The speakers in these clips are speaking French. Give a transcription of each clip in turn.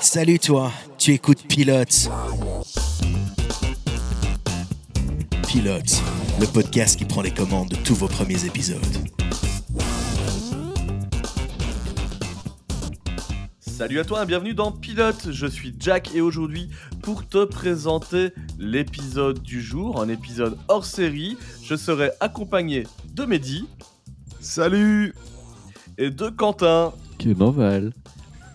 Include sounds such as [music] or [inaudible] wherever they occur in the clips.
Salut toi, tu écoutes Pilote. Pilote, le podcast qui prend les commandes de tous vos premiers épisodes. Salut à toi et bienvenue dans Pilote, je suis Jack et aujourd'hui pour te présenter l'épisode du jour, un épisode hors série, je serai accompagné de Mehdi. Salut Et de Quentin. Quelle nouvelle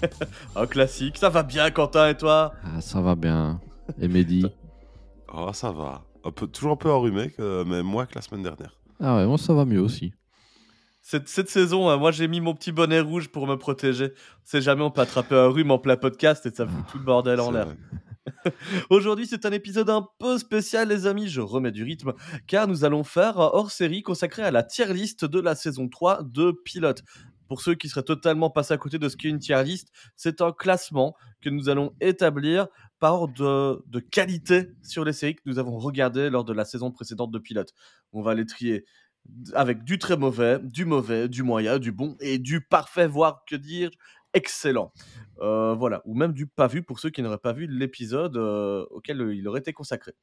[laughs] Un classique, ça va bien Quentin et toi? Ah, ça va bien. Et Mehdi? [laughs] Oh, ça va. Un peu, toujours un peu enrhumé, que- mais moins que la semaine dernière. Ah ouais, moi ça va mieux aussi. cette, cette saison, hein, moi j'ai mis mon petit bonnet rouge pour me protéger. On sait jamais, on peut attraper un rhume en plein podcast et ça fout tout le bordel en l'air. [laughs] Aujourd'hui, c'est un épisode un peu spécial, les amis. Je remets du rythme, car nous allons faire un hors-série consacré à la tier list de la saison 3 de Pilote. Pour ceux qui seraient totalement passés à côté de ce qu'est une tier list, c'est un classement que nous allons établir par ordre de, qualité sur les séries que nous avons regardées lors de la saison précédente de Pilote. On va les trier avec du très mauvais, du mauvais, du moyen, du bon et du parfait, voire que dire, excellent. Euh, voilà, ou même du pas vu pour ceux qui n'auraient pas vu l'épisode euh, auquel il aurait été consacré.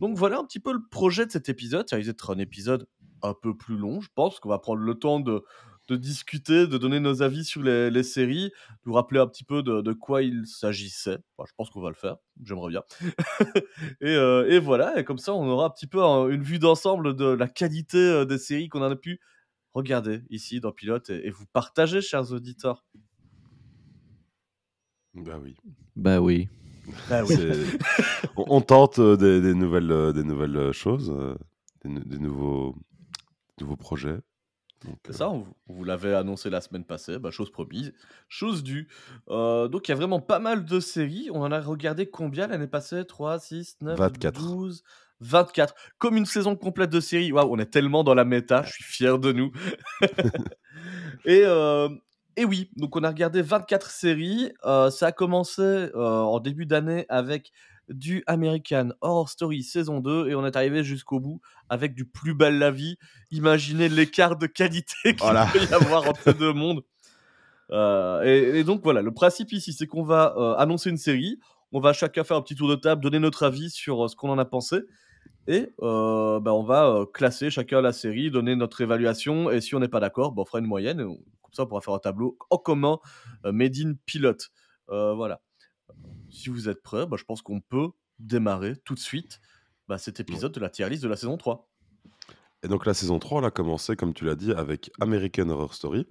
Donc voilà un petit peu le projet de cet épisode. Ça risque d'être un épisode un peu plus long, je pense, qu'on va prendre le temps de, de discuter, de donner nos avis sur les, les séries, de vous rappeler un petit peu de, de quoi il s'agissait. Enfin, je pense qu'on va le faire, j'aimerais bien. [laughs] et, euh, et voilà, et comme ça, on aura un petit peu un- une vue d'ensemble de la qualité euh, des séries qu'on a pu regarder ici dans Pilote et, et vous partager, chers auditeurs. Bah oui. Bah oui. Bah [laughs] on, on tente euh, des, des nouvelles, des nouvelles choses, des, nou- des nouveaux, nouveaux projets. Donc, C'est euh, ça, on vous, on vous l'avait annoncé la semaine passée, bah, chose promise, chose due. Euh, donc il y a vraiment pas mal de séries. On en a regardé combien l'année passée? 3, 6, 9, 24. 12, 24. Comme une saison complète de séries. Waouh, on est tellement dans la méta, je suis fier de nous. [laughs] [laughs] et, euh, et oui, donc on a regardé 24 séries. Euh, ça a commencé en début d'année avec du American Horror Story saison 2 et on est arrivé jusqu'au bout avec du plus belle la vie. Imaginez l'écart de qualité [laughs] qu'il Voilà. peut y avoir entre deux mondes. Euh, et, et donc voilà, le principe ici, c'est qu'on va euh, annoncer une série, on va chacun faire un petit tour de table, donner notre avis sur euh, ce qu'on en a pensé, et bah, on va classer chacun la série, donner notre évaluation, et si on n'est pas d'accord, bah, on fera une moyenne, et on- comme ça on pourra faire un tableau en commun, made in pilote. Voilà. Si vous êtes prêts, bah, je pense qu'on peut démarrer tout de suite bah, cet épisode de la tier list de la saison 3. Et donc la saison 3, on a commencé, comme tu l'as dit, avec American Horror Story.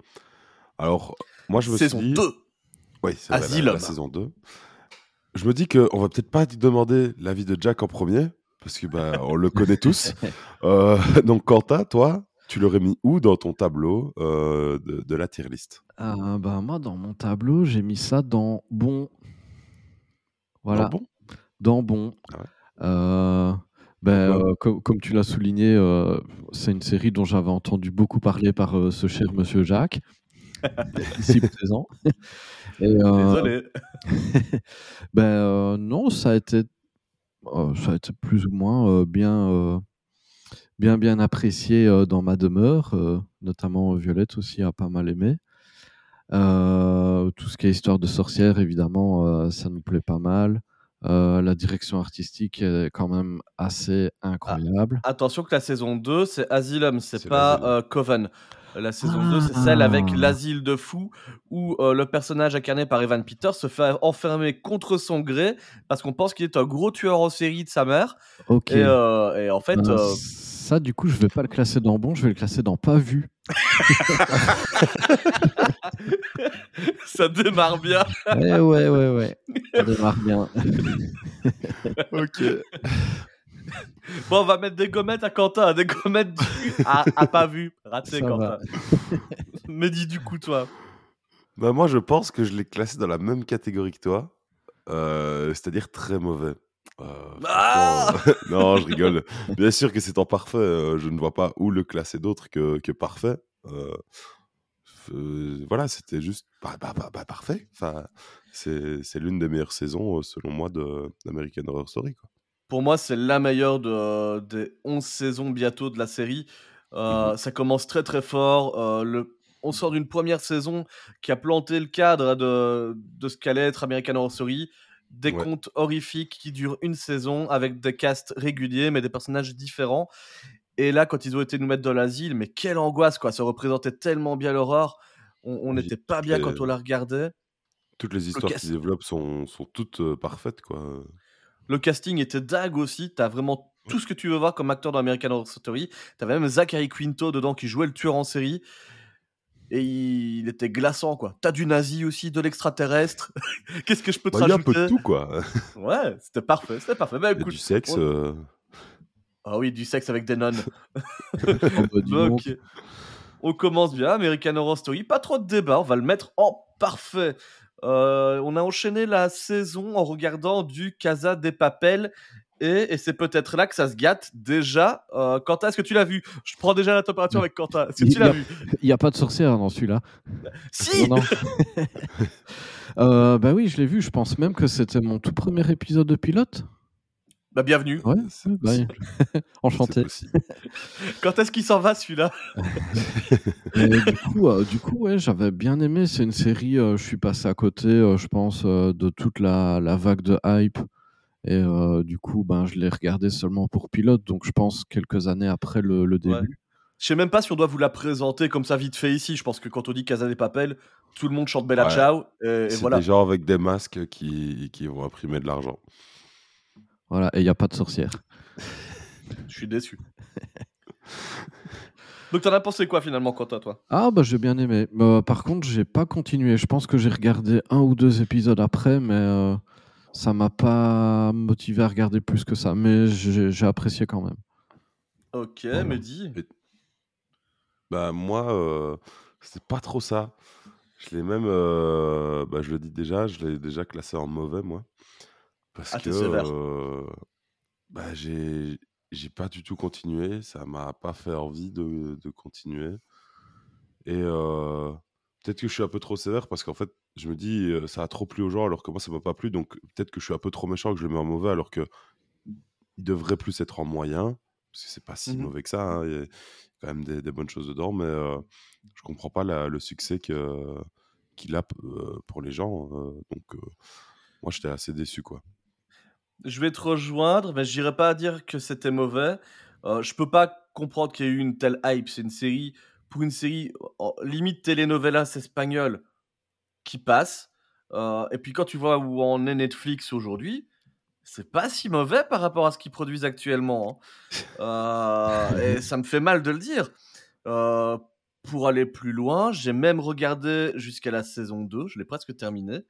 Alors, moi je me saison suis dit... 2 Oui, c'est la- la, saison 2. Je me dis qu'on va peut-être pas demander l'avis de Jack en premier, parce que bah, on le connaît tous. [laughs] Euh, donc Quentin, toi, tu l'aurais mis où dans ton tableau euh, de, de la tier list? Ah, bah moi dans mon tableau, j'ai mis ça dans bon. Voilà, Dans bon? Dans bon. Ah ouais. Euh, ben, euh, com- comme tu l'as souligné, euh, c'est une série dont j'avais entendu beaucoup parler par ce cher monsieur Jacques, [laughs] ici présent. Et, Désolé. [laughs] Ben non, ça a été, ça a été plus ou moins bien, bien, bien apprécié dans ma demeure. notamment Violette aussi a pas mal aimé. Euh, tout ce qui est histoire de sorcière, évidemment, euh, ça nous plaît pas mal. Euh, la direction artistique est quand même assez incroyable. Attention que la saison 2, c'est Asylum, c'est pas Coven. La saison 2, c'est celle avec l'asile de fous où le personnage incarné par Evan Peters se fait enfermer contre son gré parce qu'on pense qu'il est un gros tueur en série de sa mère. Ok. Et, et en fait, Ben, Ça, du coup, je vais pas le classer dans bon, je vais le classer dans pas vu. [laughs] ça démarre bien. Ouais, ouais, ouais, ouais. Ça démarre bien. [laughs] Ok. Bon, on va mettre des gommettes à Quentin, des gommettes du à, à pas vu. Raté, Ça Quentin. Me dis du coup, toi. Bah, moi, je pense que je l'ai classé dans la même catégorie que toi, euh, c'est-à-dire très mauvais. Euh, Ah [laughs] non, je rigole. Bien sûr que c'est en parfait. euh, je ne vois pas où le classer d'autre que, que parfait. Euh, voilà, c'était juste bah, bah, bah, bah, parfait. Enfin, c'est c'est l'une des meilleures saisons, selon moi, de- d'American Horror Story. Quoi. Pour moi, c'est la meilleure de, des 11 saisons bientôt de la série. Euh, Ça commence très très fort. le, on sort d'une première saison qui a planté le cadre de, de ce qu'allait être American Horror Story. Des Ouais. contes horrifiques qui durent une saison avec des casts réguliers mais des personnages différents. Et là, quand ils ont été nous mettre dans l'asile, mais quelle angoisse quoi! Ça représentait tellement bien l'horreur. On n'était pas bien quand on la regardait. Toutes les histoires cast- qu'ils développent sont, sont toutes euh, parfaites, quoi. Le casting était dingue aussi. T'as vraiment tout ce que tu veux voir comme acteur dans American Horror Story. T'avais même Zachary Quinto dedans qui jouait le tueur en série. Et il, il était glaçant, quoi. T'as du nazi aussi, de l'extraterrestre. [laughs] Qu'est-ce que je peux te Bah, Il y a un peu rajouter de tout, quoi. [laughs] Ouais, c'était parfait, c'était parfait. Bah écoute, du sexe. on- euh, ah oui, du sexe avec des nonnes. [laughs] Donc. On commence bien, American Horror Story. Pas trop de débat, on va le mettre en parfait. Euh, on a enchaîné la saison en regardant du Casa des Papel. Et, et c'est peut-être là que ça se gâte. Déjà, euh, Quentin, est-ce que tu l'as vu? Je prends déjà la température avec Quentin. Est-ce que tu l'as vu? Il n'y a pas de sorcière dans celui-là. Si Non, non. [laughs] Euh, bah oui, je l'ai vu. Je pense même que c'était mon tout premier épisode de pilote. Bah bienvenue. Ouais, bah, enchanté. Possible. Quand est-ce qu'il s'en va celui-là? [laughs] Et du coup, euh, du coup, ouais, j'avais bien aimé. C'est une série. euh, je suis passé à côté, euh, je pense, euh, de toute la, la vague de hype. Et euh, du coup, ben, je l'ai regardé seulement pour pilote. Donc, je pense quelques années après le, le début. Ouais. Je sais même pas si on doit vous la présenter comme ça vite fait ici. Je pense que quand on dit Casa des Papel, tout le monde chante Bella Ouais. Ciao. Et, et C'est voilà. des gens avec des masques qui, qui vont imprimer de l'argent. Voilà. Et il n'y a pas de sorcière. [laughs] Je suis déçu. [laughs] Donc t'en as pensé quoi finalement, Quentin, toi? Ah, bah, j'ai bien aimé. Euh, par contre, j'ai pas continué. Je pense que j'ai regardé un ou deux épisodes après, mais euh, ça m'a pas motivé à regarder plus que ça. Mais j'ai j'ai apprécié quand même. Ok, Voilà. Mehdi. Bah moi, euh, c'est pas trop ça. Je l'ai même, euh, bah, je le dis déjà, je l'ai déjà classé en mauvais moi, parce Ah, que euh, bah, j'ai j'ai pas du tout continué, ça m'a pas fait envie de, de continuer. Et euh, peut-être que je suis un peu trop sévère parce qu'en fait, je me dis euh, ça a trop plu aux gens alors que moi ça m'a pas plu, donc peut-être que je suis un peu trop méchant que je le mets en mauvais alors que il devrait plus être en moyen parce que c'est pas si Mhm. mauvais que ça. hein, Il y a quand même des, des bonnes choses dedans, mais euh, je comprends pas la- le succès que qu'il a pour les gens. donc moi j'étais assez déçu quoi. Je vais te rejoindre, mais j'irai pas dire que c'était mauvais. Euh, je peux pas comprendre qu'il y ait eu une telle hype. C'est une série, pour une série en- limite telenovelas espagnole qui passe. Euh, et puis quand tu vois où en est Netflix aujourd'hui, c'est pas si mauvais par rapport à ce qu'ils produisent actuellement. hein. [laughs] Euh, et ça me fait mal de le dire. Euh, pour aller plus loin, j'ai même regardé jusqu'à la saison 2, je l'ai presque terminé.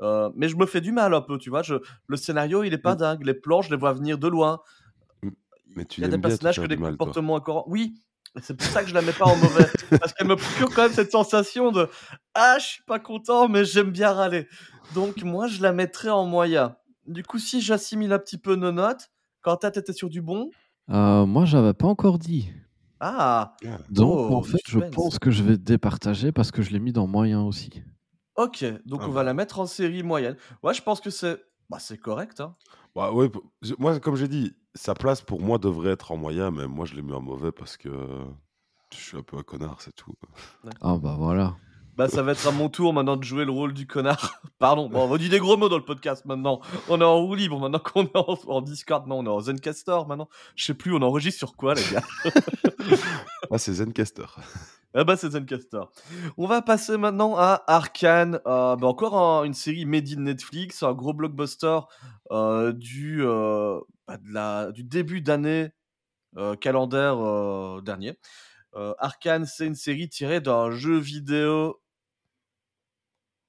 Mais je me fais du mal un peu, tu vois. Je, le scénario, il est pas dingue. Les plans, je les vois venir de loin. Mais tu Il y a des bien personnages que des comportements encore. Oui, c'est pour ça que je la mets pas en mauvais. parce qu'elle me procure quand même cette sensation de Ah, je suis pas content, mais j'aime bien râler. Donc, moi, je la mettrais en moyen. Du coup, si j'assimile un petit peu nos notes, quand t'étais sur du bon? Euh, moi, j'avais pas encore dit. Ah, Donc, Oh, en fait, je pense que je vais départager parce que je l'ai mis dans moyen aussi. ok. Donc, Ah on bah. va la mettre en série moyenne. Ouais, je pense que c'est. Bah, c'est correct. Hein. Bah ouais, moi comme j'ai dit, sa place pour moi devrait être en moyen, mais moi je l'ai mis en mauvais parce que je suis un peu un connard, c'est tout. Ah, bah voilà. Bah, ça va être à mon tour maintenant de jouer le rôle du connard. [laughs] Pardon, bon, on va dire des gros mots dans le podcast maintenant. On est en roue libre maintenant qu'on est en, en Discord. Non, on est en Zencaster maintenant. Je sais plus, on enregistre sur quoi, les gars Ah c'est Zencaster. [laughs] Ah bah, c'est Zencaster. On va passer maintenant à Arkane. Euh, bah, encore un- une série made in Netflix, un gros blockbuster euh, du, euh, bah, de la, du début d'année euh, calendaire euh, dernier. Euh, Arkane, c'est une série tirée d'un jeu vidéo.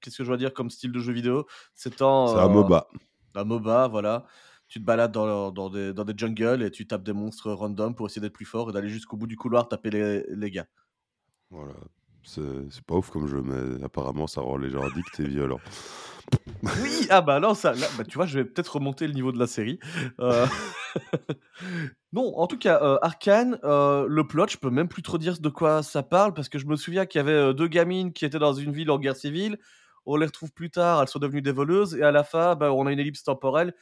Qu'est-ce que je dois dire comme style de jeu vidéo? C'est un, MOBA. un MOBA, voilà. Tu te balades dans, dans des, dans des jungles et tu tapes des monstres random pour essayer d'être plus fort et d'aller jusqu'au bout du couloir taper les, les gars. Voilà. C'est pas ouf comme jeu, mais apparemment ça rend les gens addicts et violents. [laughs] Oui, ah bah non, ça, là, bah, tu vois, je vais peut-être remonter le niveau de la série. Euh, [laughs] non, en tout cas, euh, Arkane, euh, le plot, je peux même plus trop dire de quoi ça parle parce que je me souviens qu'il y avait euh, deux gamines qui étaient dans une ville en guerre civile. On les retrouve plus tard, elles sont devenues des voleuses et à la fin, bah, on a une ellipse temporelle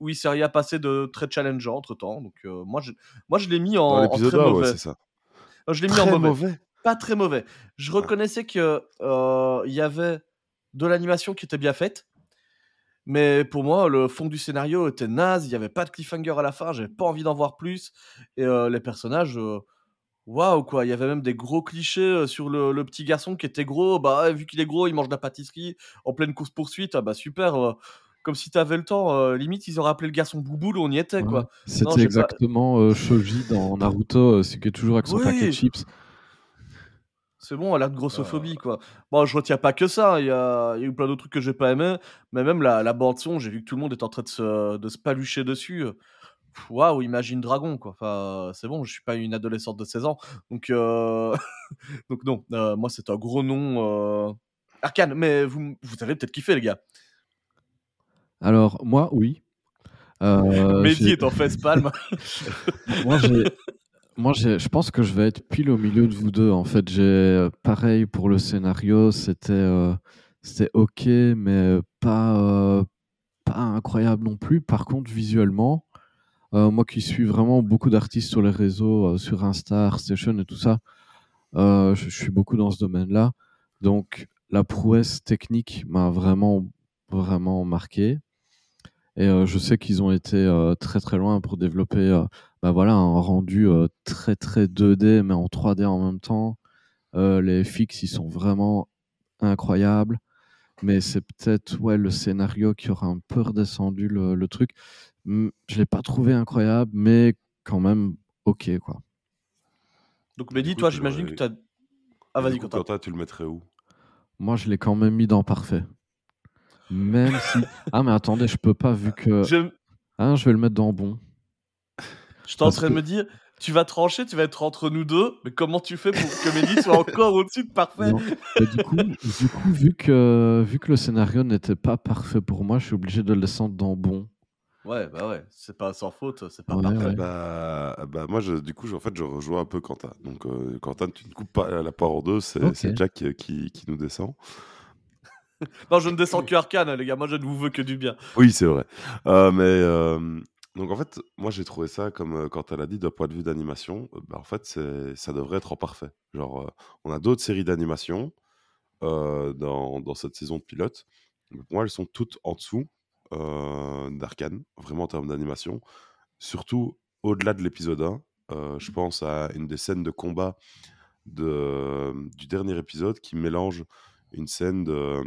où il s'est rien passé de très challengeant entre temps. Donc, moi, je, moi, je l'ai mis en, en très 1, ouais, mauvais. c'est ça. Je l'ai mis en mauvais. mauvais. pas très mauvais. Je reconnaissais que il y avait de l'animation qui était bien faite. Mais pour moi, le fond du scénario était naze, il n'y avait pas de cliffhanger à la fin, j'avais pas envie d'en voir plus. Et euh, les personnages, euh, waouh quoi, il y avait même des gros clichés euh, sur le, le petit garçon qui était gros. Bah, vu qu'il est gros, il mange de la pâtisserie en pleine course-poursuite. Ah bah super, euh, comme si t'avais le temps. euh, limite, ils auraient appelé le garçon Bouboule, on y était Ouais. quoi. C'était pas- exactement euh, Shoji dans Naruto, euh, celui qui est toujours avec son paquet de chips. C'est bon, elle a de grossophobie, quoi. Bon, je retiens pas que ça, il y a, il y a eu plein d'autres trucs que j'ai pas aimé, mais même la, la bande-son, j'ai vu que tout le monde est en train de se, de se palucher dessus. Pff, Waouh, imagine Dragon, quoi. Enfin, c'est bon, je suis pas une adolescente de 16 ans, donc, euh, [laughs] donc non, euh, moi c'est un gros nom. euh, Arcane, mais vous, vous avez peut-être kiffé, les gars. Alors, moi, oui. Euh, Mehdi est en face palme. [laughs] moi, j'ai- moi, je pense que je vais être pile au milieu de vous deux. En fait, j'ai euh, pareil pour le scénario, c'était euh, ok, mais pas euh, pas incroyable non plus. Par contre, visuellement, moi qui suis vraiment beaucoup d'artistes sur les réseaux, sur Insta, Station et tout ça, je, je suis beaucoup dans ce domaine-là. Donc, la prouesse technique m'a vraiment vraiment marqué. Et je sais qu'ils ont été très très loin pour développer bah voilà, un rendu euh, très très 2D mais en 3D en même temps. Euh, les fixes ils sont vraiment incroyables. Mais c'est peut-être ouais, le scénario qui aura un peu redescendu le, le truc. Je l'ai pas trouvé incroyable, mais quand même ok quoi. Donc, Mehdi, toi, tu j'imagine que l'aurais- t'as. Ah, vas-y, Quentin. Quentin, tu le mettrais où? Moi je l'ai quand même mis dans parfait. Même si. Ah mais attendez, je peux pas vu que. [laughs] Je, Ah, je vais le mettre dans bon. Je t'en en train de me dire, tu vas trancher, tu vas être entre nous deux, mais comment tu fais pour que Mehdi soit encore au-dessus de parfait? Non. Mais du coup, du coup vu, que, vu que le scénario n'était pas parfait pour moi, je suis obligé de le descendre dans bon. Ouais, bah ouais, c'est pas sans faute, c'est pas Ouais, parfait. ouais. bah, bah, moi, je, du coup, je- en fait, je rejoins un peu Quentin. Donc, euh, Quentin, tu ne coupes pas la poire en deux, c'est Jack qui, qui, qui nous descend. [laughs] Non, je ne descends que Arcane, les gars, moi je ne vous veux que du bien. Oui, c'est vrai. Euh, mais euh, donc en fait, moi j'ai trouvé ça comme euh, quand elle a dit d'un point de vue d'animation, euh, bah, en fait c'est ça devrait être en parfait. Genre, euh, on a d'autres séries d'animation euh, dans, dans cette saison de pilote. Mais Pour moi, elles sont toutes en dessous euh, d'Arkane, vraiment en termes d'animation. Surtout au-delà de l'épisode 1. Euh, je pense à une des scènes de combat de, du dernier épisode qui mélange une scène de,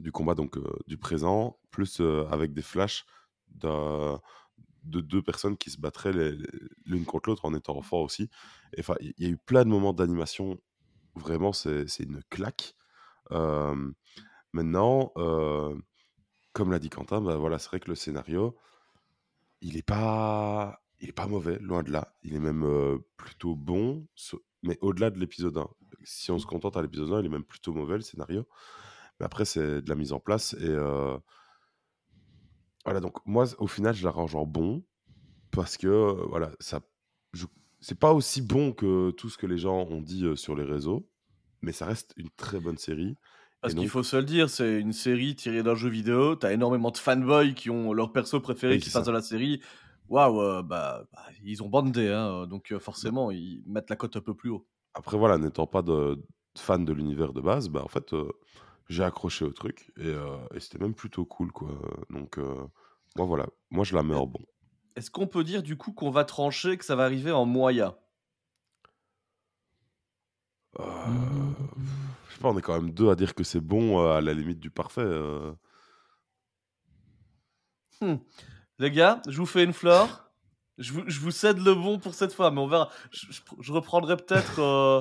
du combat donc euh, du présent plus euh, avec des flashs de deux personnes qui se battraient l'une contre l'autre en étant enfant aussi. Et Enfin, il y a eu plein de moments d'animation. Vraiment, c'est une claque. Euh, maintenant, euh, comme l'a dit Quentin, bah voilà, c'est vrai que le scénario, il est pas, il est pas mauvais, loin de là. Il est même euh, plutôt bon, mais au-delà de l'épisode 1. Si on se contente à l'épisode 1, il est même plutôt mauvais le scénario. Mais après, c'est de la mise en place et voilà. Donc moi, au final, je l'arrange en bon parce que voilà, ça, c'est pas aussi bon que tout ce que les gens ont dit sur les réseaux, mais ça reste une très bonne série. Parce qu'il faut se le dire, c'est une série tirée d'un jeu vidéo, t'as énormément de fanboys qui ont leur perso préféré Oui, qui passe dans la série. Waouh, bah, bah, ils ont bandé, hein, donc euh, forcément, ils mettent la cote un peu plus haut. Après, voilà, n'étant pas de, fan de l'univers de base, bah en fait, euh, j'ai accroché au truc et, euh, et c'était même plutôt cool, quoi. Donc, euh, moi, voilà, moi, je la mets en bon. Est-ce qu'on peut dire du coup qu'on va trancher, que ça va arriver en moyen Euh, je sais pas, on est quand même deux à dire que c'est bon euh, à la limite du parfait. euh. Les gars, je vous fais une fleur. Je vous, je vous cède le bon pour cette fois, mais on verra. Je, je- je reprendrai peut-être euh,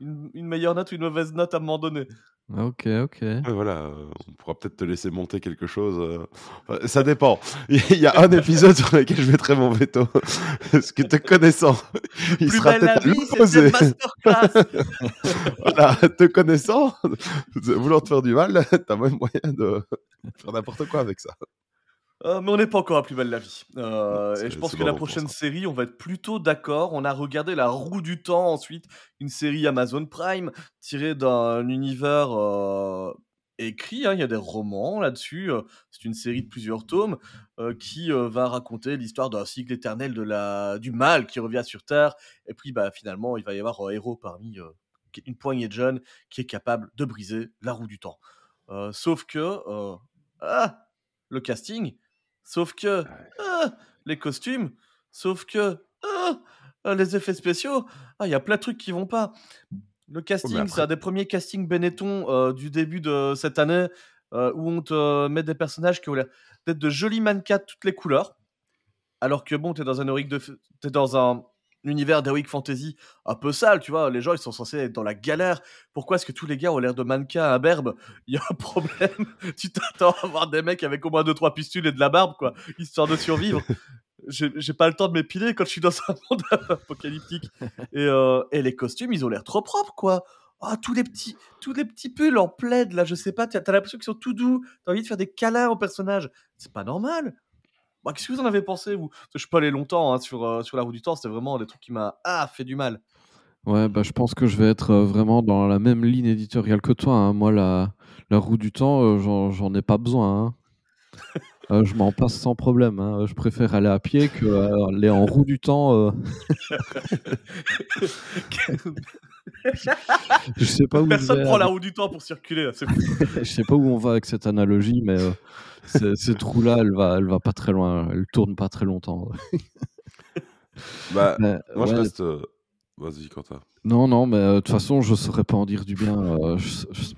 une, une meilleure note ou une mauvaise note à un moment donné. Ok, ok. Ouais, voilà, euh, on pourra peut-être te laisser monter quelque chose. euh. Enfin, ça dépend. [laughs] Il y a un épisode sur lequel je mettrai mon veto. [laughs] Parce que te connaissant, il Plus sera belle peut-être à l'opposé. masterclass. [laughs] Voilà, te connaissant, vouloir te faire du mal, t'as même moyen de faire n'importe quoi avec ça. Euh, mais on n'est pas encore à plus belle la vie. Euh, et je pense que la prochaine série, on va être plutôt d'accord. On a regardé La Roue du Temps ensuite, une série Amazon Prime tirée d'un univers euh, écrit, hein, il y a des romans là-dessus. c'est une série de plusieurs tomes qui va raconter l'histoire d'un cycle éternel de la, du mal qui revient sur Terre. Et puis bah, finalement, il va y avoir un héros parmi une poignée de jeunes qui est capable de briser la roue du temps. Sauf que ah, le casting, sauf que ah, les costumes, sauf que ah, les effets spéciaux, ah, il y a plein de trucs qui vont pas. Le casting, c'est après- un des premiers castings Benetton euh, du début de cette année euh, où on te met des personnages qui ont l'air d'être de jolis mannequins de toutes les couleurs. Alors que bon, t'es dans un de, t'es dans un univers d'heroic fantasy un peu sale, tu vois. Les gens, ils sont censés être dans la galère. Pourquoi est-ce que tous les gars ont l'air de mannequins à berbe? Il y a un problème. [laughs] tu t'attends à voir des mecs avec au moins 2-3 pistules et de la barbe, quoi, histoire de survivre. J'ai pas le temps de m'épiler quand je suis dans un [laughs] monde apocalyptique. Et, euh, et les costumes, ils ont l'air trop propres, quoi. Ah, tous les petits, tous les petits pulls en plaid, là, je sais pas, t'as t'as l'impression qu'ils sont tout doux. T'as envie de faire des câlins aux personnages. C'est pas normal. Bah, Qu'est-ce que vous en avez pensé, vous? Parce que Je suis pas allé longtemps hein, sur, euh, sur la roue du temps, c'était vraiment des trucs qui m'a ah, fait du mal. Ouais, bah, je pense que je vais être euh, vraiment dans la même ligne éditoriale que toi. hein. Moi, la, la roue du temps, euh, j'en ai pas besoin. hein. [laughs] Euh, je m'en passe sans problème. Je préfère aller à pied que aller en roue du temps. [laughs] Je sais pas où Personne prend la roue du temps pour circuler. [laughs] Je sais pas où on va avec cette analogie, mais c'est- cette roue-là, elle va, elle va pas très loin. Elle tourne pas très longtemps. [laughs] Bah, Mais, moi, je reste. euh, Vas-y, Quentin. Non, non, mais euh, de toute façon, je saurais pas en dire du bien. euh, je, je-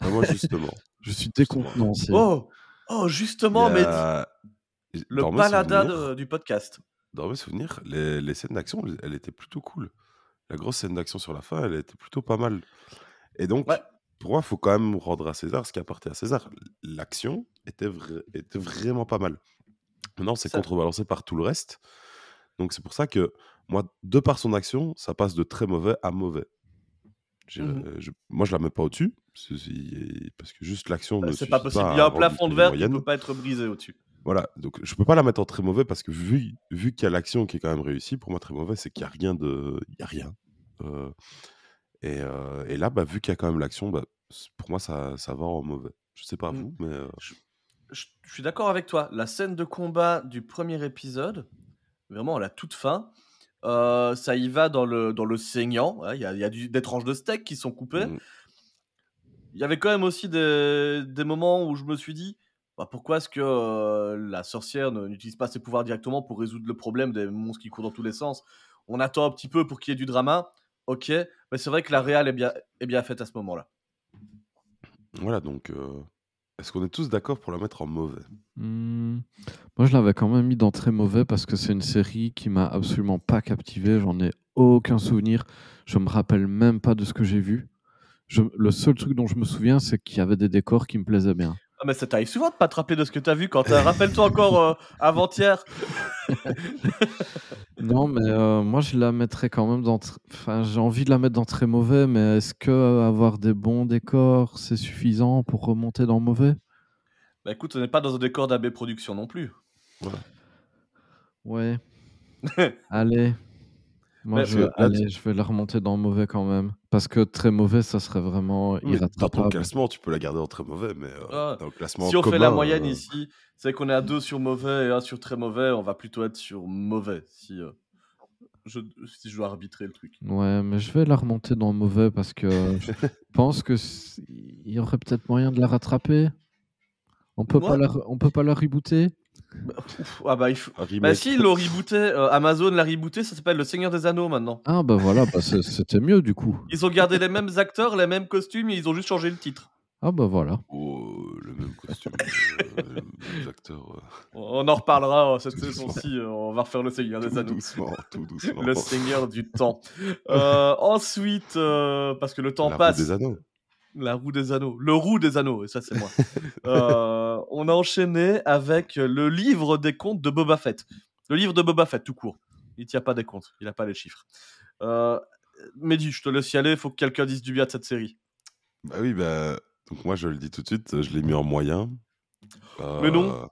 Ah, moi, justement. [laughs] je suis décontenancé. Oh, oh justement, mais le dans de- du podcast. Dans mes souvenirs, les, les scènes d'action, elles, elles étaient plutôt cool. La grosse scène d'action sur la fin, elle était plutôt pas mal. Et donc, Ouais. pour moi, il faut quand même rendre à César ce qui appartient à César. L'action était, vra- était vraiment pas mal. Maintenant, c'est contrebalancé par tout le reste. Donc, c'est pour ça que, moi, de par son action, ça passe de très mauvais à mauvais. Mhm. je- moi, je la mets pas au-dessus, parce que juste l'action ne Euh, C'est pas possible. à Il y a un plafond de verre qui moyenne. peut pas être brisé au-dessus. Voilà, donc je peux pas la mettre en très mauvais parce que vu, vu qu'il y a l'action qui est quand même réussie, pour moi très mauvais, c'est qu'il y a rien de, il y a rien. Euh, et, euh, et là, bah, vu qu'il y a quand même l'action, bah, pour moi ça, ça va en mauvais. Je sais pas Mm. vous, mais euh, Je, je suis d'accord avec toi. La scène de combat du premier épisode, vraiment à la toute fin, euh, ça y va dans le, dans le saignant. hein, Il y a, il y a du- des tranches de steak qui sont coupées. mm, Il y avait quand même aussi des, des moments où je me suis dit bah, pourquoi est-ce que euh, la sorcière n'utilise pas ses pouvoirs directement pour résoudre le problème des monstres qui courent dans tous les sens? On attend un petit peu pour qu'il y ait du drama. Ok, mais c'est vrai que la réal est bien, est bien faite à ce moment-là. voilà, donc euh, est-ce qu'on est tous d'accord pour la mettre en mauvais? Hmm, Moi, je l'avais quand même mis dans très mauvais parce que c'est une série qui m'a absolument pas captivé. J'en ai aucun souvenir. Je me rappelle même pas de ce que j'ai vu. Le seul truc dont je me souviens, c'est qu'il y avait des décors qui me plaisaient bien. Ah, mais ça t'arrive souvent de pas te rappeler de ce que t'as vu quand t'as- Rappelle-toi encore euh, avant-hier. [laughs] Non, mais euh, moi, je la mettrais quand même dans. tr- Enfin, j'ai envie de la mettre dans très mauvais, mais est-ce que euh, avoir des bons décors, c'est suffisant pour remonter dans mauvais? Bah écoute, on n'est pas dans un décor d'AB Production non plus. Ouais. [laughs] Allez. Moi, Mais je, là, allez, je vais la remonter dans mauvais quand même. Parce que très mauvais, ça serait vraiment Oui, Dans ton irrattrapable. classement, tu peux la garder en très mauvais, mais euh, Ah. dans le classement Si on fait la moyenne euh, ici, c'est qu'on est à deux sur mauvais et un sur très mauvais, on va plutôt être sur mauvais si, euh, je, si je dois arbitrer le truc. Ouais, mais je vais la remonter dans mauvais parce que je [laughs] pense que s- il y aurait peut-être moyen de la rattraper. On peut pas Ouais. la, re- on peut pas la rebooter. Bah, ouf, ah bah il faut. Bah si, ils l'ont rebooté, euh, Amazon l'a rebooté, ça s'appelle Le Seigneur des Anneaux maintenant. Ah bah voilà, bah c'était mieux du coup. Ils ont gardé les mêmes acteurs, les mêmes costumes, ils ont juste changé le titre. Ah bah voilà. Oh, le même costume, euh, les mêmes acteurs. euh, On en reparlera euh, cette saison-ci, on va refaire Le Seigneur des tout Anneaux. doucement, tout doucement. Le Seigneur du Temps. Euh, ensuite, euh, parce que le temps La passe. des anneaux. La roue des anneaux. Le roue des anneaux, et ça c'est moi. Euh, on a enchaîné avec le livre des contes de Boba Fett. Le livre de Boba Fett, tout court. Il tient pas des comptes, il a pas les chiffres. Euh, Mehdi, je te laisse y aller, il faut que quelqu'un dise du bien de cette série. Bah oui, bah. Donc moi, je le dis tout de suite, je l'ai mis en moyen. Mais non. Euh,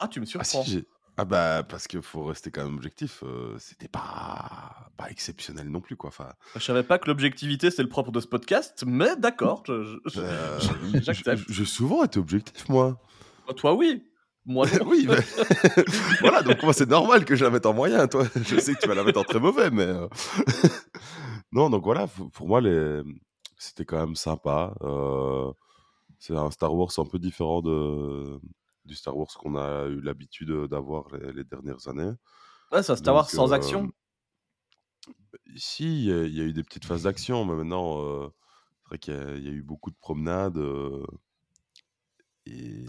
Ah, tu me Ah si, surprends. j'ai. Ah bah parce qu'il faut rester quand même objectif. euh, C'était pas pas exceptionnel non plus quoi. Enfin, Je savais pas que l'objectivité c'est le propre de ce podcast, mais d'accord. je- je- euh, [laughs] J'accepte. J'ai souvent été objectif moi. Toi, oui. Moi, non. [laughs] oui, mais... [laughs] voilà, donc moi c'est normal que je la mette en moyen, toi. Je sais que tu vas la mettre en très mauvais, mais euh, non, donc voilà, pour moi les... c'était quand même sympa. euh, C'est un Star Wars un peu différent de du Star Wars qu'on a eu l'habitude d'avoir les, les dernières années. Ouais, ça, Star Wars sans action? Si, il y, a- il y a eu des petites phases d'action, mais maintenant, c'est vrai qu'il y, a- il y a eu beaucoup de promenades. et...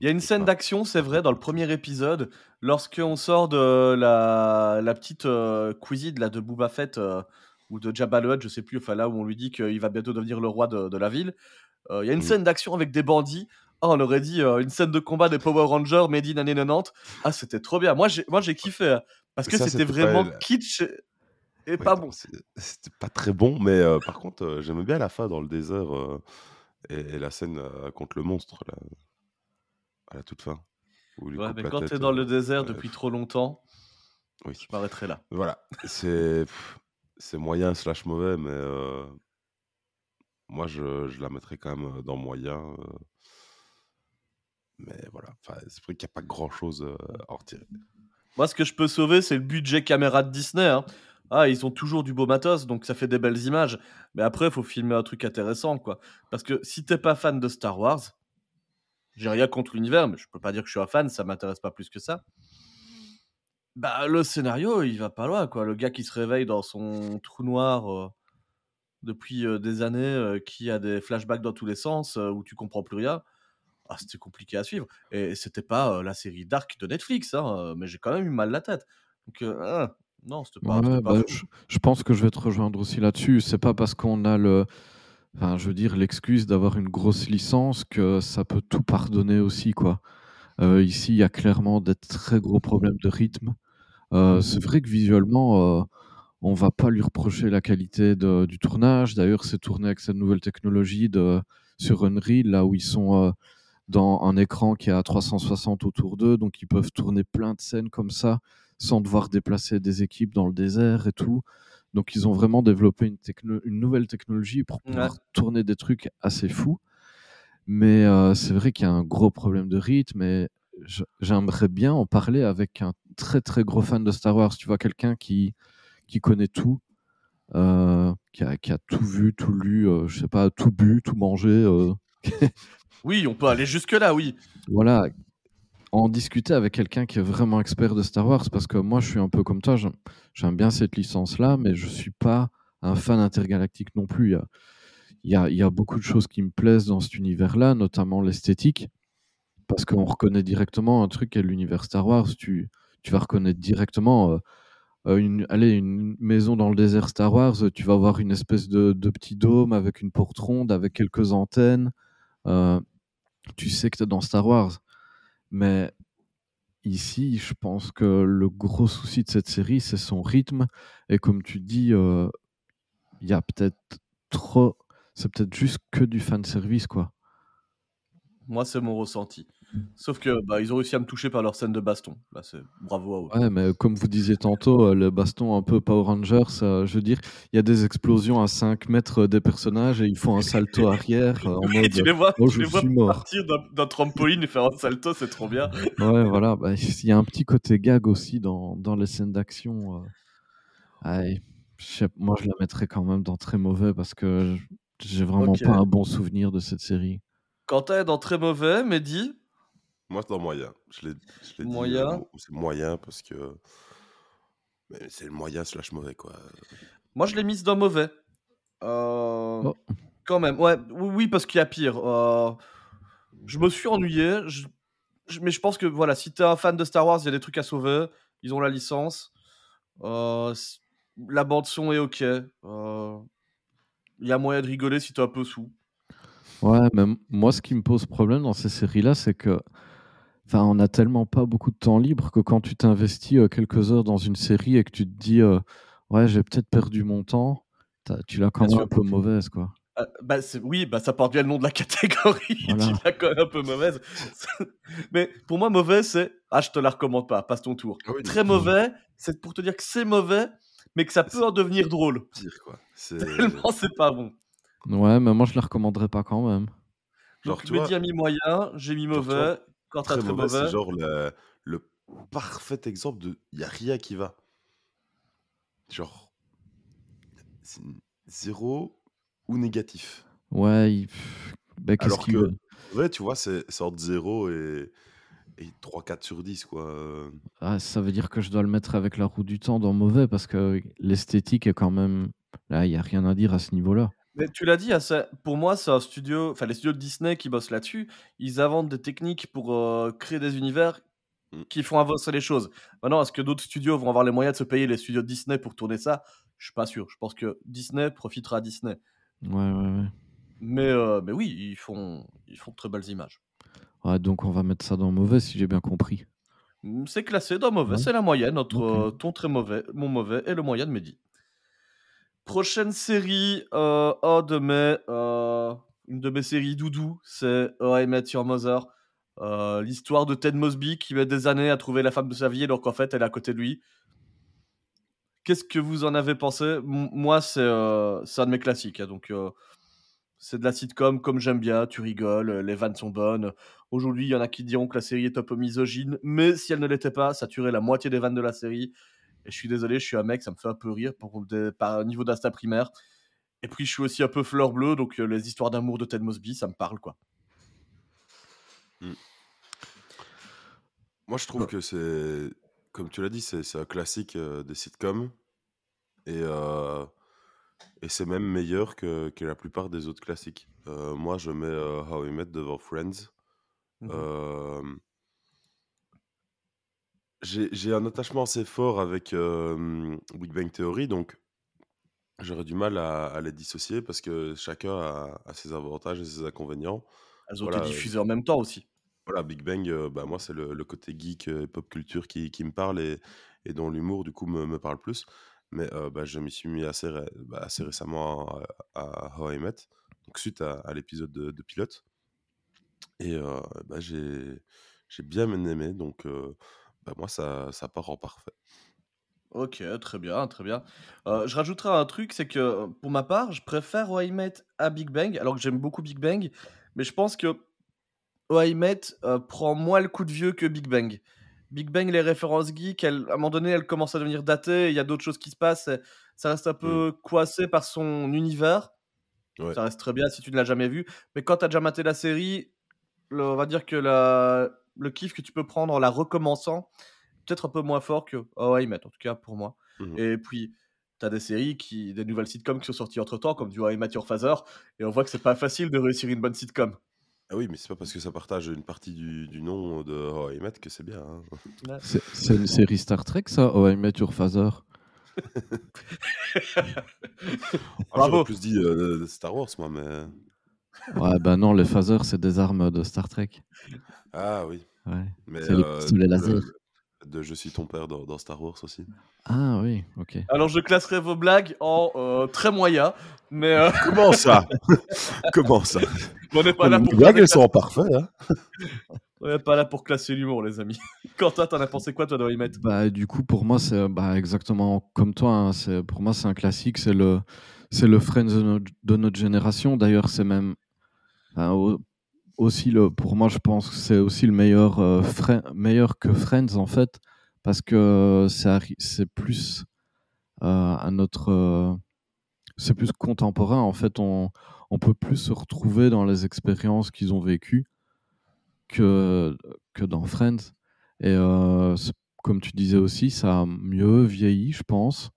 Il y a une scène d'action, c'est vrai, dans le premier épisode, lorsqu'on sort de la, la petite euh, cuisine là, de Boba Fett euh, ou de Jabba the Hutt, je sais plus, enfin là où on lui dit qu'il va bientôt devenir le roi de, de la ville. Euh, Il y a une scène d'action avec des bandits. Ah, on aurait dit euh, une scène de combat des Power Rangers made in années 90. Ah, c'était trop bien. Moi, j'ai, moi, j'ai kiffé hein, parce que c'était pas vraiment kitsch et, Ouais, pas bon. C'était pas très bon, mais euh, par contre, euh, j'aimais bien la fin dans le désert et, et la scène contre le monstre là, à la toute fin. où Ouais, mais quand t'es dans le désert depuis trop longtemps, oui. je m'arrêterai là. Voilà, c'est moyen slash mauvais, mais moi je, je la mettrais quand même dans moyen. Euh, mais voilà, c'est vrai qu'il n'y a pas grand chose à en retirer. Moi, ce que je peux sauver, c'est le budget caméra de Disney. hein. Ah, ils ont toujours du beau matos, donc ça fait des belles images. Mais après, il faut filmer un truc intéressant, quoi. Parce que si t'es pas fan de Star Wars, j'ai rien contre l'univers, mais je peux pas dire que je suis un fan, ça m'intéresse pas plus que ça. Bah, le scénario, il va pas loin, quoi. Le gars qui se réveille dans son trou noir euh, depuis euh, des années, euh, qui a des flashbacks dans tous les sens, euh, où tu comprends plus rien. Ah, c'était compliqué à suivre. Et c'était pas euh, la série Dark de Netflix, hein, mais j'ai quand même eu mal la tête. Donc, euh, ah, non, c'était pas, Ouais, pas bah, je, je pense que je vais te rejoindre aussi là-dessus. C'est pas parce qu'on a le, enfin, je veux dire, l'excuse d'avoir une grosse licence que ça peut tout pardonner aussi, quoi. Euh, ici, il y a clairement des très gros problèmes de rythme. C'est vrai que visuellement, on va pas lui reprocher la qualité de- du tournage. D'ailleurs, c'est tourné avec cette nouvelle technologie de, sur Unreal, là où ils sont dans un écran qui est à 360 autour d'eux, donc ils peuvent tourner plein de scènes comme ça sans devoir déplacer des équipes dans le désert et tout. Donc ils ont vraiment développé une, techno- une nouvelle technologie pour pouvoir Ouais. tourner des trucs assez fous. Mais euh, c'est vrai qu'il y a un gros problème de rythme et j'aimerais bien en parler avec un très très gros fan de Star Wars. Tu vois, quelqu'un qui, qui connaît tout, euh, qui, a, qui a tout vu, tout lu, euh, je sais pas, tout bu, tout mangé. [laughs] Oui, on peut aller jusque-là, oui. voilà, en discuter avec quelqu'un qui est vraiment expert de Star Wars, parce que moi, je suis un peu comme toi, j'aime- bien cette licence-là, mais je suis pas un fan intergalactique non plus. Il y a, beaucoup de choses qui me plaisent dans cet univers-là, notamment l'esthétique, parce qu'on reconnaît directement un truc est l'univers Star Wars. Tu, vas reconnaître directement euh, euh, une, une maison dans le désert Star Wars, tu vas avoir une espèce de, de petit dôme avec une porte ronde, avec quelques antennes. euh, tu sais que tu es dans Star Wars. Mais ici, je pense que le gros souci de cette série, c'est son rythme. Et comme tu dis, euh, il y a peut-être trop. C'est peut-être juste que du fan service, quoi. Moi, c'est mon ressenti. Sauf que bah, ils ont réussi à me toucher par leur scène de baston. Là, c'est bravo à eux. Ouais, mais comme vous disiez tantôt, euh, le baston un peu Power Rangers, euh, je veux dire, il y a des explosions à 5 mètres des personnages et ils font un salto [laughs] arrière euh, en Et mode. tu les vois, oh, tu je les vois partir d'un- trampoline et faire un salto, c'est trop bien. Ouais, voilà. bah, Il y a un petit côté gag aussi dans, dans les scènes d'action. euh. Moi, je la mettrais quand même dans très mauvais parce que j'ai vraiment pas un bon souvenir de cette série. Quentin est dans très mauvais, Mehdi, Moi, c'est dans moyen. Je l'ai je l'ai dit. Moyen? c'est moyen parce que. mais C'est le moyen slash mauvais, quoi. moi je l'ai mise dans mauvais. Euh, Oh. Quand même, ouais, oui, oui, parce qu'il y a pire. Euh, Je me suis ennuyé, je- je- mais je pense que voilà, si t'es un fan de Star Wars, il y a des trucs à sauver. Ils ont la licence. Euh, c- La bande son est ok. Euh, Il y a moyen de rigoler si t'es un peu sous. Ouais, mais m- moi, ce qui me pose problème dans ces séries-là, c'est que. Enfin, on a tellement pas beaucoup de temps libre que quand tu t'investis euh, quelques heures dans une série et que tu te dis, euh, ouais, j'ai peut-être perdu mon temps, t'as- tu l'as quand Bien même un sûr. peu mauvaise, quoi. Euh, bah, c'est- oui, bah, ça porte bien le nom de la [laughs] catégorie. Voilà. tu la connais un peu mauvaise. [laughs] Mais pour moi, mauvais, c'est ah, je te la recommande pas, passe ton tour. Ah oui, Très non, mauvais, c'est pour te dire que c'est mauvais, mais que ça peut en devenir drôle. pire, quoi. [laughs] C'est... Tellement c'est pas bon. Ouais, mais moi je la recommanderais pas quand même. Genre, Donc, tu vois, Mehdi a mis moyen, j'ai mis genre, tu vois, mauvais, Quentin très très mauvais, mauvais. c'est genre le, le parfait exemple de il n'y a rien qui va. Genre, zéro ou négatif. Ouais, il- bah, qu'est-ce Alors qu'il que, veut? ouais, tu vois, c'est entre 0 et, et 3-4 sur 10, quoi. Ah, ça veut dire que je dois le mettre avec la roue du temps dans mauvais parce que l'esthétique est quand même. Là, il n'y a rien à dire à ce niveau-là. Mais tu l'as dit, hein, pour moi, c'est un studio, enfin les studios de Disney qui bossent là-dessus, ils inventent des techniques pour euh, créer des univers Mm. qui font avancer les choses. Maintenant, est-ce que d'autres studios vont avoir les moyens de se payer les studios de Disney pour tourner ça? Je suis pas sûr. Je pense que Disney profitera à Disney. Ouais, ouais, ouais. Mais, euh, mais oui, ils font, ils font de très belles images. Ouais, donc on va mettre ça dans mauvais si j'ai bien compris. Mm, C'est classé dans mauvais, Ouais. c'est la moyenne entre Ok. euh, ton très mauvais, mon mauvais et le moyen de Mehdi. Prochaine série, euh, oh, de mes, euh, une de mes séries doudou, c'est How I Met Your Mother. L'histoire de Ted Mosby qui met des années à trouver la femme de sa vie alors qu'en fait elle est à côté de lui. Qu'est-ce que vous en avez pensé? Moi, c'est un de mes classiques. hein, donc, c'est de la sitcom comme j'aime bien. Tu rigoles, les vannes sont bonnes. Aujourd'hui, il y en a qui diront que la série est un peu misogyne, mais si elle ne l'était pas, ça tuerait la moitié des vannes de la série. Et je suis désolé, je suis un mec, ça me fait un peu rire pour des, par niveau d'insta primaire. Et puis, je suis aussi un peu fleur bleue, donc euh, les histoires d'amour de Ted Mosby, ça me parle, quoi. Moi, je trouve que c'est, comme tu l'as dit, c'est un classique euh, des sitcoms. Et, euh, et c'est même meilleur que, que la plupart des autres classiques. Moi, je mets How I Met devant Friends. Euh, j'ai j'ai un attachement assez fort avec euh, Big Bang Theory, donc j'aurais du mal à, à les dissocier parce que chacun a, a ses avantages et ses inconvénients. Elles ont Voilà, été euh, diffusées en même temps aussi. Voilà, Big Bang, euh, bah, moi, c'est le, le côté geek euh, et pop culture qui, qui me parle et, et dont l'humour, du coup, me, me parle plus. Mais euh, bah, je m'y suis mis assez, ré- bah, assez récemment à, à How I Met, donc suite à, à l'épisode de, de Pilote. Et euh, bah, j'ai j'ai bien aimé, donc euh, bah, moi, ça, ça part en parfait. Ok, très bien, très bien. Euh, je rajouterai un truc, c'est que pour ma part, je préfère How I Met à Big Bang, alors que j'aime beaucoup Big Bang, mais je pense que How I Met euh, prend moins le coup de vieux que Big Bang. Big Bang, les références geeks, elles- à un moment donné, elles commencent à devenir datées, il y a d'autres choses qui se passent, et ça reste un peu coincé par son univers. Ouais. Ça reste très bien si tu ne l'as jamais vu, mais quand tu as déjà maté la série, le- on va dire que la- le kiff que tu peux prendre en la recommençant, peut-être un peu moins fort que How I Met, en tout cas pour moi. Mhm. Et puis, tu as des séries, qui, des nouvelles sitcoms qui sont sorties entre temps, comme du How I Met Your Father, et on voit que c'est pas facile de réussir une bonne sitcom. Ah oui, mais c'est pas parce que ça partage une partie du, du nom de How I Met que c'est bien. hein. C'est c'est une série Star Trek, ça How I Met Your Father? [laughs] Ah, Bravo. J'aurais plus dit euh, Star Wars, moi, mais. Ouais, bah non, les phasers, c'est des armes de Star Trek. Ah oui. Ouais. Mais, C'est les euh, pistolets le- laser. de Je suis ton père dans, dans Star Wars aussi. Ah oui, ok. Alors, je classerai vos blagues en euh, très moyen, mais euh, [laughs] Comment ça? Comment ça? On n'est pas, là Les pour blagues, faire elles sont en parfait. Hein [laughs] on n'est pas là pour classer l'humour, les amis. [laughs] Quentin, t'en as pensé quoi, toi, de How I Met Bah, du coup, pour moi, c'est bah, exactement comme toi. hein, c'est- pour moi, c'est un classique. C'est le, c'est le Friends de notre, de notre génération. D'ailleurs, c'est même aussi le. Pour moi, je pense que c'est aussi le meilleur, euh, meilleur que Friends en fait, parce que c'est plus euh, à notre, euh, c'est plus contemporain. En fait, on, on peut plus se retrouver dans les expériences qu'ils ont vécues que que dans Friends. Et euh, comme tu disais aussi, ça a mieux vieilli, je pense,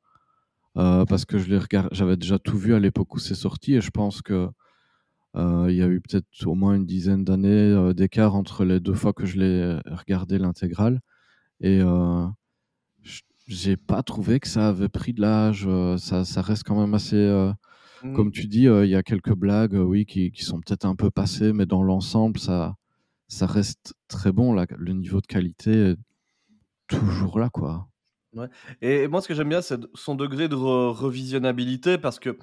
euh, parce que je j'avais déjà tout vu à l'époque où c'est sorti, et je pense que il y a eu peut-être au moins une dizaine d'années euh, d'écart entre les deux fois que je l'ai regardé l'intégrale, et euh, j'ai pas trouvé que ça avait pris de l'âge. euh, ça, ça reste quand même assez. euh, Mm. comme tu dis, euh, il y a quelques blagues, euh, oui, qui, qui sont peut-être un peu passées, mais dans l'ensemble, ça, ça reste très bon. là. Le niveau de qualité est toujours là, quoi. Et moi, ce que j'aime bien, c'est son degré de re- revisionnabilité, parce que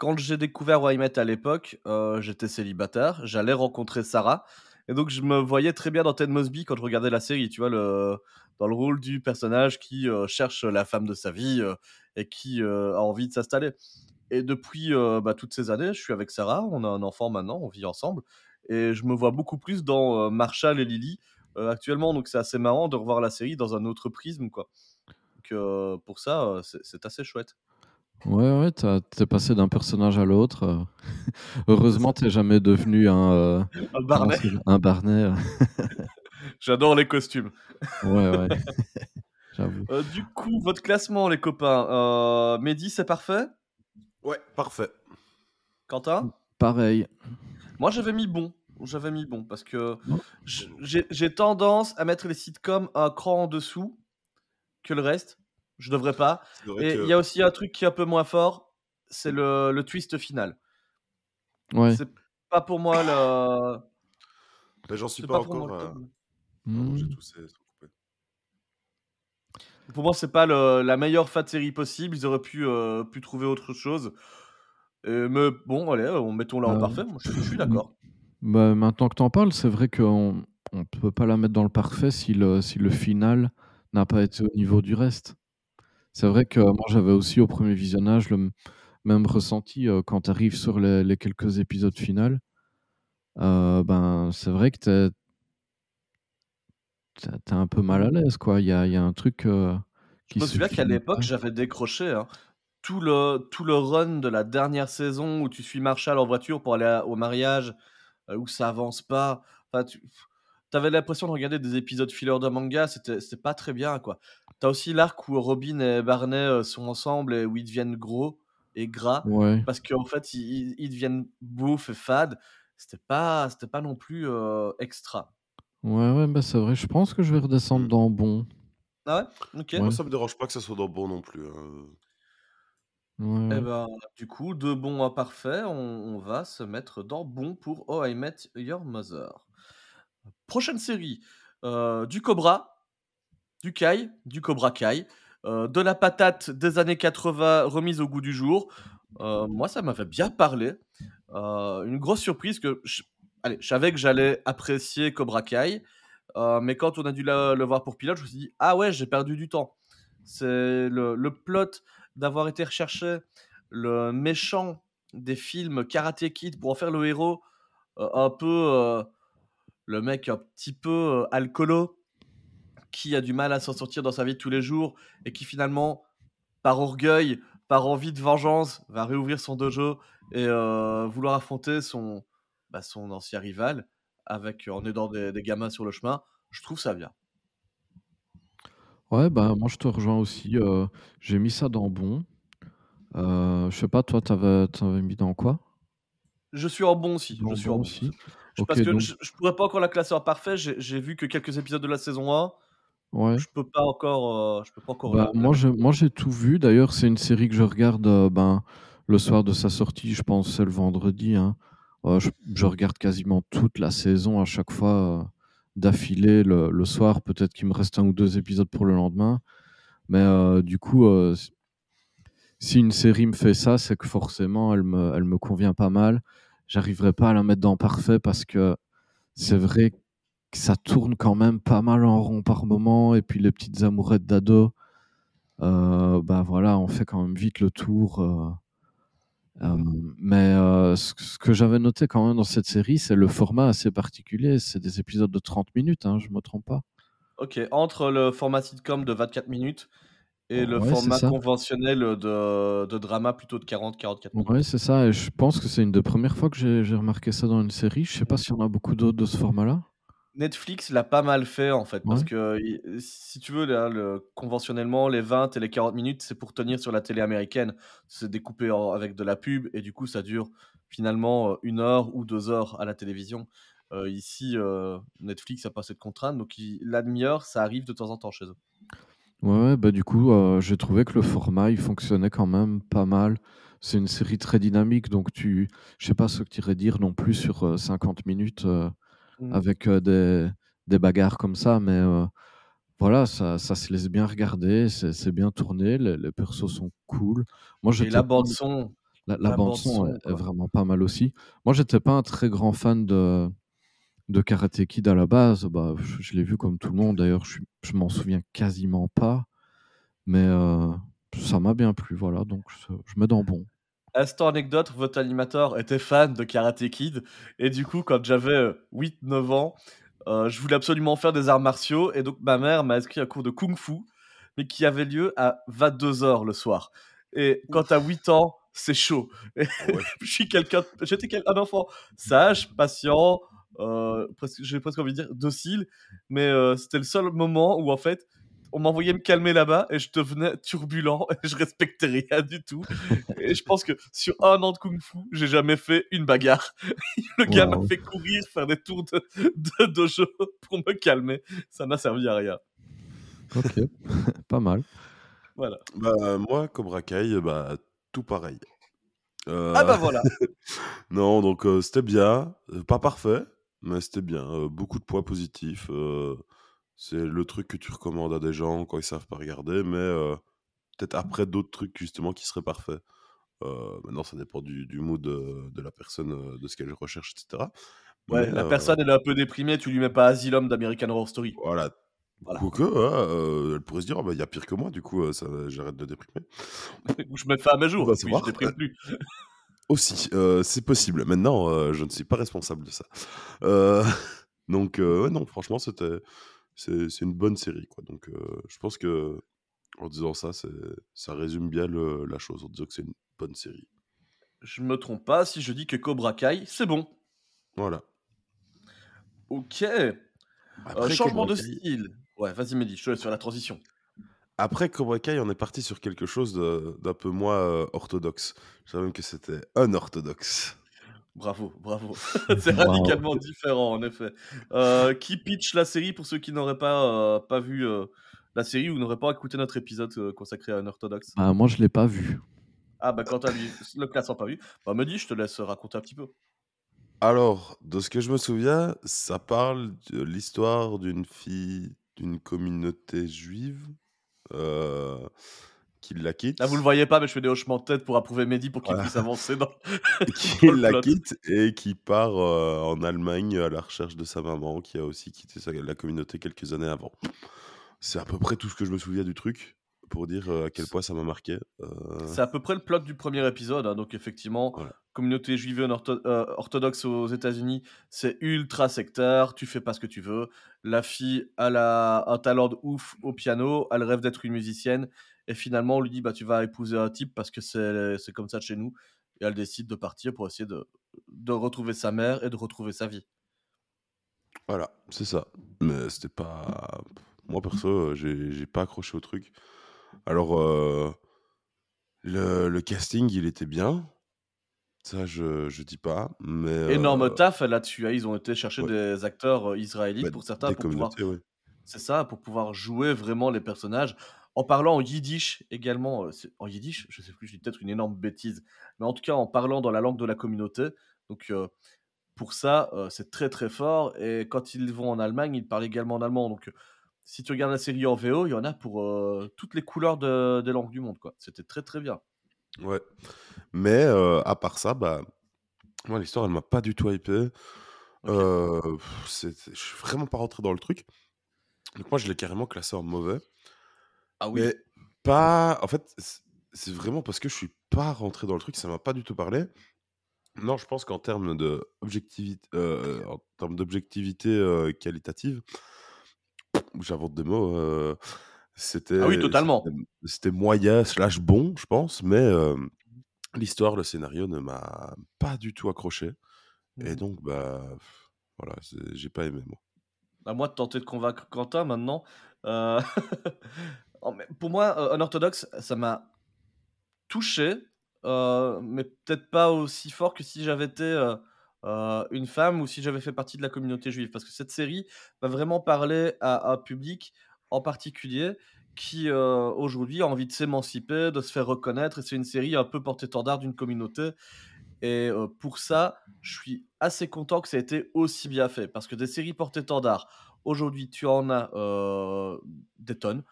quand j'ai découvert Why Met à l'époque, euh, j'étais célibataire, j'allais rencontrer Sarah, et donc je me voyais très bien dans Ted Mosby quand je regardais la série, tu vois, dans le rôle du personnage qui euh, cherche la femme de sa vie euh, et qui a envie de s'installer. Et depuis bah, toutes ces années, je suis avec Sarah, on a un enfant maintenant, on vit ensemble, et je me vois beaucoup plus dans Marshall et Lily actuellement, donc c'est assez marrant de revoir la série dans un autre prisme, quoi. Donc pour ça, c'est assez chouette. Ouais, ouais, t'as- t'es passé d'un personnage à l'autre. euh. [laughs] Heureusement, t'es jamais devenu un, euh, Un comment Barney, c'est- un Barney. euh. [laughs] j'adore les costumes. Ouais, ouais, [laughs] j'avoue. Euh, du coup, votre classement, les copains. Euh, Mehdi, c'est parfait? Ouais, parfait. Quentin? Pareil. Moi, j'avais mis bon. J'avais mis bon parce que Non. j- j'ai j'ai tendance à mettre les sitcoms un cran en dessous que le reste. Je devrais pas. Et il que y a aussi un truc qui est un peu moins fort, c'est le, le twist final. Ouais. C'est pas pour moi le. Mais j'en suis C'est pas, pour encore. à- top. Pardon, j'ai. Pour moi, c'est pas le- la meilleure fin de série possible. Ils auraient pu, euh, pu trouver autre chose. Euh, mais bon, allez, on mettons-la en Euh, parfait. Moi, je, je suis d'accord. Bah, maintenant que t'en parles, c'est vrai qu'on on peut pas la mettre dans le parfait si le, si le final n'a pas été au niveau du reste. C'est vrai que moi, j'avais aussi au premier visionnage le m- même ressenti euh, quand tu arrives sur les, les quelques épisodes finaux. Euh, ben, c'est vrai que t'es t'es- t'es un peu mal à l'aise, quoi. Il y a, il y a un truc euh, Je qui me se souviens qu'à finit l'époque, pas. j'avais décroché hein, tout, le, tout le run de la dernière saison où tu suis Marshall en voiture pour aller à- au mariage, euh, où ça avance pas. Enfin, tu avais l'impression de regarder des épisodes filler de manga, c'était c'était pas très bien, quoi. T'as aussi l'arc où Robin et Barney sont ensemble et où ils deviennent gros et gras, Ouais. parce qu'en fait, ils, deviennent beaufs et fades. C'était pas, c'était pas non plus euh, extra. Ouais, ouais, bah, c'est vrai. Je pense que je vais redescendre Hmm. dans bon. Ah ouais? Ok. Ouais. Moi, ça me dérange pas que ça soit dans bon non plus. hein. Ouais, Eh ben, du coup, de bon à parfait, on, on va se mettre dans bon pour Oh I Met Your Mother. Prochaine série, euh, du Cobra, du Kai, du Cobra Kai, euh, de la patate des années 80 remise au goût du jour. Euh, moi, ça m'avait bien parlé. Euh, une grosse surprise que je, savais que j'allais apprécier Cobra Kai, mais quand on a dû le voir pour pilote, je me suis dit ah ouais, j'ai perdu du temps. C'est le, le plot d'avoir été recherché le méchant des films Karate Kid pour en faire le héros, un peu le mec un petit peu alcoolo qui a du mal à s'en sortir dans sa vie de tous les jours et qui finalement, par orgueil, par envie de vengeance, va réouvrir son dojo et euh, vouloir affronter son, bah, son ancien rival avec en aidant des, des gamins sur le chemin. Je trouve ça bien. Ouais, bah, moi, je te rejoins aussi. euh, j'ai mis ça dans bon. Euh, je sais pas, toi, t'avais, t'avais mis dans quoi? Je suis en bon aussi. Dans Je suis en bon bon. aussi. Je- Ok, Parce que donc, je, je pourrais pas encore la classer en parfait. J'ai j'ai vu que quelques épisodes de la saison 1. Ouais. Je peux pas encore. euh, je peux pas encore. Bah, moi, mettre. je, moi, j'ai tout vu. D'ailleurs, c'est une série que je regarde euh, ben, le soir de sa sortie. Je pense c'est le vendredi. hein. Euh, je, je regarde quasiment toute la saison à chaque fois d'affilée le, le soir. Peut-être qu'il me reste un ou deux épisodes pour le lendemain. Mais du coup, si une série me fait ça, c'est que forcément, elle me, elle me convient pas mal. J'arriverai pas à la mettre dans parfait parce que c'est vrai que ça tourne quand même pas mal en rond par moment. Et puis les petites amourettes d'ado, euh, bah voilà, on fait quand même vite le tour. euh, euh, mais euh, ce, ce que j'avais noté quand même dans cette série, c'est le format assez particulier. C'est des épisodes de 30 minutes, hein, je me trompe pas. Ok, entre le format sitcom de 24 minutes et le Ouais, format conventionnel de, de drama plutôt de 40-44 minutes. Ouais, c'est ça. Et je pense que c'est une des premières fois que j'ai j'ai remarqué ça dans une série. Je sais pas s'il y en a beaucoup d'autres de ce format-là. Netflix l'a pas mal fait en fait, parce que si tu veux, là, le, conventionnellement, les 20 et les 40 minutes, c'est pour tenir sur la télé américaine. C'est découpé en- avec de la pub et du coup, ça dure finalement euh, une heure ou deux heures à la télévision. Euh, ici, euh, Netflix a pas cette contrainte, donc la demi-heure, ça arrive de temps en temps chez eux. Ouais, bah du coup, euh, j'ai trouvé que le format, il fonctionnait quand même pas mal. C'est une série très dynamique, donc tu, je sais pas ce que tu irais dire non plus sur euh, 50 minutes euh, Mm. avec des, des bagarres comme ça, mais voilà, ça, ça se laisse bien regarder, c'est bien tourné, les, les persos sont cool. Moi, Et la bande son, La, la La bande bande son son, est, vraiment pas mal aussi. Moi, j'étais pas un très grand fan de, de Karate Kid à la base. Bah, je je l'ai vu comme tout le monde. D'ailleurs, je, je m'en souviens quasiment pas. Mais euh, ça m'a bien plu. Voilà, donc je, je dans bon. Instant anecdote, votre animateur était fan de Karate Kid. Et du coup, quand j'avais 8-9 ans, euh, je voulais absolument faire des arts martiaux. Et donc, ma mère m'a inscrit à un cours de kung fu, mais qui avait lieu à 22h le soir. Et quand t'as 8 ans, c'est chaud. Et Ouais. [laughs] je suis quelqu'un, j'étais un enfant sage, patient, euh, j'ai presque envie de dire docile. Mais euh, c'était le seul moment où, en fait, on m'envoyait me calmer là-bas et je devenais turbulent [laughs] et je respectais rien du tout. Et je pense que sur un an de kung fu, j'ai jamais fait une bagarre. [laughs] Le gars m'a fait courir, faire des tours de, de dojo pour me calmer. Ça n'a servi à rien. Ok, [laughs] pas mal. Voilà. Bah, moi, Cobra Kai, bah, tout pareil. Euh, Ah bah voilà. Non, donc euh, c'était bien. Euh, Pas parfait, mais c'était bien. Euh, beaucoup de points positifs. Euh, c'est le truc que tu recommandes à des gens quand ils savent pas regarder, mais euh, peut-être après d'autres trucs justement qui seraient parfaits. Euh, maintenant, ça dépend du, du mood de, de la personne, euh, de ce qu'elle recherche, etc. Ouais, Mais, la euh, personne elle est un peu déprimée, tu lui mets pas Asylum d'American Horror Story. Voilà. Ouais, euh, elle pourrait se dire, il y a pire que moi, du coup, euh, ça, j'arrête de déprimer. Ou je mets fin à mes jours, puis je déprime plus. Aussi, euh, c'est possible. Maintenant, euh, je ne suis pas responsable de ça. Euh, [laughs] donc, euh, ouais, non, franchement, c'était, c'est, une bonne série, quoi. Donc, euh, je pense que, en disant ça, ça résume bien le- la chose, en disant que c'est une bonne série. Je me trompe pas si je dis que Cobra Kai, c'est bon. Voilà. Ok. Euh, Après, changement Cobra de Kai- style. Ouais, vas-y Mehdi, je te laisse faire la transition. Après Cobra Kai, on est parti sur quelque chose d'un peu moins euh, orthodoxe. Je savais même que c'était unorthodoxe. Bravo, bravo. [laughs] c'est Wow. radicalement différent, en effet. Euh, qui pitch la série pour ceux qui n'auraient pas, euh, pas vu euh, la série ou n'auraient pas écouté notre épisode euh, consacré à un orthodoxe Bah, moi, je l'ai pas vu. Ah, bah, quand lui, le classant pas vu, bah, me dis, je te laisse raconter un petit peu. Alors, de ce que je me souviens, ça parle de l'histoire d'une fille d'une communauté juive euh, qui la quitte. Là, vous le voyez pas, mais je fais des hochements de tête pour approuver Mehdi pour qu'il Voilà. puisse avancer dans. qui [laughs] dans le la plot. quitte et qui part euh, en Allemagne à la recherche de sa maman qui a aussi quitté sa- la communauté quelques années avant. C'est à peu près tout ce que je me souviens du truc pour dire euh, à quel point ça m'a marqué. Euh, C'est à peu près le plot du premier épisode. hein, donc, effectivement, Voilà. Communauté juive euh, orthodoxe aux États-Unis, c'est ultra sectaire. Tu fais pas ce que tu veux. La fille, a un talent de ouf au piano. Elle rêve d'être une musicienne. Et finalement, on lui dit bah, Tu vas épouser un type parce que c'est comme ça chez nous. Et elle décide de partir pour essayer de, de retrouver sa mère et de retrouver sa vie. Voilà, c'est ça. Mais c'était pas. Moi perso, j'ai pas accroché au truc. Alors, euh, le, le casting, il était bien. Ça, je, je dis pas. Mais. Énorme euh, taf là-dessus. hein, Ils ont été chercher ouais. des acteurs euh, israélites bah, pour certains pour pouvoir ouais. C'est ça, pour pouvoir jouer vraiment les personnages. En parlant en yiddish également, euh, en yiddish, je sais plus, je dis peut-être une énorme bêtise, mais en tout cas en parlant dans la langue de la communauté. Donc euh, pour ça, euh, c'est très très fort. Et quand ils vont en Allemagne, ils parlent également en allemand. Donc si tu regardes la série en VO, il y en a pour toutes les couleurs de- des langues du monde. quoi. C'était très très bien. Ouais. Mais euh, à part ça, bah, moi, l'histoire, elle m'a pas du tout hypé. Ok. Euh, pff, c'est- je suis vraiment pas rentré dans le truc. Donc moi, je l'ai carrément classé en mauvais. Ah oui, Mais pas. En fait, c'est c'est vraiment parce que je suis pas rentré dans le truc, ça m'a pas du tout parlé. Non, je pense qu'en termes de objectivité, euh, en termes d'objectivité euh, qualitative, j'invente des mots. euh, c'était ah oui, totalement. c'était c'était moyen slash bon, je pense, mais euh, l'histoire, le scénario ne m'a pas du tout accroché. Et Mhm. donc, bah, voilà, c'est- j'ai pas aimé moi. À moi de tenter de convaincre Quentin maintenant. Euh, [laughs] oh, pour moi, euh, un orthodoxe, ça m'a touché, euh, mais peut-être pas aussi fort que si j'avais été euh, une femme ou si j'avais fait partie de la communauté juive. Parce que cette série va vraiment parler à un public en particulier qui euh, aujourd'hui a envie de s'émanciper, de se faire reconnaître. Et c'est une série un peu porte-étendard d'une communauté. Et euh, pour ça, je suis assez content que ça ait été aussi bien fait. Parce que des séries porte-étendard, aujourd'hui, tu en as euh, des tonnes.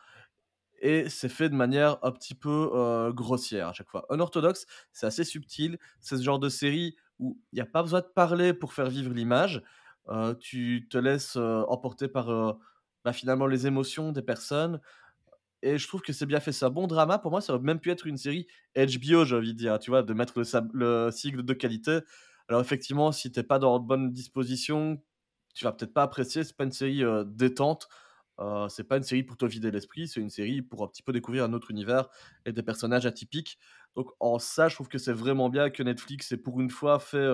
et c'est fait de manière un petit peu grossière à chaque fois. Unorthodoxe, c'est assez subtil, c'est ce genre de série où il n'y a pas besoin de parler pour faire vivre l'image, tu te laisses emporter par bah, finalement les émotions des personnes, et je trouve que c'est bien fait. Un bon drama. Pour moi, ça aurait même pu être une série HBO, j'ai envie de dire, tu vois, de mettre le, le sigle de qualité. Alors effectivement, si t'es pas dans de bonnes dispositions, tu vas peut-être pas apprécier. C'est pas une série détente. Euh, c'est pas une série pour te vider l'esprit. C'est une série pour un petit peu découvrir un autre univers et des personnages atypiques. Donc en ça, je trouve que c'est vraiment bien que Netflix ait pour une fois fait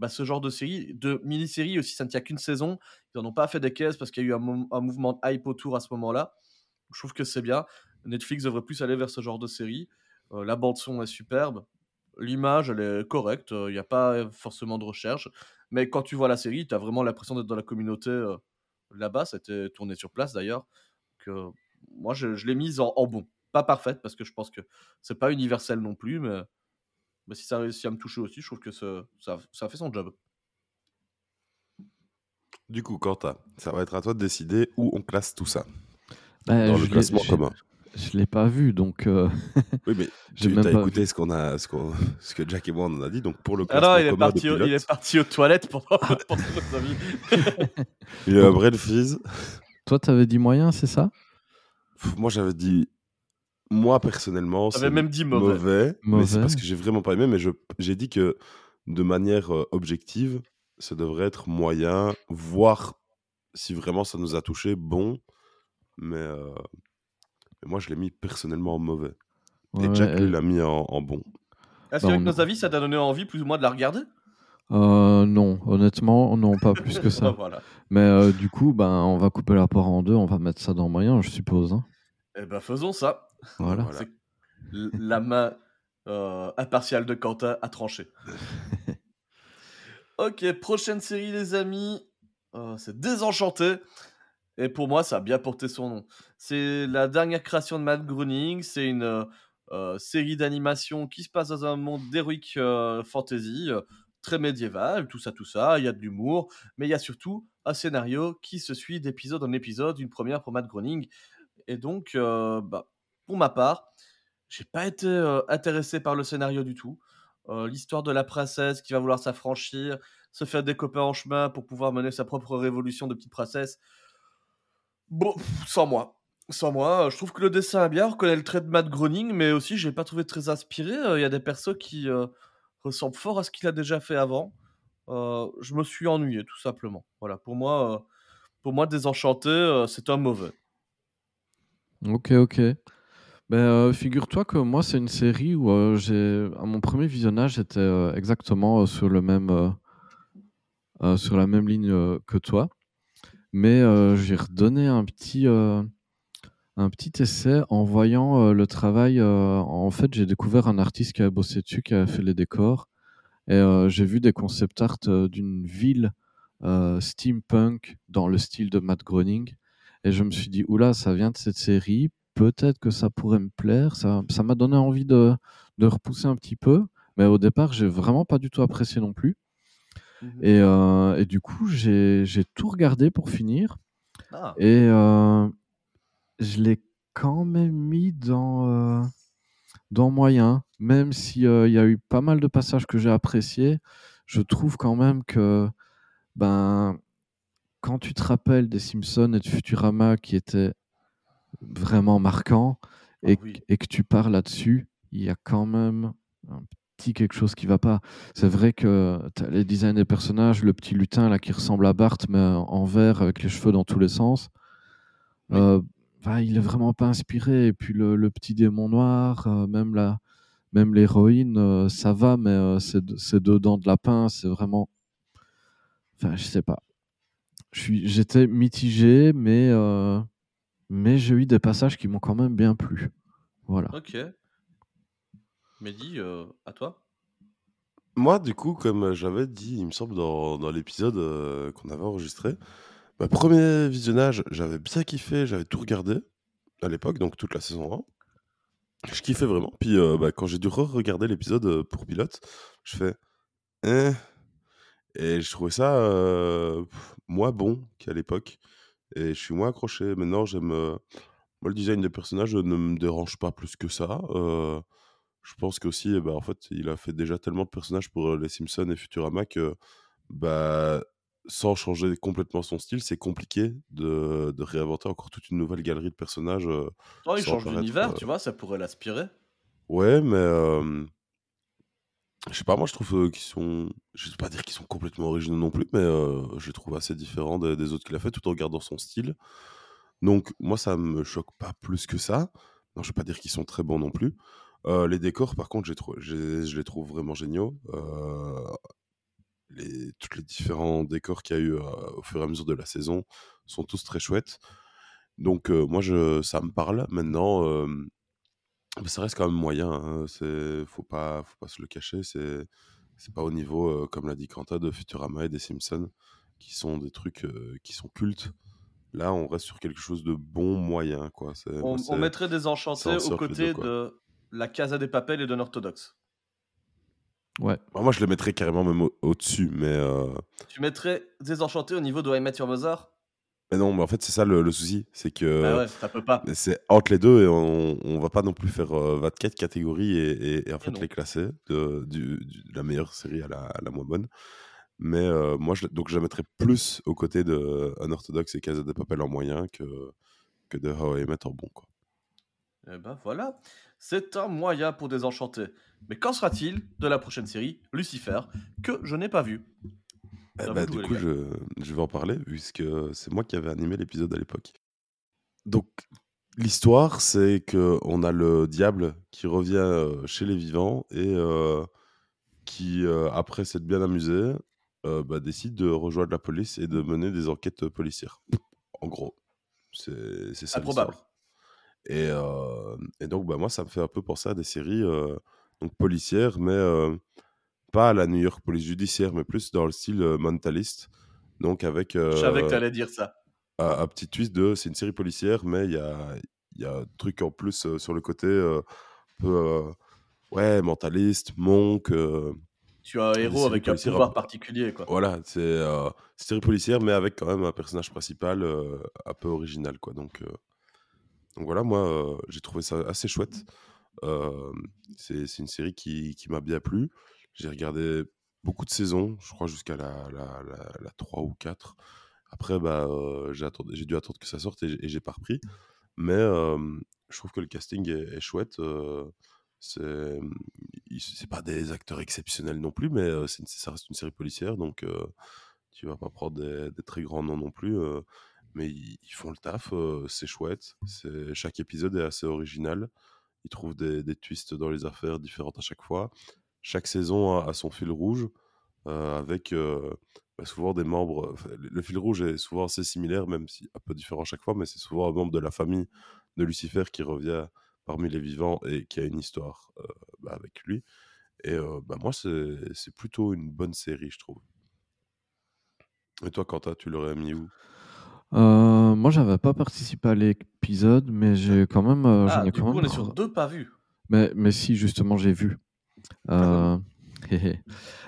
bah, ce genre de série, de mini-série aussi. Ça ne tient qu'une saison. Ils en ont pas fait des caisses parce qu'il y a eu un, mouvement de hype autour à ce moment-là. Je trouve que c'est bien. Netflix devrait plus aller vers ce genre de série. Euh, la bande son est superbe. L'image, elle est correcte. Il n'y a pas forcément de recherche. Mais quand tu vois la série, tu as vraiment l'impression d'être dans la communauté euh, là-bas. C'était tourné sur place d'ailleurs. Que moi, je, je l'ai mise en, en bon. Pas parfaite parce que je pense que c'est pas universel non plus. Mais, mais si ça réussit à me toucher aussi, je trouve que ça, ça, fait son job. Du coup, Quentin, ça va être à toi de décider où on classe tout ça Bah, dans le classement commun. Je l'ai pas vu, donc euh, [laughs] Oui, mais [laughs] j'ai tu même as pas écouté ce, qu'on a, ce, [laughs] ce que Jack et moi on en a dit. Donc pour le Ah classement non, il est, commun de parti, au- il est parti aux toilettes pendant, pendant notre avis. il a un vrai freeze. Toi, t'avais dit moyen, c'est ça? Pff, Moi, j'avais dit, moi personnellement, c'est même dit mauvais. mauvais, mais c'est parce que j'ai vraiment pas aimé. Mais je- j'ai dit que de manière euh, objective, ça devrait être moyen, voire si vraiment ça nous a touché, bon. Mais, euh, mais moi, je l'ai mis personnellement en mauvais. Ouais, et Jack, ouais, euh, l'a mis en, en bon. Est-ce Bah, qu'avec on- nos avis, ça t'a donné envie plus ou moins de la regarder? Euh, non, honnêtement, non, pas plus que [laughs] Ah, ça. Voilà. Mais euh, du coup, ben, on va couper la part en deux, on va mettre ça dans moyen, je suppose. hein. Eh ben faisons ça. Voilà. La main euh, impartiale de Quentin a tranché. [laughs] ok, prochaine série les amis. Euh, c'est Désenchanté. Et pour moi, ça a bien porté son nom. C'est la dernière création de Matt Groening. C'est une euh, série d'animation qui se passe dans un monde d'heroic fantasy, très médiéval, tout ça, tout ça. Il y a de l'humour, mais il y a surtout un scénario qui se suit d'épisode en épisode, une première pour Matt Groening. Et donc, bah, pour ma part, j'ai pas été euh, intéressé par le scénario du tout. Euh, L'histoire de la princesse qui va vouloir s'affranchir, se faire des copains en chemin pour pouvoir mener sa propre révolution de petite princesse. Bon, sans moi. Sans moi, euh, je trouve que le dessin est bien, on reconnaît le trait de Matt Groening, mais aussi j'ai pas trouvé très inspiré. Il y a des persos qui ressemblent fort à ce qu'il a déjà fait avant. Je me suis ennuyé, tout simplement. Voilà, pour moi, pour moi Désenchanté, c'est un mauvais. Ok, ok. Ben, euh, figure-toi que moi, c'est une série où euh, j'ai, à mon premier visionnage, j'étais euh, exactement sur le même, sur la même ligne que toi, mais j'ai redonné un petit, un petit essai en voyant le travail. en fait, j'ai découvert un artiste qui a bossé dessus, qui a fait les décors, et j'ai vu des concept art d'une ville steampunk dans le style de Matt Groening. Et je me suis dit, oula, ça vient de cette série, peut-être que ça pourrait me plaire. Ça ça m'a donné envie de, de repousser un petit peu. Mais au départ, j'ai vraiment pas du tout apprécié non plus. Mhm. Et, euh, et du coup, j'ai tout regardé pour finir. Ah, Et euh, je l'ai quand même mis dans, euh, dans moyen, même s'il y a eu pas mal de passages que j'ai appréciés. Je trouve quand même que ben, quand tu te rappelles des Simpsons et de Futurama qui étaient vraiment marquants et, Ah oui. que- et que tu parles là-dessus, il y a quand même un petit quelque chose qui va pas. C'est vrai que les designs des personnages, le petit lutin là qui ressemble à Bart mais en vert avec les cheveux dans tous les sens. Oui. Euh, bah, il est vraiment pas inspiré. Et puis le, le petit démon noir, euh, même la, même l'héroïne, euh, ça va, mais c'est de- c'est deux dents de lapin, c'est vraiment. Enfin, je sais pas. J'étais mitigé, mais, mais j'ai eu des passages qui m'ont quand même bien plu. Voilà. ok. Mehdi, euh, à toi Moi, du coup, comme j'avais dit, il me semble, dans, dans l'épisode euh, qu'on avait enregistré, ma premier visionnage, j'avais bien kiffé, j'avais tout regardé à l'époque, donc toute la saison 1. Je kiffais vraiment. Puis euh, bah, quand j'ai dû re-regarder l'épisode euh, pour pilote, je fais eh. Et je trouvais ça euh, moins bon qu'à l'époque. Et je suis moins accroché. Maintenant, j'aime euh, moi, le design des personnages ne me dérange pas plus que ça. Euh, je pense qu'aussi, eh ben, en fait, il a fait déjà tellement de personnages pour euh, les Simpsons et Futurama que bah, sans changer complètement son style, c'est compliqué de, de réinventer encore toute une nouvelle galerie de personnages. euh, Oh, il sans change paraître, d'univers, euh, tu vois, ça pourrait l'aspirer. Ouais, mais euh, je sais pas, moi je trouve euh, qu'ils sont. Je vais pas dire qu'ils sont complètement originaux non plus, mais euh, je les trouve assez différents des, autres qu'il a fait tout en gardant son style. Donc, moi ça me choque pas plus que ça. Non, je vais pas dire qu'ils sont très bons non plus. Euh, les décors, par contre, je les trouve vraiment géniaux. Euh, les, tous les différents décors qu'il y a eu au fur et à mesure de la saison sont tous très chouettes. Donc, moi, ça me parle. Maintenant, euh, mais ça reste quand même moyen. Hein. C'est, faut pas, faut pas se le cacher. C'est, c'est pas au niveau, euh, comme l'a dit Quentin, de Futurama et des Simpsons, qui sont des trucs euh, qui sont cultes. Là, on reste sur quelque chose de bon moyen, quoi. C'est, On, moi, on c'est- mettrait des c'est enchantés un aux côtés quoi. de la Casa des Papels et de l'Orthodoxe. Ouais. Bah, moi, je les mettrais carrément même au- au-dessus, mais. euh, Tu mettrais des enchantés au niveau de I Met Your Mother Mais non, mais en fait, c'est ça le, le souci. C'est que. Bah ouais, ça peut pas. C'est entre les deux et on, on va pas non plus faire euh, 24 catégories et, et- et en fait les classer de, du- du- de la meilleure série à la, à la moins bonne. Mais euh, moi, je, donc je la mettrais plus aux côtés de Unorthodox et Casa de Papel en moyen que, que de How I Met en bon. Quoi. Eh ben voilà, c'est un moyen pour désenchanter. Mais qu'en sera-t-il de la prochaine série, Lucifer, que je n'ai pas vue Eh ben, du coup, je, je vais en parler puisque c'est moi qui avais animé l'épisode à l'époque. Donc, l'histoire, c'est que on a le diable qui revient euh, chez les vivants et euh, qui, euh, après s'être bien amusé, euh, bah, décide de rejoindre la police et de mener des enquêtes policières. En gros, c'est ça Improbable. Et, et donc, bah, moi, ça me fait un peu penser à des séries donc policières, mais pas à la New York Police Judiciaire, mais plus dans le style euh, mentaliste. Donc, avec Je savais que euh, tu allais dire ça. un, un petit twist de c'est une série policière, mais il y a, y a un truc en plus euh, sur le côté euh, un peu euh, ouais, mentaliste, monk. euh, Tu as un héros avec un pouvoir particulier, quoi. voilà, c'est euh, une série policière, mais avec quand même un personnage principal euh, un peu original. Quoi. Donc, euh, donc voilà, moi, euh, j'ai trouvé ça assez chouette. Euh, c'est c'est une série qui, qui m'a bien plu. J'ai regardé beaucoup de saisons, je crois jusqu'à la, la, la, la 3 ou 4. Après, bah, euh, j'ai dû attendre que ça sorte et, j'ai- pas repris. Mais euh, je trouve que le casting est, est chouette. euh, c'est pas des acteurs exceptionnels non plus, mais euh, ça reste une série policière, donc tu vas pas prendre des, très grands noms non plus. mais ils, font le taf, c'est chouette. Chaque épisode est assez original. Ils trouvent des twists dans les affaires différentes à chaque fois. Chaque saison a, a son fil rouge, euh, avec euh, bah, souvent des membres. le fil rouge est souvent assez similaire, même si un peu différent à chaque fois, mais c'est souvent un membre de la famille de Lucifer qui revient parmi les vivants et qui a une histoire euh, bah, avec lui. Et euh, bah, moi, c'est plutôt une bonne série, je trouve. Et toi, Quentin, tu l'aurais mis où? Euh, moi, j'avais pas participé à l'épisode, mais j'ai quand même. euh, j'en Ah, ai du quand coup, on même est sur deux pas vus. Mais, mais si, justement, j'ai vu. Euh, hé, [laughs] hé.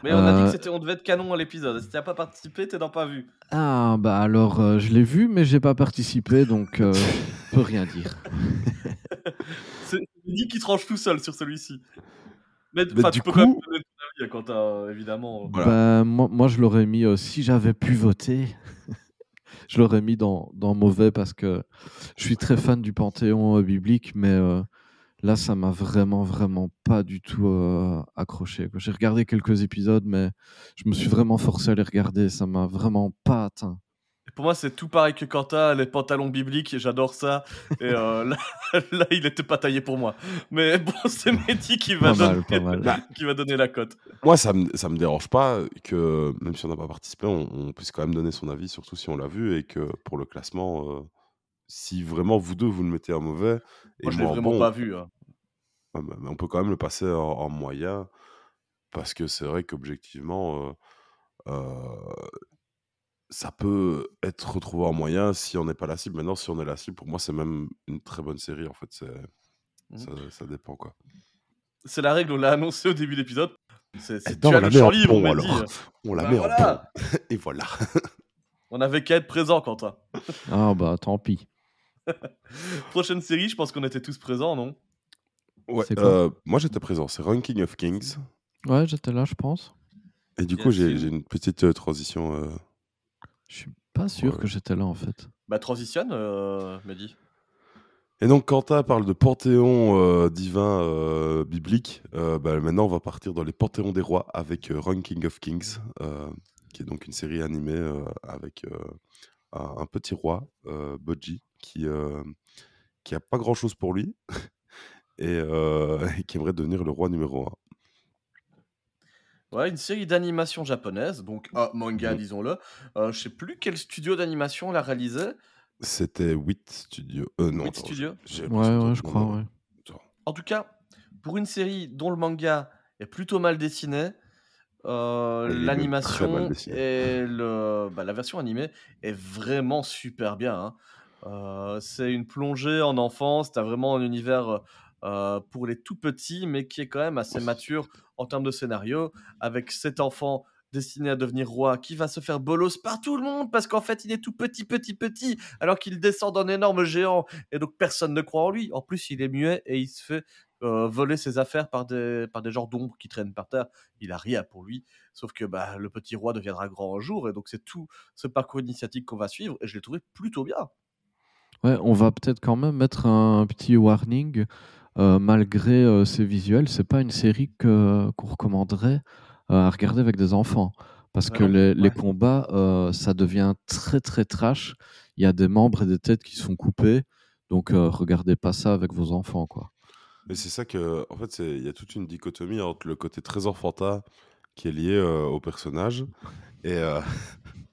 Mais on a dit Euh, que c'était, on devait être canon à l'épisode. Si t'as pas participé, t'es dans pas vu. Ah, bah alors, euh, je l'ai vu, mais j'ai pas participé, donc euh, je peux rien dire. [laughs] C'est dit qui tranche tout seul sur celui-ci. Mais, Mais enfin, du tu peux quand même coup- donner ton avis quand t'as, évidemment. Voilà. Ben, moi, moi, je l'aurais mis, euh, si j'avais pu voter, [laughs] je l'aurais mis dans, dans mauvais parce que je suis très fan du panthéon euh, biblique, mais euh, là, ça m'a vraiment, vraiment pas du tout euh, accroché. J'ai regardé quelques épisodes, mais je me suis vraiment forcé à les regarder. Ça m'a vraiment pas atteint. Pour moi, c'est tout pareil que Quentin, les pantalons bibliques, et j'adore ça. Et euh, [laughs] là, là, il était pas taillé pour moi. Mais [laughs] bon, c'est Mehdi qui va, Pas mal, donner, pas mal. [laughs] qui va donner la cote. Moi, ça me, ça me dérange pas que, même si on n'a pas participé, on, on puisse quand même donner son avis, surtout si on l'a vu, et que pour le classement, euh, si vraiment vous deux, vous le mettez en mauvais, et Moi, je l'ai vraiment bon, pas vu. hein. Ouais, mais- mais on peut quand même le passer en, en moyen, parce que c'est vrai qu'objectivement, euh, euh, ça peut être retrouvé en moyen si on n'est pas la cible. Maintenant, si on est la cible, pour moi, c'est même une très bonne série, en fait. C'est, Mhm. ça, ça dépend, quoi. C'est la règle, on l'a annoncé au début de l'épisode. C'est, c'est- Eh tu on as la le met champ en libre, bon, Mehdi. alors. [laughs] On la Bah met voilà. en bon. [laughs] Et voilà. On avait qu'à être présent, Quentin. Ah, bah tant pis. [laughs] Prochaine série, je pense qu'on était tous présents, non? Ouais, euh, moi j'étais présent, c'est Ranking of Kings. Ouais, j'étais là, je pense. Et du Bien coup, j'ai une petite euh, transition. euh, Je suis pas sûr Ouais. que j'étais là en fait. Bah, transitionne, euh, Mehdi. Et donc, Quentin parle de panthéon euh, divin euh, biblique. Euh, bah, maintenant, on va partir dans les panthéons des rois avec euh, Ranking of Kings, euh, qui est donc une série animée euh, avec euh, un, un petit roi, euh, Bodji, qui, euh, qui a pas grand chose pour lui [laughs] et, euh, [laughs] et qui aimerait devenir le roi numéro un. Ouais, une série d'animation japonaise, donc ah, manga, Mhm. disons-le. Euh, je sais plus quel studio d'animation l'a réalisé. C'était 8 studios. Euh, non, 8 attends, j'ai Ouais, de- ouais, je crois, ouais. En tout cas, pour une série dont le manga est plutôt mal dessiné, euh, l'animation et le, bah, la version animée est vraiment super bien. hein. Euh, c'est une plongée en enfance, tu vraiment un univers euh, pour les tout petits, mais qui est quand même assez mature en termes de scénario, avec cet enfant destiné à devenir roi qui va se faire bolos par tout le monde parce qu'en fait il est tout petit petit petit alors qu'il descend d'un énorme géant. Et donc personne ne croit en lui. En plus il est muet et il se fait euh, voler ses affaires par des, par des genres d'ombres qui traînent par terre. Il a rien pour lui sauf que bah, le petit roi deviendra grand un jour. Et donc c'est tout ce parcours initiatique qu'on va suivre et je l'ai trouvé plutôt bien Ouais, on va peut-être quand même mettre un petit warning. euh, malgré euh, ses visuels, c'est pas une série que qu'on recommanderait euh, à regarder avec des enfants. Parce que les, combats, euh, ça devient très très trash. Il y a des membres et des têtes qui se font couper. Donc regardez pas ça avec vos enfants, quoi. Mais c'est ça que, en fait, il y a toute une dichotomie entre le côté très enfantin qui est lié au personnage et [laughs]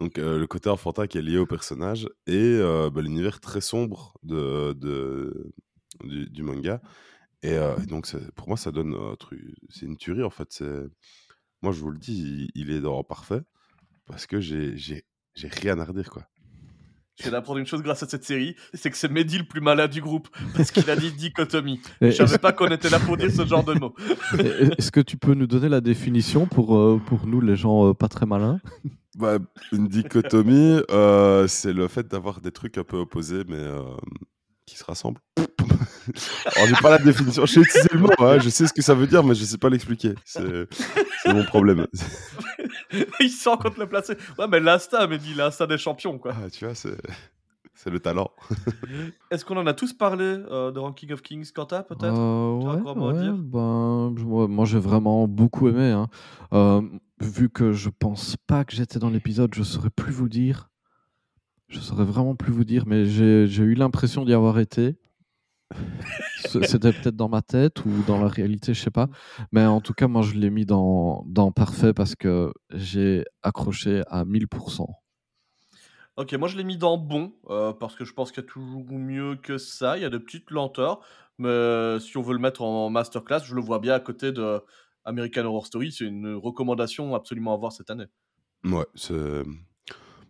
donc euh, le côté enfantin qui est lié au personnage et euh, bah, l'univers très sombre du, manga. Et, euh, donc pour moi, ça donne un truc, c'est une tuerie en fait. Moi, je vous le dis, il, est dans parfait parce que j'ai rien à redire quoi. Je viens d'apprendre une chose grâce à cette série c'est que c'est Mehdi le plus malin du groupe parce qu'il a dit dichotomie. [laughs] Je savais pas qu'on était là pour dire ce genre de mots. [laughs] Est-ce que tu peux nous donner la définition pour, euh, pour nous, les gens euh, pas très malins? Bah, une dichotomie, euh, c'est le fait d'avoir des trucs un peu opposés, mais euh, qui se rassemblent. Alors, j'ai pas la définition. J'ai utilisé le mot, hein, je sais ce que ça veut dire, mais je sais pas l'expliquer. C'est mon problème. [laughs] il sent contre le placer ouais mais l'insta Mehdi l'insta des champions quoi Ah, tu vois, c'est c'est le talent. [laughs] Est-ce qu'on en a tous parlé euh, de Ranking of Kings, Quentin, peut-être? Euh, ouais, ben, moi j'ai vraiment beaucoup aimé. hein. Euh, vu que je pense pas que j'étais dans l'épisode, je saurais plus vous dire. Je saurais vraiment plus vous dire, mais j'ai j'ai eu l'impression d'y avoir été. C'était peut-être dans ma tête ou dans la réalité, je sais pas. Mais en tout cas, moi je l'ai mis dans, dans parfait parce que j'ai accroché à 1000%. Ok, moi je l'ai mis dans bon, euh, parce que je pense qu'il y a toujours mieux que ça. Il y a des petites lenteurs, mais euh, si on veut le mettre en masterclass, je le vois bien à côté de American Horror Story. C'est une recommandation absolument à voir cette année. Ouais, c'est.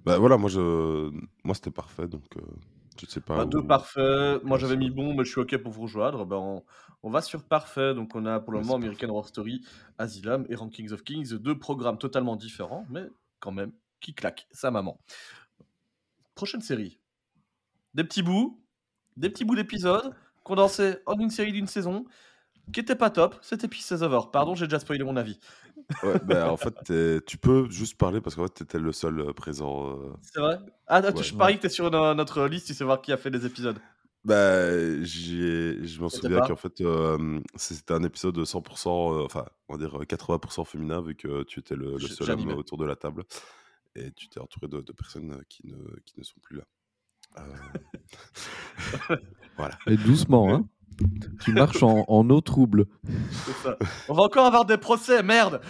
Bah voilà, moi, je... moi c'était parfait, donc euh, je sais pas. Bah, deux où- parfaits. Moi j'avais mis bon, mais je suis ok pour vous rejoindre. Ben, on, on va sur parfait. Donc on a pour le Ouais, moment American Horror Story, Asylum et Rankings of Kings, deux programmes totalement différents, mais quand même qui claquent sa maman. Prochaine série. Des petits bouts, des petits bouts d'épisodes condensés en une série d'une saison qui était pas top. C'était Pieces Over. Pardon, j'ai déjà spoilé mon avis. Ouais, bah, en fait, t'es- tu peux juste parler parce qu'en fait, t'étais le seul euh, présent. euh, C'est vrai? Ah, attends, Ouais. je parie que t'es sur no- notre liste, tu sais voir qui a fait les épisodes. Bah, j'ai, je m'en souviens pas? qu'en fait, euh, c'était un épisode de 100%, euh, enfin, on va dire euh, 80% féminin, vu que tu étais le, seul homme j'animais. autour de la table. Et tu t'es entouré de, de personnes euh, qui ne, qui ne sont plus là. Euh, [laughs] voilà. Et doucement, hein. Tu marches en, eau trouble. On va encore avoir des procès, merde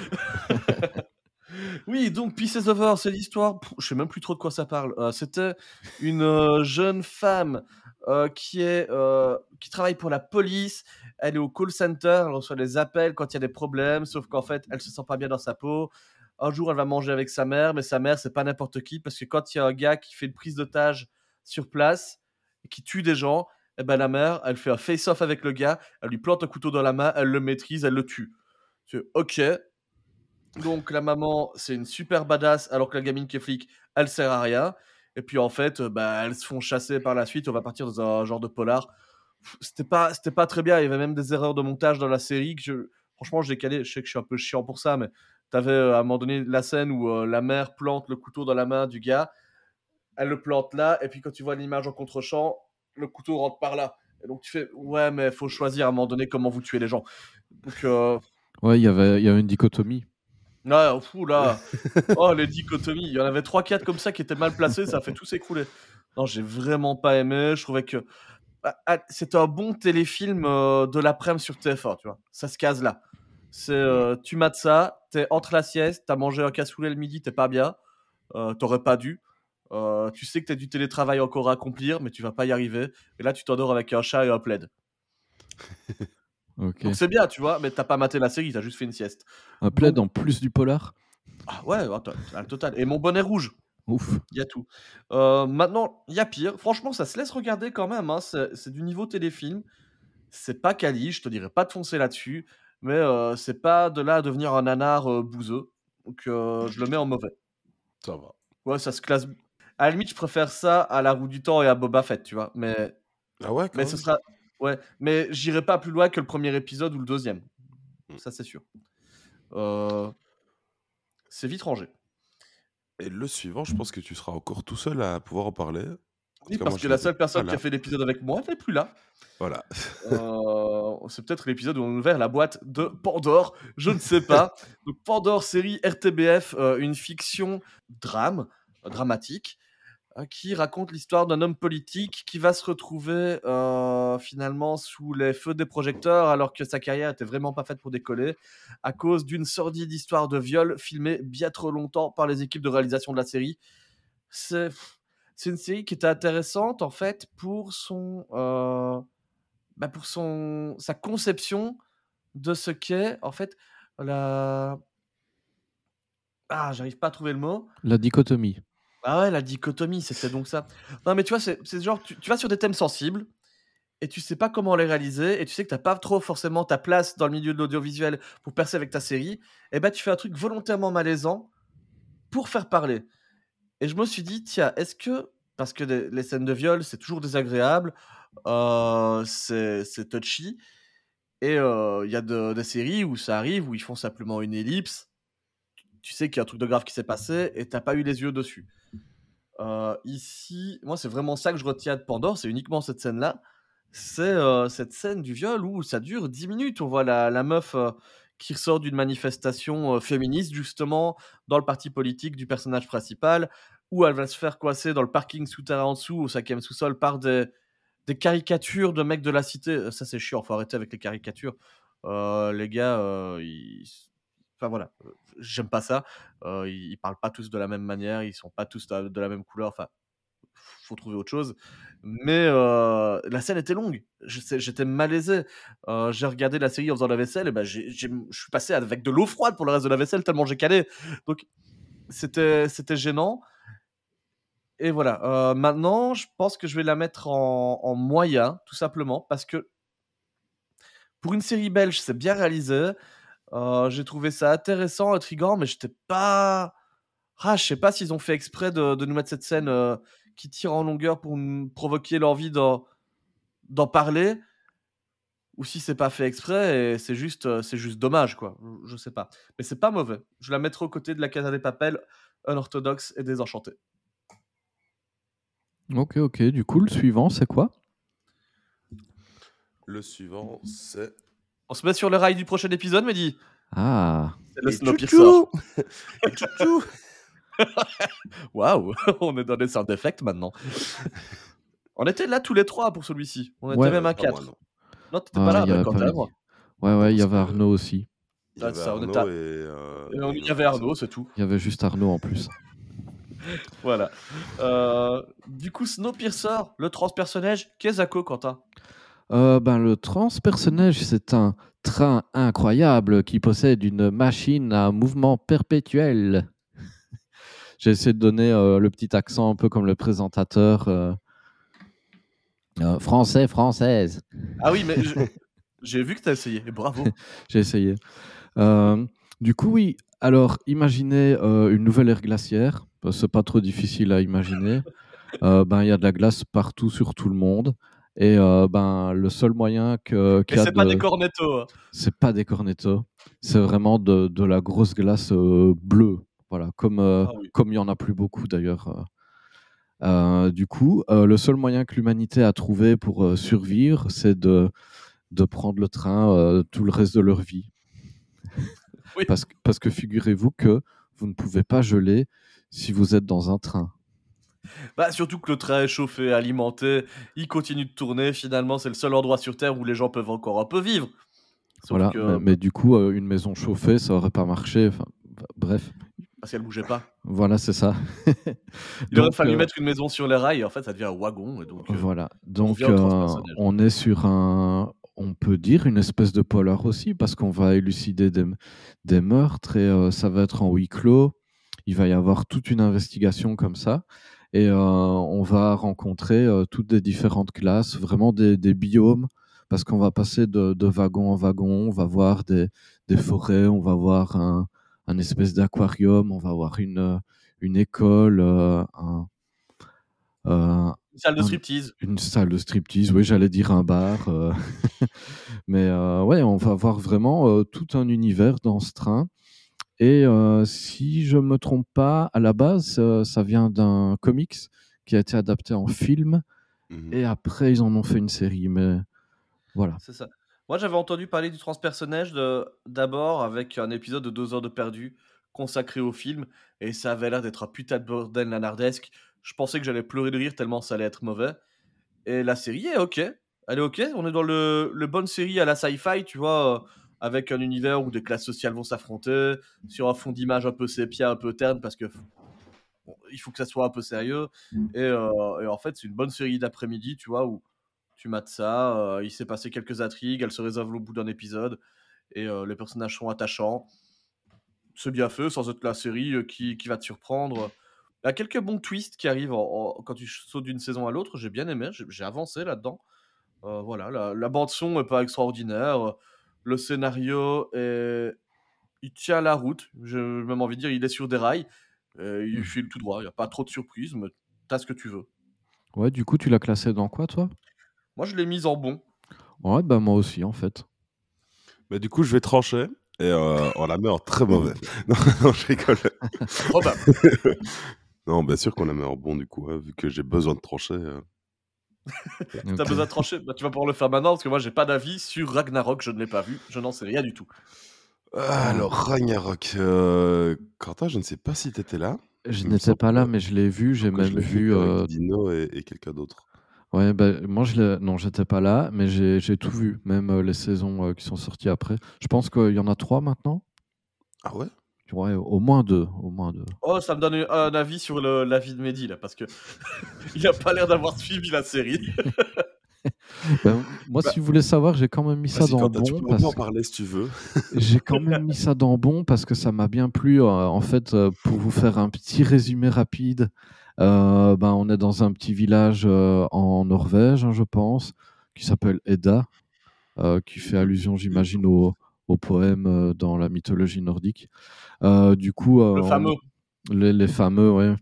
[laughs] Oui, donc Pieces Over, c'est l'histoire. Je sais même plus trop de quoi ça parle. Euh, C'était une euh, jeune femme euh, qui est qui travaille pour la police. Elle est au call center, elle reçoit des appels quand il y a des problèmes, sauf qu'en fait, elle se sent pas bien dans sa peau. Un jour, elle va manger avec sa mère, mais sa mère, c'est pas n'importe qui, parce que quand il y a un gars qui fait une prise d'otage sur place et qui tue des gens, eh ben la mère, elle fait un face-off avec le gars, elle lui plante un couteau dans la main, elle le maîtrise, elle le tue. C'est ok. Donc la maman, c'est une super badass, alors que la gamine qui est flic, elle sert à rien. Et puis en fait, bah, elles se font chasser par la suite. On va partir dans un genre de polar. C'était pas, c'était pas très bien. Il y avait même des erreurs de montage dans la série que je, franchement, j'ai calé. Je sais que je suis un peu chiant pour ça, mais t'avais à un moment donné la scène où la mère plante le couteau dans la main du gars. Elle le plante là, et puis quand tu vois l'image en contre-champ, le couteau rentre par là. Et donc tu fais, ouais, mais faut choisir à un moment donné comment vous tuez les gens. Donc, Ouais, il y avait, il y avait une dichotomie. Ouais, fou là. [laughs] oh, les dichotomies. Il y en avait 3-4 comme ça qui étaient mal placés, ça a fait tout s'écrouler. Non, j'ai vraiment pas aimé. Je trouvais que bah, ah, c'était un bon téléfilm de l'après-midi sur TF1, tu vois. Ça se case là. C'est tu mates ça, t'es entre la sieste, t'as mangé un cassoulet le midi, t'es pas bien, t'aurais pas dû. Tu sais que t'as du télétravail encore à accomplir, mais tu vas pas y arriver. Et là, tu t'endors avec un chat et un plaid. [laughs] Donc c'est bien, tu vois, mais t'as pas maté la série, t'as juste fait une sieste. Un plaid en plus du polar? Ah ouais, le total. Et mon bonnet rouge. Ouf. Il y a tout. Euh, maintenant, il y a pire. Franchement, ça se laisse regarder quand même. Hein. C'est du niveau téléfilm. C'est pas quali, je te dirais pas de foncer là-dessus. Mais euh, c'est pas de là à devenir un nanar euh, bouseux. Donc je le mets en mauvais. Ça va. Ouais, ça se classe. À la limite, je préfère ça à La Roue du Temps et à Boba Fett, tu vois. Mais, ah ouais, mais ce sera. Ouais, mais j'irai pas plus loin que le premier épisode ou le deuxième. Mmh. Ça, c'est sûr. C'est vite rangé. Et le suivant, je pense que tu seras encore tout seul à pouvoir en parler. Oui, parce que la seule personne qui a fait l'épisode avec moi n'est plus là. Voilà. c'est peut-être l'épisode où on a ouvert la boîte de Pandore, je ne sais pas. [laughs] Donc Pandore, série RTBF, une fiction drame, dramatique, qui raconte l'histoire d'un homme politique qui va se retrouver euh, finalement sous les feux des projecteurs alors que sa carrière était vraiment pas faite pour décoller à cause d'une sordide histoire de viol filmée bien trop longtemps par les équipes de réalisation de la série. C'est une série qui était intéressante en fait pour son euh, bah pour son sa conception de ce qu'est en fait la ah j'arrive pas à trouver le mot la dichotomie ah ouais, la dichotomie, c'était donc ça. Non, mais tu vois, c'est genre, tu, vas sur des thèmes sensibles et tu sais pas comment les réaliser et tu sais que t'as pas trop forcément ta place dans le milieu de l'audiovisuel pour percer avec ta série. Et bah, tu fais un truc volontairement malaisant pour faire parler. Et je me suis dit, tiens, est-ce que, parce que les, scènes de viol, c'est toujours désagréable, euh, c'est touchy, et euh, il y a des séries où ça arrive, où ils font simplement une ellipse, tu sais qu'il y a un truc de grave qui s'est passé et t'as pas eu les yeux dessus. Euh, ici, moi, c'est vraiment ça que je retiens de Pandore, c'est uniquement cette scène-là. C'est euh, cette scène du viol où ça dure 10 minutes. On voit la, meuf euh, qui ressort d'une manifestation féministe, justement, dans le parti politique du personnage principal, où elle va se faire coincer dans le parking souterrain en dessous, au cinquième sous-sol, par des, des caricatures de mecs de la cité. Ça, c'est chiant, faut arrêter avec les caricatures. les gars, ils Enfin voilà, j'aime pas ça. ils, parlent pas tous de la même manière, ils sont pas tous de, la même couleur. Enfin, faut trouver autre chose. Mais la scène était longue. J'étais malaisé. j'ai regardé la série en faisant la vaisselle et ben je suis passé avec de l'eau froide pour le reste de la vaisselle tellement j'ai calé. Donc c'était c'était gênant. Et voilà. maintenant, je pense que je vais la mettre en, en moyen, tout simplement, parce que pour une série belge, c'est bien réalisé. Euh, j'ai trouvé ça intéressant, intriguant, mais j'étais pas. Ah, je sais pas s'ils ont fait exprès de, nous mettre cette scène euh, qui tire en longueur pour nous provoquer l'envie d'en, d'en parler, ou si c'est pas fait exprès et c'est juste, euh, c'est juste dommage, quoi. Je, sais pas. Mais c'est pas mauvais. Je la mettrai aux côtés de la Casa des Papels, unorthodoxe et désenchantée. Ok, ok. Du coup, le suivant, c'est quoi? Le suivant, c'est on se met sur le rail du prochain épisode, Mehdi Ah. C'est le Snowpiercer. [laughs] [laughs] Waouh, [laughs] on est dans des sound d'effects maintenant. on était là tous les trois pour celui-ci. On était même à quatre. Non, t'étais pas là, mais quand même. Ouais, ouais, il y avait Arnaud aussi. Il y avait Arnaud, et, euh, il y avait Arnaud, c'est tout. Il y avait juste Arnaud en plus. voilà. Euh, du coup, Snowpiercer, le transpersonnage, qu'est-ce que Quentin euh, ben, Le transpersonnage, c'est un train incroyable qui possède une machine à mouvement perpétuel. [laughs] J'ai essayé de donner euh, le petit accent un peu comme le présentateur euh, français, française. Ah oui, mais [laughs] j'ai vu que tu as essayé, bravo. [laughs] J'ai essayé. du coup, oui, alors imaginez une nouvelle ère glaciaire, c'est pas trop difficile à imaginer. ben il y a de la glace partout sur tout le monde. Et euh, ben le seul moyen que a c'est pas de- des cornettos. hein. c'est pas des cornettos, c'est vraiment de, de la grosse glace euh, bleue. Voilà, comme euh, Ah oui. comme il y en a plus beaucoup d'ailleurs. du coup, le seul moyen que l'humanité a trouvé pour survivre, c'est de, de prendre le train tout le reste de leur vie. Oui. Parce, parce que figurez-vous que vous ne pouvez pas geler si vous êtes dans un train. Bah, surtout que le train est chauffé, alimenté, il continue de tourner. Finalement, c'est le seul endroit sur Terre où les gens peuvent encore un peu vivre. Sauf Voilà, que- mais, mais du coup, euh, une maison chauffée, ça aurait pas marché. Enfin, bah, bref, Parce qu'elle bougeait pas. voilà, c'est ça. Il aurait fallu euh, mettre une maison sur les rails. Et en fait, ça devient un wagon. Et donc, euh, Voilà. Donc, on est sur un, on peut dire une espèce de polar aussi, parce qu'on va élucider des, des meurtres et euh, ça va être en huis clos. Il va y avoir toute une investigation comme ça. Et euh, on va rencontrer euh, toutes des différentes classes, vraiment des, des biomes, parce qu'on va passer de, de wagon en wagon. On va voir des, des forêts, on va voir un, un espèce d'aquarium, on va voir une, une école, euh, un, une salle de striptease. une salle de striptease, oui, j'allais dire un bar. [laughs] Mais ouais, on va voir vraiment tout un univers dans ce train. Et euh, si je me trompe pas, à la base, euh, ça vient d'un comics qui a été adapté en film. Mhm. Et après, ils en ont fait une série. Mais voilà. C'est ça. Moi, j'avais entendu parler du transpersonnage de- d'abord avec un épisode de deux heures de perdu consacré au film. Et ça avait l'air d'être un putain de bordel nanardesque. Je pensais que j'allais pleurer de rire tellement ça allait être mauvais. Et la série est ok. Elle est ok. On est dans le, le bonne série à la sci-fi, tu vois, euh, avec un univers où des classes sociales vont s'affronter, sur un fond d'image un peu sépia, un peu terne, parce que bon, il faut que ça soit un peu sérieux. Et, euh, et en fait, c'est une bonne série d'après-midi, tu vois, où tu mates ça, euh, il s'est passé quelques intrigues, elles se résolvent au bout d'un épisode, et euh, les personnages sont attachants. C'est bien fait, sans être la série qui, qui va te surprendre. Il y a quelques bons twists qui arrivent en- en- quand tu sautes d'une saison à l'autre, j'ai bien aimé, j'ai j'ai avancé là-dedans. Voilà, la, la bande-son n'est pas extraordinaire, le scénario est... Il tient la route, j'ai même envie de dire, il est sur des rails, euh, il file tout droit, il n'y a pas trop de surprises, mais t'as ce que tu veux. Ouais, du coup, tu l'as classé dans quoi, toi? Moi, je l'ai mise en bon. Ouais, bah moi aussi, en fait. Bah, du coup, je vais trancher et euh, on la met en très mauvais. [laughs] non, non, je rigole. Probable. [laughs] Non, bien sûr qu'on la met en bon, du coup, hein, vu que j'ai besoin de trancher. euh. T'as besoin de trancher bah, Tu vas pouvoir le faire maintenant parce que moi j'ai pas d'avis sur Ragnarok, je ne l'ai pas vu, je n'en sais rien du tout. Ah, Alors, Ragnarok. euh, Quentin, je ne sais pas si t'étais là. Je n'étais pas là, mais je l'ai vu. J'ai même vu. euh, Dino et, et quelqu'un d'autre. Ouais, bah, moi, je l'ai- non, j'étais pas là, mais j'ai j'ai tout vu, même euh, les saisons euh, qui sont sorties après. Je pense qu'il y en a trois maintenant. Ah ouais? Au moins deux, au moins deux. Oh, ça me donne un avis sur le- la vie de Mehdi là parce que [laughs] il a pas l'air d'avoir suivi la série. [laughs] Ben, moi, Bah- si vous voulez savoir, j'ai quand même mis ça dans tu bon peux parce en que parler si tu veux. [laughs] j'ai quand même mis ça dans bon parce que ça m'a bien plu. euh, en fait, euh, pour vous faire un petit résumé rapide, euh, ben, on est dans un petit village en Norvège, hein, je pense, qui s'appelle Edda, euh, qui fait allusion, j'imagine, au, au poème dans la mythologie nordique. Euh, du coup, euh, Le on- fameux. les, les fameux, ouais.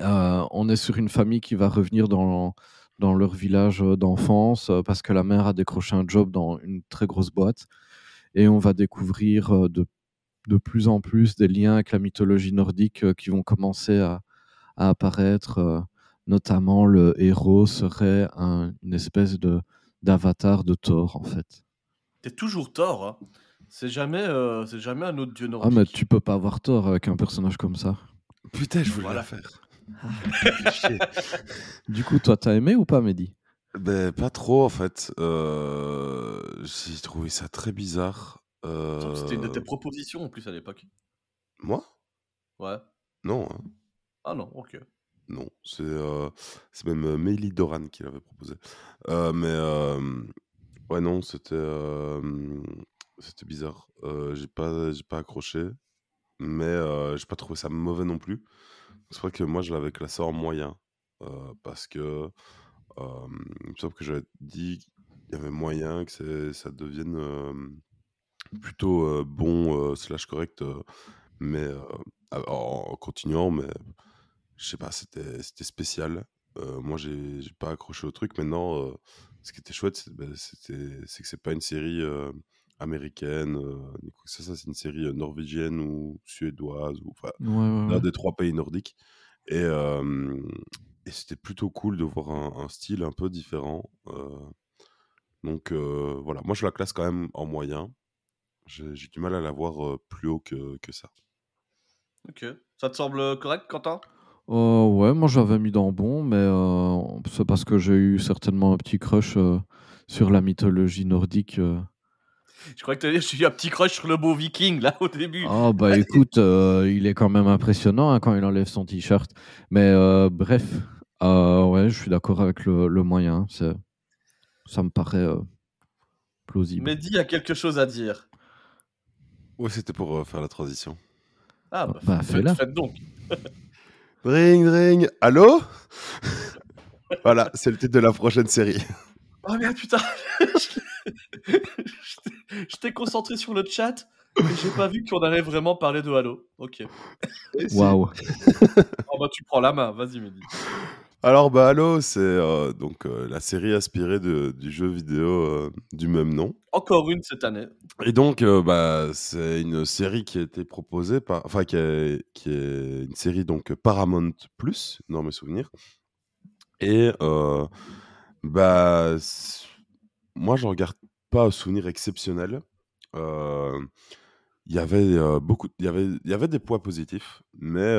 Euh, on est sur une famille qui va revenir dans, dans leur village d'enfance parce que la mère a décroché un job dans une très grosse boîte. Et on va découvrir de, de plus en plus des liens avec la mythologie nordique qui vont commencer à, à apparaître. notamment, le héros serait un- une espèce de d'avatar de Thor, en fait. T'es toujours tort. Hein. C'est jamais, euh, c'est jamais un autre dieu Ah, nordique. mais tu peux pas avoir Thor avec un personnage comme ça. Putain, je voulais Voilà. la faire. Ah. [laughs] Chier. Du coup, toi, t'as aimé ou pas, Mehdi? Ben, pas trop en fait. Euh, J'ai trouvé ça très bizarre. Euh, C'était une de tes propositions en plus à l'époque. Moi? Ouais. Non, hein. Ah non, ok. non. C'est euh, c'est même euh, Meili Doran qui l'avait proposé. Euh, mais euh, ouais, non, c'était euh, c'était bizarre. Euh, j'ai pas j'ai pas accroché, mais euh, j'ai pas trouvé ça mauvais non plus. C'est vrai que moi je l'avais classé en moyen euh, parce que il me que j'avais dit qu'il y avait moyen que ça devienne plutôt bon slash correct, mais en, continuant, mais je sais pas, c'était c'était spécial. Euh, moi, j'ai j'ai pas accroché au truc. Maintenant, euh, ce qui était chouette, c'est bah, c'était- c'est que c'est pas une série américaine, euh, ça, ça c'est une série euh, norvégienne ou suédoise, ou enfin, Ouais, ouais, l'un ouais. des trois pays nordiques. Et, euh, et c'était plutôt cool de voir un, un style un peu différent. euh. donc euh, voilà, moi je la classe quand même en moyen. J'ai du mal à la voir euh, plus haut que, que ça. Ok. Ça te semble correct, Quentin? Euh, ouais, moi j'avais mis dans bon, mais euh, c'est parce que j'ai eu certainement un petit crush euh, sur la mythologie nordique. [laughs] Je crois que t'as j'ai eu un petit crush sur le beau viking, là, au début. Ah bah [laughs] écoute, euh, il est quand même impressionnant hein, quand il enlève son t-shirt. Mais euh, bref, euh, ouais, je suis d'accord avec le, le moyen. c'est- Ça me paraît euh, plausible. Mehdi a quelque chose à dire. Ouais, c'était pour euh, faire la transition. Ah, Ah, bah, bah, faites- fais-la. faites donc. [laughs] Ring, ring, allô? Voilà, c'est le titre de la prochaine série. Oh merde, putain J'étais- J'étais concentré sur le chat, mais j'ai pas vu qu'on allait vraiment parler de Halo. Ok. Waouh. Oh [laughs] bah tu prends la main, vas-y Mehdi. Alors, bah, Halo, c'est euh, donc euh, la série inspirée de- du jeu vidéo euh, du même nom. Encore une cette année. Et donc, euh, bah, c'est une série qui a été proposée par, enfin, qui est, qui est une série donc Paramount Plus, dans mes souvenirs. Et euh, bah, moi, je regarde pas un souvenir exceptionnel. Il y avait beaucoup, il y avait, des points positifs, mais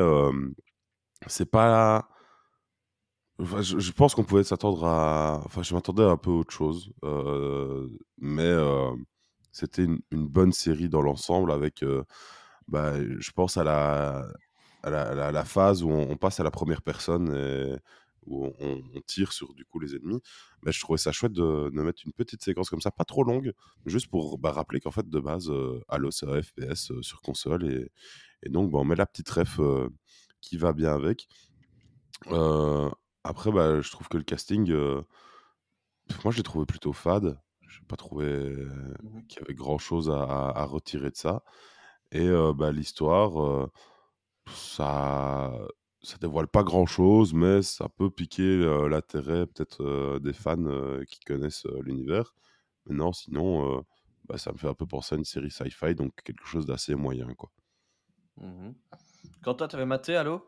c'est pas. Je, pense qu'on pouvait s'attendre à. Enfin, je m'attendais à un peu autre chose. mais c'était une, bonne série dans l'ensemble avec. bah, je pense à la phase où on, on passe à la première personne et où on, tire sur du coup les ennemis. Bah, je trouvais ça chouette de, de mettre une petite séquence comme ça, pas trop longue, juste pour bah, rappeler qu'en fait, de base, euh, Halo, c'est un FPS euh, sur console. Et, et donc, bah, on met la petite ref euh, qui va bien avec. Euh, après, bah, je trouve que le casting, moi, je l'ai trouvé plutôt fade. Je n'ai pas trouvé Mhm. qu'il y avait grand chose à, à- à retirer de ça. Et bah, l'histoire, ça, ça dévoile pas grand chose, mais ça peut piquer euh, l'intérêt peut-être euh, des fans euh, qui connaissent euh, l'univers. Mais non, sinon, euh, bah, ça me fait un peu penser à une série sci-fi, donc quelque chose d'assez moyen, quoi. Mhm. Quentin, t'avais maté Halo?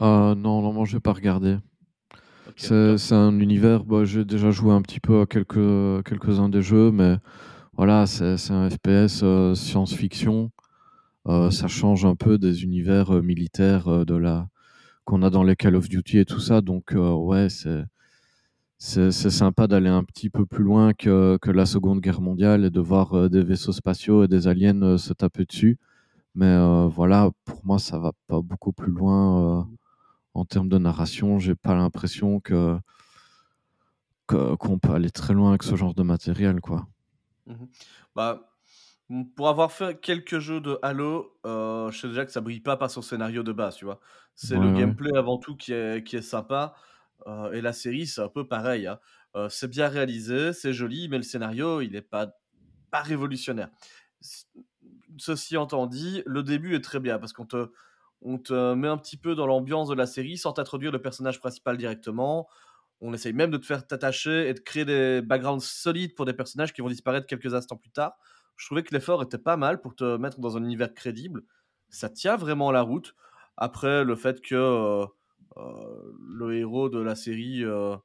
Euh, non, non, moi je vais pas regarder. C'est un univers, bah, j'ai déjà joué un petit peu à quelques, quelques-uns des jeux, mais voilà, c'est c'est un FPS euh, science-fiction. Euh, ça change un peu des univers euh, militaires euh, de la qu'on a dans les Call of Duty et tout ça. Donc euh, ouais, c'est sympa d'aller un petit peu plus loin que, que la Seconde Guerre mondiale et de voir euh, des vaisseaux spatiaux et des aliens euh, se taper dessus. Mais voilà, pour moi, ça va pas beaucoup plus loin en termes de narration. J'ai pas l'impression que qu'on peut aller très loin avec ce genre de matériel, quoi. Mhm. Bah, m- pour avoir fait quelques jeux de Halo, euh, je sais déjà que ça brille pas par son scénario de base, tu vois. C'est Ouais, le ouais. gameplay avant tout qui est, qui est sympa. euh, et la série, c'est un peu pareil. hein. Euh, c'est bien réalisé, c'est joli, mais le scénario, il n'est pas, pas révolutionnaire. Ceci étant dit, le début est très bien parce qu'on te, on te met un petit peu dans l'ambiance de la série sans t'introduire le personnage principal directement. On essaye même de te faire t'attacher et de créer des backgrounds solides pour des personnages qui vont disparaître quelques instants plus tard. Je trouvais que l'effort était pas mal pour te mettre dans un univers crédible. Ça tient vraiment la route. Après, le fait que euh, euh, le héros de la série euh,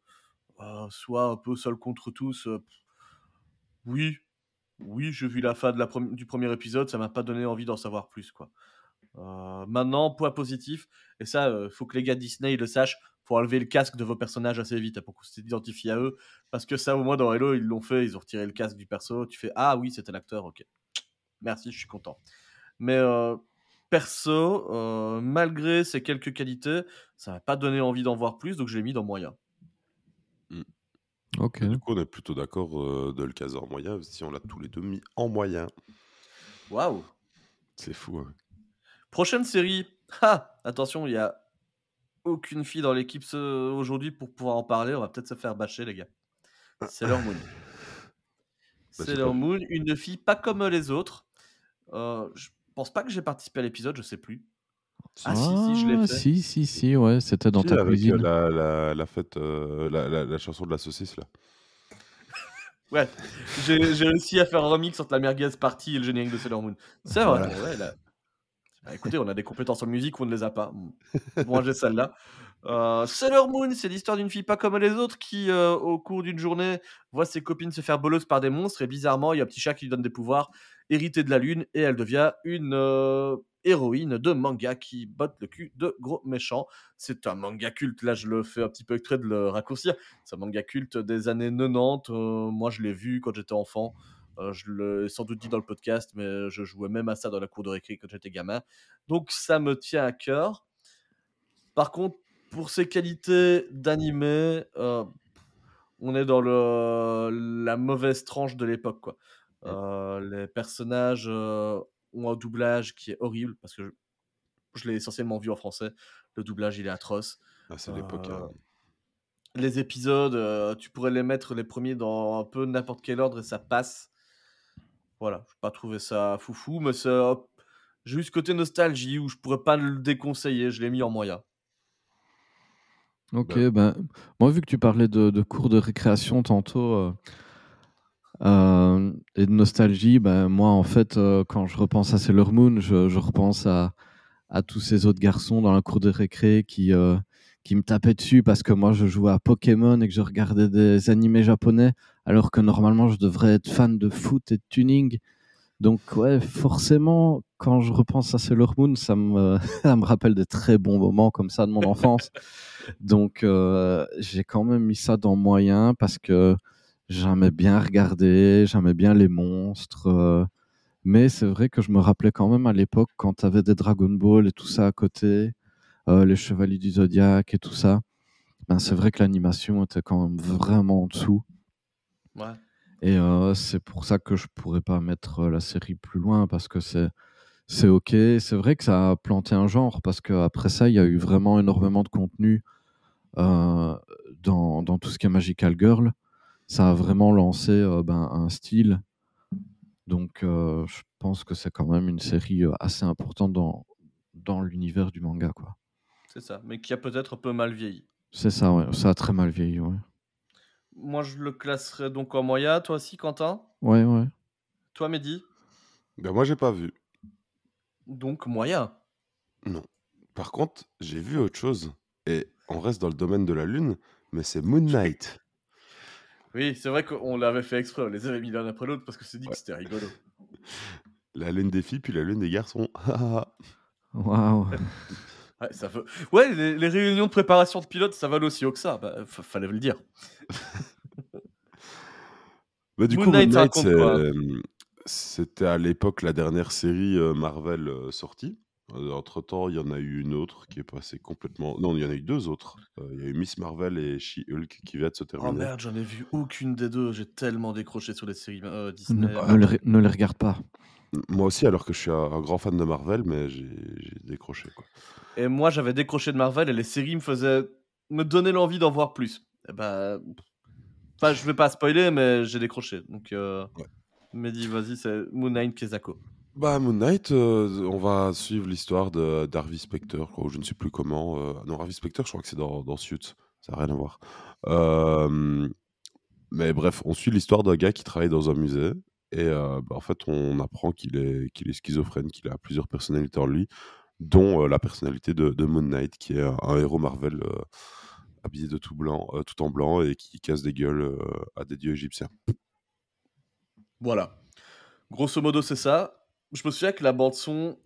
soit un peu seul contre tous, oui, oui, j'ai vu la fin du premier épisode, ça m'a pas donné envie d'en savoir plus, quoi. Maintenant, point positif, et ça, il faut que les gars de Disney le sachent, faut enlever le casque de vos personnages assez vite pour qu'on s'identifie à eux, parce que ça, au moins dans Hello, ils l'ont fait, ils ont retiré le casque du perso, tu fais ah oui, c'était l'acteur, ok, merci, je suis content. Mais euh, perso, euh, malgré ces quelques qualités, ça m'a pas donné envie d'en voir plus, donc je l'ai mis dans moyen. Ok. Et du coup, on est plutôt d'accord euh, de le caser en moyen, si on l'a tous les deux mis en moyen. Waouh! C'est fou, hein. Prochaine série. Ah, attention, il y a aucune fille dans l'équipe ce- aujourd'hui pour pouvoir en parler. On va peut-être se faire bâcher, les gars. Sailor Moon. [laughs] j'ai Sailor. Moon, une fille pas comme les autres. Euh, je pense pas que j'ai participé à l'épisode, je sais plus. Ah, si, si, je l'ai Ah, fait. si, si, si, ouais, c'était dans Si, ta avec euh, cuisine. la, la, la fête, euh, la, la, la chanson de la saucisse là. [laughs] Ouais, j'ai réussi à faire un remix entre la merguez party et le générique de Sailor Moon. C'est vrai, Voilà. ouais, là. Bah, écoutez, on a des compétences en musique on ne les a pas. Moi, j'ai celle-là. Euh, Sailor Moon, c'est l'histoire d'une fille pas comme les autres qui, euh, au cours d'une journée, voit ses copines se faire bolos par des monstres et bizarrement, il y a un petit chat qui lui donne des pouvoirs hérités de la lune et elle devient une euh, héroïne de manga qui botte le cul de gros méchants. C'est un manga culte, là je le fais un petit peu exprès de le raccourcir. C'est un manga culte des années 90. euh, moi, je l'ai vu quand j'étais enfant. Euh, je l'ai sans doute dit dans le podcast, mais je jouais même à ça dans la cour de récré quand j'étais gamin. Donc ça me tient à cœur. Par contre, pour ses qualités d'animé, euh, on est dans le, la mauvaise tranche de l'époque. quoi. Euh, les personnages euh, ont un doublage qui est horrible parce que je, je l'ai essentiellement vu en français. Le doublage, il est atroce. Ah, c'est l'époque. Euh, hein. Les épisodes, euh, tu pourrais les mettre les premiers dans un peu n'importe quel ordre et ça passe. Voilà, je n'ai pas trouvé ça foufou, mais j'ai eu ce côté nostalgie où je pourrais pas le déconseiller, je l'ai mis en moyen. Ok, Bah. ben, moi, vu que tu parlais de, de cours de récréation tantôt euh, euh, et de nostalgie, ben, moi, en fait, euh, quand je repense à Sailor Moon, je, je repense à, à tous ces autres garçons dans la cour de récré qui, qui me tapaient dessus parce que moi, je jouais à Pokémon et que je regardais des animés japonais, alors que normalement, je devrais être fan de foot et de tuning. Donc, ouais, forcément, quand je repense à Sailor Moon, ça me, [laughs] ça me rappelle de très bons moments comme ça de mon enfance. [laughs] Donc, euh, j'ai quand même mis ça dans moyen parce que j'aimais bien regarder, j'aimais bien les monstres. euh, mais c'est vrai que je me rappelais quand même à l'époque quand tu avais des Dragon Ball et tout ça à côté, euh, les Chevaliers du Zodiaque et tout ça. Ben, c'est vrai que l'animation était quand même vraiment en dessous. Ouais. Et euh, c'est pour ça que je pourrais pas mettre euh, la série plus loin parce que c'est c'est ok. C'est vrai que ça a planté un genre parce qu'après ça, il y a eu vraiment énormément de contenu euh, dans, dans tout ce qui est Magical Girl. Ça a vraiment lancé euh, ben, un style. Donc je pense que c'est quand même une série assez importante dans, dans l'univers du manga. quoi. C'est ça, mais qui a peut-être un peu mal vieilli. C'est ça, ouais. Ça a très mal vieilli, ouais. Moi, je le classerais donc en moyen. Toi aussi, Quentin? Ouais, ouais. Toi, Mehdi? Ben, moi, j'ai pas vu. Donc moyen. Par contre, j'ai vu autre chose. Et on reste dans le domaine de la lune, mais c'est Moon Knight. Oui, c'est vrai qu'on l'avait fait exprès, on les avait mis l'un après l'autre parce que c'est dit Ouais. que c'était rigolo. [laughs] La lune des filles, puis la lune des garçons. [laughs] Waouh. [laughs] Ouais, ça veut... ouais les, les réunions de préparation de pilote, ça valait aussi haut que ça. Bah, fa- fallait le dire. [laughs] Bah, du Moon coup, Knight, Moon euh, c'était à l'époque la dernière série euh, Marvel euh, sortie. entre temps, il y en a eu une autre qui est passée complètement. Non, il y en a eu deux autres. Il y a eu Miss Marvel et She-Hulk qui viennent de se Oh terminer. merde, j'en ai vu aucune des deux. J'ai tellement décroché sur les séries euh, Ne, Disney. ne les, ne les regarde pas. Moi aussi, alors que je suis un, un grand fan de Marvel, mais j'ai, j'ai décroché. Quoi. Et moi, j'avais décroché de Marvel et les séries me faisaient me donner l'envie d'en voir plus. Et bah, enfin, je vais pas spoiler, mais j'ai décroché. Donc, euh... Ouais. Mehdi, vas-y, c'est Moon Knight Kezako. Bah, Moon Knight, euh, on va suivre l'histoire de d'Harvey Specter, quoi, ou je ne sais plus comment. euh, Non, Harvey Specter, je crois que c'est dans, dans Suits. Ça n'a rien à voir. Euh, Mais bref, on suit l'histoire d'un gars qui travaille dans un musée. Et euh, bah, en fait, on apprend qu'il est, qu'il est schizophrène, qu'il a plusieurs personnalités en lui, dont euh, la personnalité de, de Moon Knight, qui est un, un héros Marvel euh, habillé de tout blanc, euh, tout en blanc et qui casse des gueules euh, à des dieux égyptiens. Voilà. Grosso modo, c'est ça. Je me souviens que la bande-son,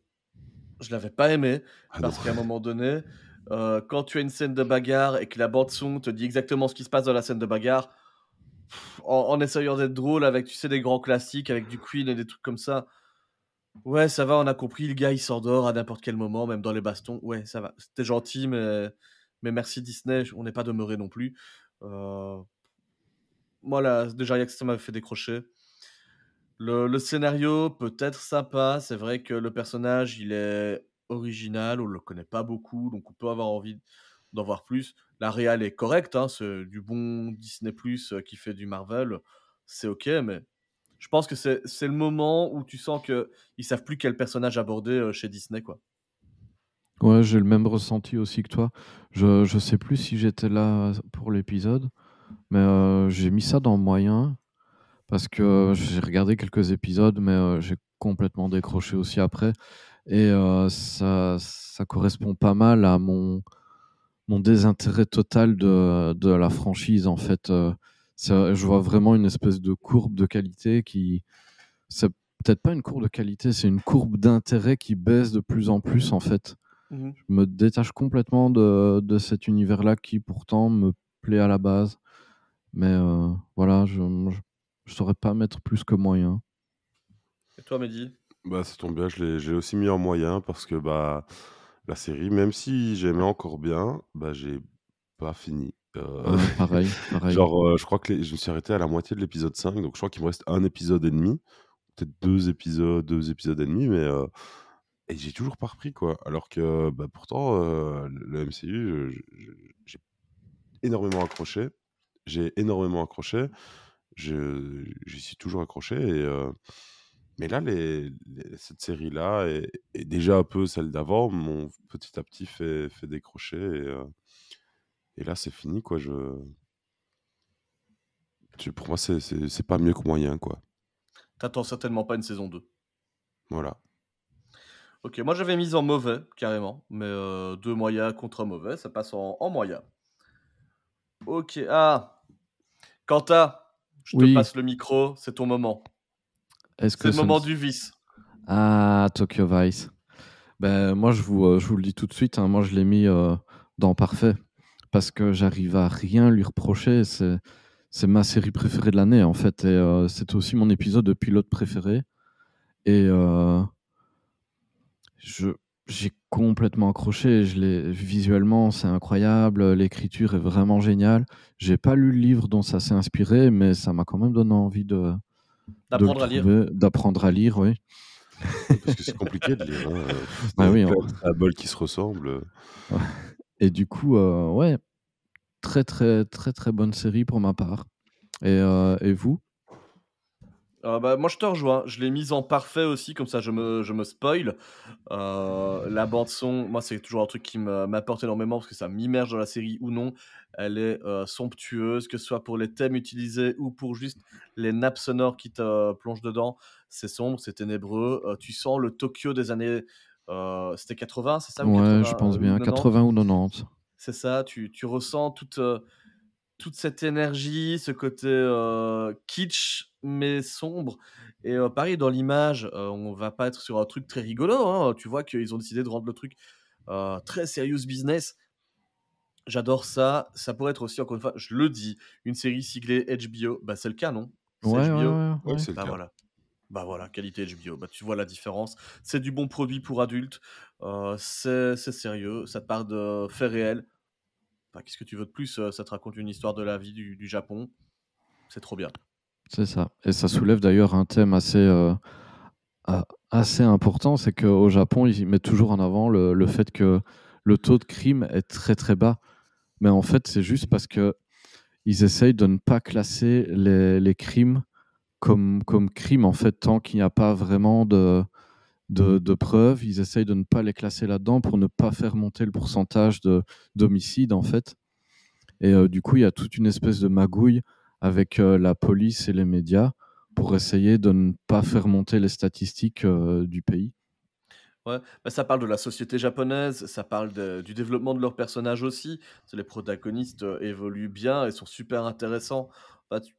je l'avais pas aimée. Ah Parce qu'à un moment donné, euh, quand tu as une scène de bagarre et que la bande-son te dit exactement ce qui se passe dans la scène de bagarre, en, essayant d'être drôle avec, tu sais, des grands classiques, avec du Queen et des trucs comme ça. Ouais, ça va, on a compris, le gars il s'endort à n'importe quel moment, même dans les bastons. Ouais, ça va. C'était gentil, mais, mais merci Disney, on n'est pas demeuré non plus. Euh... Moi, là, déjà, rien que ça m'avait fait décrocher. Le, le scénario peut être sympa, c'est vrai que le personnage il est original, on le connaît pas beaucoup, donc on peut avoir envie d'en voir plus. La réal est correcte, hein, du bon Disney Plus qui fait du Marvel, c'est ok, mais je pense que c'est le moment où tu sens que ils savent plus quel personnage aborder euh, chez Disney, quoi. Ouais, j'ai le même ressenti aussi que toi. Je je sais plus si j'étais là pour l'épisode, mais j'ai mis ça dans moyen parce que j'ai regardé quelques épisodes, mais j'ai complètement décroché aussi après et ça ça correspond pas mal à mon mon désintérêt total de de la franchise, en fait, ça je vois vraiment une espèce de courbe de qualité qui c'est peut-être pas une courbe de qualité, c'est une courbe d'intérêt qui baisse de plus en plus, en fait. Mmh Je me détache complètement de de cet univers-là qui pourtant me plaît à la base. Mais heu, voilà, je je je saurais pas mettre plus que moyen. Et toi, Mehdi? Bah, ça tombe bien, je l'ai j'ai aussi mis en moyen parce que, bah, la série, même si j'aimais encore bien, bah, j'ai pas fini. Ouais, pareil, pareil. genre, heu, je crois que les je me suis arrêté à la moitié de l'épisode 5, donc je crois qu'il me reste un épisode et demi, peut-être 2 épisodes 2 épisodes et demi, mais et j'ai toujours pas repris, quoi. Alors que, bah, pourtant, le MCU, j'ai énormément accroché. J'ai énormément accroché. J'y suis toujours accroché et mais là, les les cette série-là et et déjà un peu celle d'avant m'ont petit à petit fait fait décrocher et heu et là, c'est fini, quoi. Je tu pour moi, c'est c'est c'est pas mieux que moyen, quoi. T'attends certainement pas une saison 2. Voilà. OK, moi j'avais mis en mauvais, carrément, mais heu, 2 moyens contre un mauvais, ça passe en en moyen. OK, ah! Quentin, je te Oui. passe le micro, c'est ton moment. Est-ce C'est que le moment me du vice. Ah, Tokyo Vice. Ben, moi, je vous, heu, je vous le dis tout de suite, hein, moi, je l'ai mis, heu, dans parfait parce que j'arrive à rien lui reprocher. C'est c'est ma série préférée de l'année, en fait et heu, c'est aussi mon épisode de pilote préféré et je j'ai complètement accroché. Je l'ai visuellement, c'est incroyable, l'écriture est vraiment géniale. J'ai pas lu le livre dont ça s'est inspiré, mais ça m'a quand même donné envie de D'apprendre à lire. d'apprendre à lire, oui. [laughs] Parce que c'est compliqué de lire, hein, [laughs] Bah il y oui, a on de symboles qui se. Ouais et du coup, heu, ouais, très, très, très, très bonne série pour ma part et heu et vous? Heu, bah, moi je te rejoins, je l'ai mise en parfait aussi, comme ça je me je me spoil. Heu, la bande son, moi c'est toujours un truc qui m'apporte énormément parce que ça m'immerge dans la série ou non. Elle est, heu, somptueuse, que ce soit pour les thèmes utilisés ou pour juste les nappes sonores qui te plongent dedans. C'est sombre, c'est ténébreux, tu sens le Tokyo des années, c'était 80, c'est ça? Ou Ouais, 80, je pense bien 90? 80 ou 90. C'est ça, tu tu ressens toute, toute cette énergie, ce côté, kitsch, mais sombre et heu, pareil dans l'image, on va pas être sur un truc très rigolo, hein. Tu vois qu'ils ont décidé de rendre le truc, très serious business. J'adore ça. Ça pourrait être aussi, encore une fois, je le dis, une série siglée HBO. Bah, c'est le cas, non? C'est Ouais, HBO? ouais, Oui, ouais. c'est le Bah, cas. voilà. Bah, voilà, qualité HBO. Bah, tu vois la différence. C'est du bon produit pour adultes, c'est c'est sérieux, ça te parle de faits réels. Qu'est-ce que tu veux de plus? Heu, ça te raconte une histoire de la vie du Japon. C'est trop bien. C'est ça et ça soulève d'ailleurs un thème assez, heu, a assez important, c'est qu'au Japon, ils mettent toujours en avant le le fait que le taux de crime est très, très bas. Mais en fait, c'est juste parce qu'ils essayent de ne pas classer les les crimes comme comme crimes, en fait, tant qu'il n'y a pas vraiment de de de preuves. Ils essayent de ne pas les classer là-dedans pour ne pas faire monter le pourcentage de d'homicides, en fait et heu, du coup, il y a toute une espèce de magouille avec, heu, la police et les médias pour essayer de ne pas faire monter les statistiques, heu, du pays. Ouais, bah, ça parle de la société japonaise, ça parle de du développement de leurs personnages aussi. Les protagonistes, évoluent bien et sont super intéressants. Bah, tu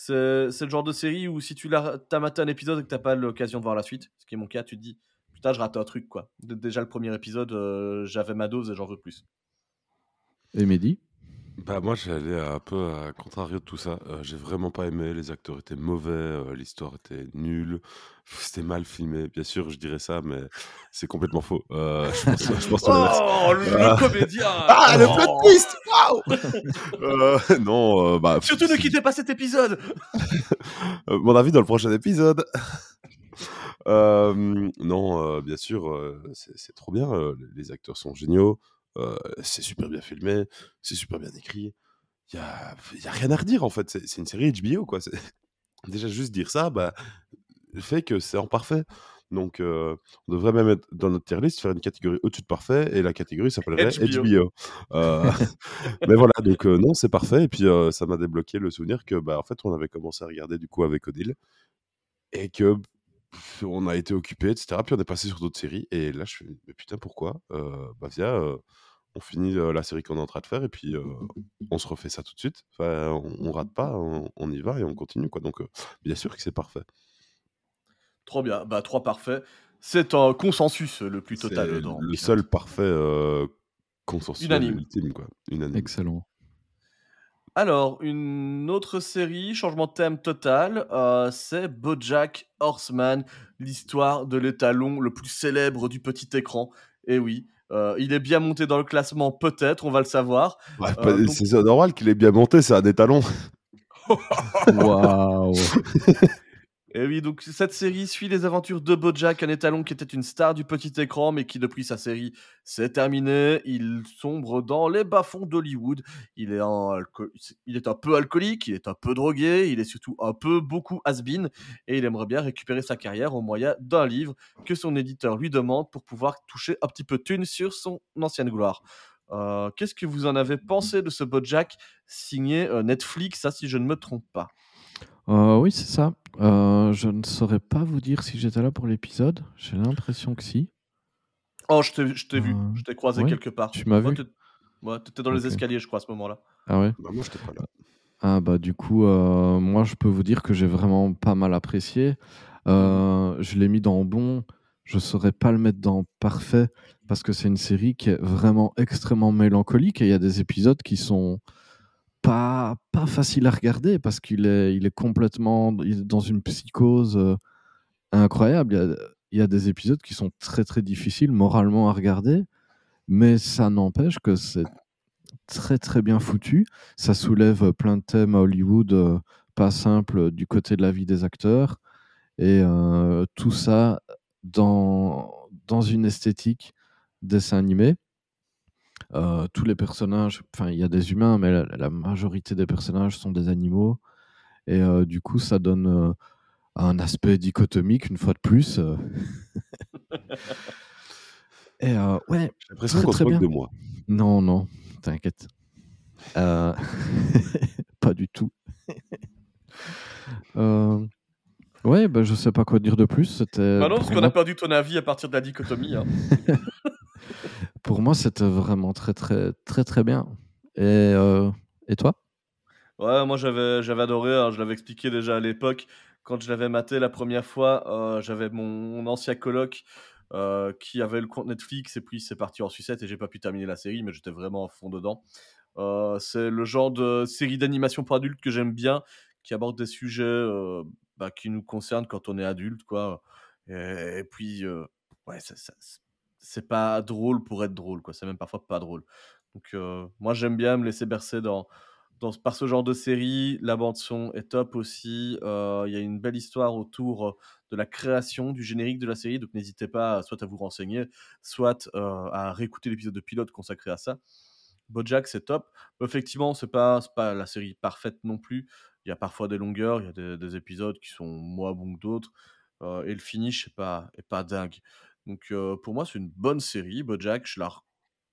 c'est le genre de série où si tu as maté un épisode et que tu as pas l'occasion de voir la suite, ce qui est mon cas, tu te dis: «Putain, je rate un truc, quoi». Dé déjà le premier épisode, heu, j'avais ma dose et j'en veux plus. Et Mehdi? Bah, moi, j'allais un peu à contrario de tout ça. Heu, j'ai vraiment pas aimé, les acteurs étaient mauvais, heu, l'histoire était nulle, [laughs] c'était mal filmé. Bien sûr, je dirais ça, mais c'est complètement faux. Heu, je pense je. [laughs] Oh, le [laughs] Ah. le comédien! Ah, le plot Oh. twist! Waouh! [laughs] Non, heu, bah, Surtout ne quittez pas cet épisode! [laughs] Mon avis dans le prochain épisode. Hem, [laughs] non, bien sûr, c'est trop bien, les acteurs sont géniaux, c'est super bien filmé, c'est super bien écrit. Il y a y a rien à redire, en fait, c'est une série HBO, quoi. Déjà juste dire ça, bah, fait que c'est en parfait. Donc, euh, on devrait même être dans notre tier list faire une catégorie au-dessus de parfait et la catégorie s'appellerait [laughs] HBO. HBO. Euh, [laughs] mais voilà, donc euh, non, c'est parfait. Et puis, ça m'a débloqué le souvenir que, bah, en fait, on avait commencé à regarder du coup avec Odile et que pff, on a été occupé, etc. Puis on est passé sur d'autres séries. Et là, je fais, mais putain, pourquoi? Bah, viens, on finit la série qu'on est en train de faire et puis euh, on se refait ça tout de suite. Enfin, on, on rate pas, on, on y va et on continue, quoi. Donc, euh, bien sûr que c'est parfait. Trop bien. Bah, 3 parfaits. C'est un consensus le plus total dans le seul parfait euh, consensuel Unanime. ultime, quoi. Unanime. Excellent. Alors, une autre série, changement de thème total, euh, c'est BoJack Horseman, l'histoire de l'étalon le plus célèbre du petit écran. Et oui, euh, il est bien monté dans le classement, peut-être, on va le savoir. Ouais, Euh, pas- donc- C'est normal qu'il ait bien monté, c'est un étalon. [laughs] Waouh. [laughs] Et oui, donc cette série suit les aventures de BoJack, un étalon qui était une star du petit écran, mais qui depuis sa série s'est terminé. Il sombre dans les bas-fonds d'Hollywood. Il est, un alco- il est un peu alcoolique, il est un peu drogué, il est surtout un peu beaucoup has-been, et il aimerait bien récupérer sa carrière au moyen d'un livre que son éditeur lui demande pour pouvoir toucher un petit peu de thune sur son ancienne gloire. Euh, Qu'est-ce que vous en avez pensé de ce BoJack signé euh, Netflix, ça si je ne me trompe pas? Euh, oui, c'est ça. Euh, je ne saurais pas vous dire si j'étais là pour l'épisode. J'ai l'impression que si. Oh, je t'ai, je t'ai vu, Euh, je t'ai croisé ouais, quelque part. tu m'as vu t'es- Ouais, t'étais dans les escaliers, je crois, à ce moment-là. Ah ouais Bah, moi, j'étais pas là. Ah bah du coup, euh, moi je peux vous dire que j'ai vraiment pas mal apprécié. Euh, je l'ai mis dans bon. Je saurais pas le mettre dans parfait parce que c'est une série qui est vraiment extrêmement mélancolique et il y a des épisodes qui sont pas faciles à regarder parce qu'il est complètement dans une psychose incroyable. Il y, a, des épisodes qui sont très très difficiles moralement à regarder, mais ça n'empêche que c'est très très bien foutu. Ça soulève plein de thèmes à Hollywood, pas simples du côté de la vie des acteurs. Et tout ça dans, dans une esthétique dessin animé. Euh, tous les personnages, enfin il y a des humains, mais la, la majorité des personnages sont des animaux. Et euh, du coup, ça donne euh, un aspect dichotomique une fois de plus. euh. [laughs] Et euh, ouais, J'ai l'impression Très, qu'on se moque de moi. non, non, t'inquiète. Euh, [laughs] pas du tout. [laughs] Euh, Ouais, bah, je sais pas quoi dire de plus. C'était Bah non, parce qu'on a perdu ton avis à partir de la dichotomie. hein. Pour moi, c'était vraiment très, très, très, très bien. Et, euh, et toi? Ouais, moi j'avais j'avais adoré, hein, je l'avais expliqué déjà à l'époque, quand je l'avais maté la première fois, euh, j'avais mon ancien coloc euh, qui avait le compte Netflix et puis c'est parti en sucette et j'ai pas pu terminer la série, mais j'étais vraiment à fond dedans. C'est le genre de série d'animation pour adultes que j'aime bien, qui aborde des sujets bah, qui nous concernent quand on est adulte, quoi. Et, puis, ouais, ça- c'est pas drôle pour être drôle, quoi. C'est même parfois pas drôle. Donc, moi j'aime bien me laisser bercer dans dans, par ce genre de série. La bande-son est top aussi. Il y a une belle histoire autour de la création du générique de la série. Donc n'hésitez pas soit à vous renseigner, soit à réécouter l'épisode de pilote consacré à ça. Bojack, c'est top. Effectivement, c'est pas, pas la série parfaite non plus. Il y a parfois des longueurs, il y a des, des épisodes qui sont moins bons que d'autres. Et le finish est pas, est pas dingue. Donc euh, pour moi, c'est une bonne série. Bojack, je la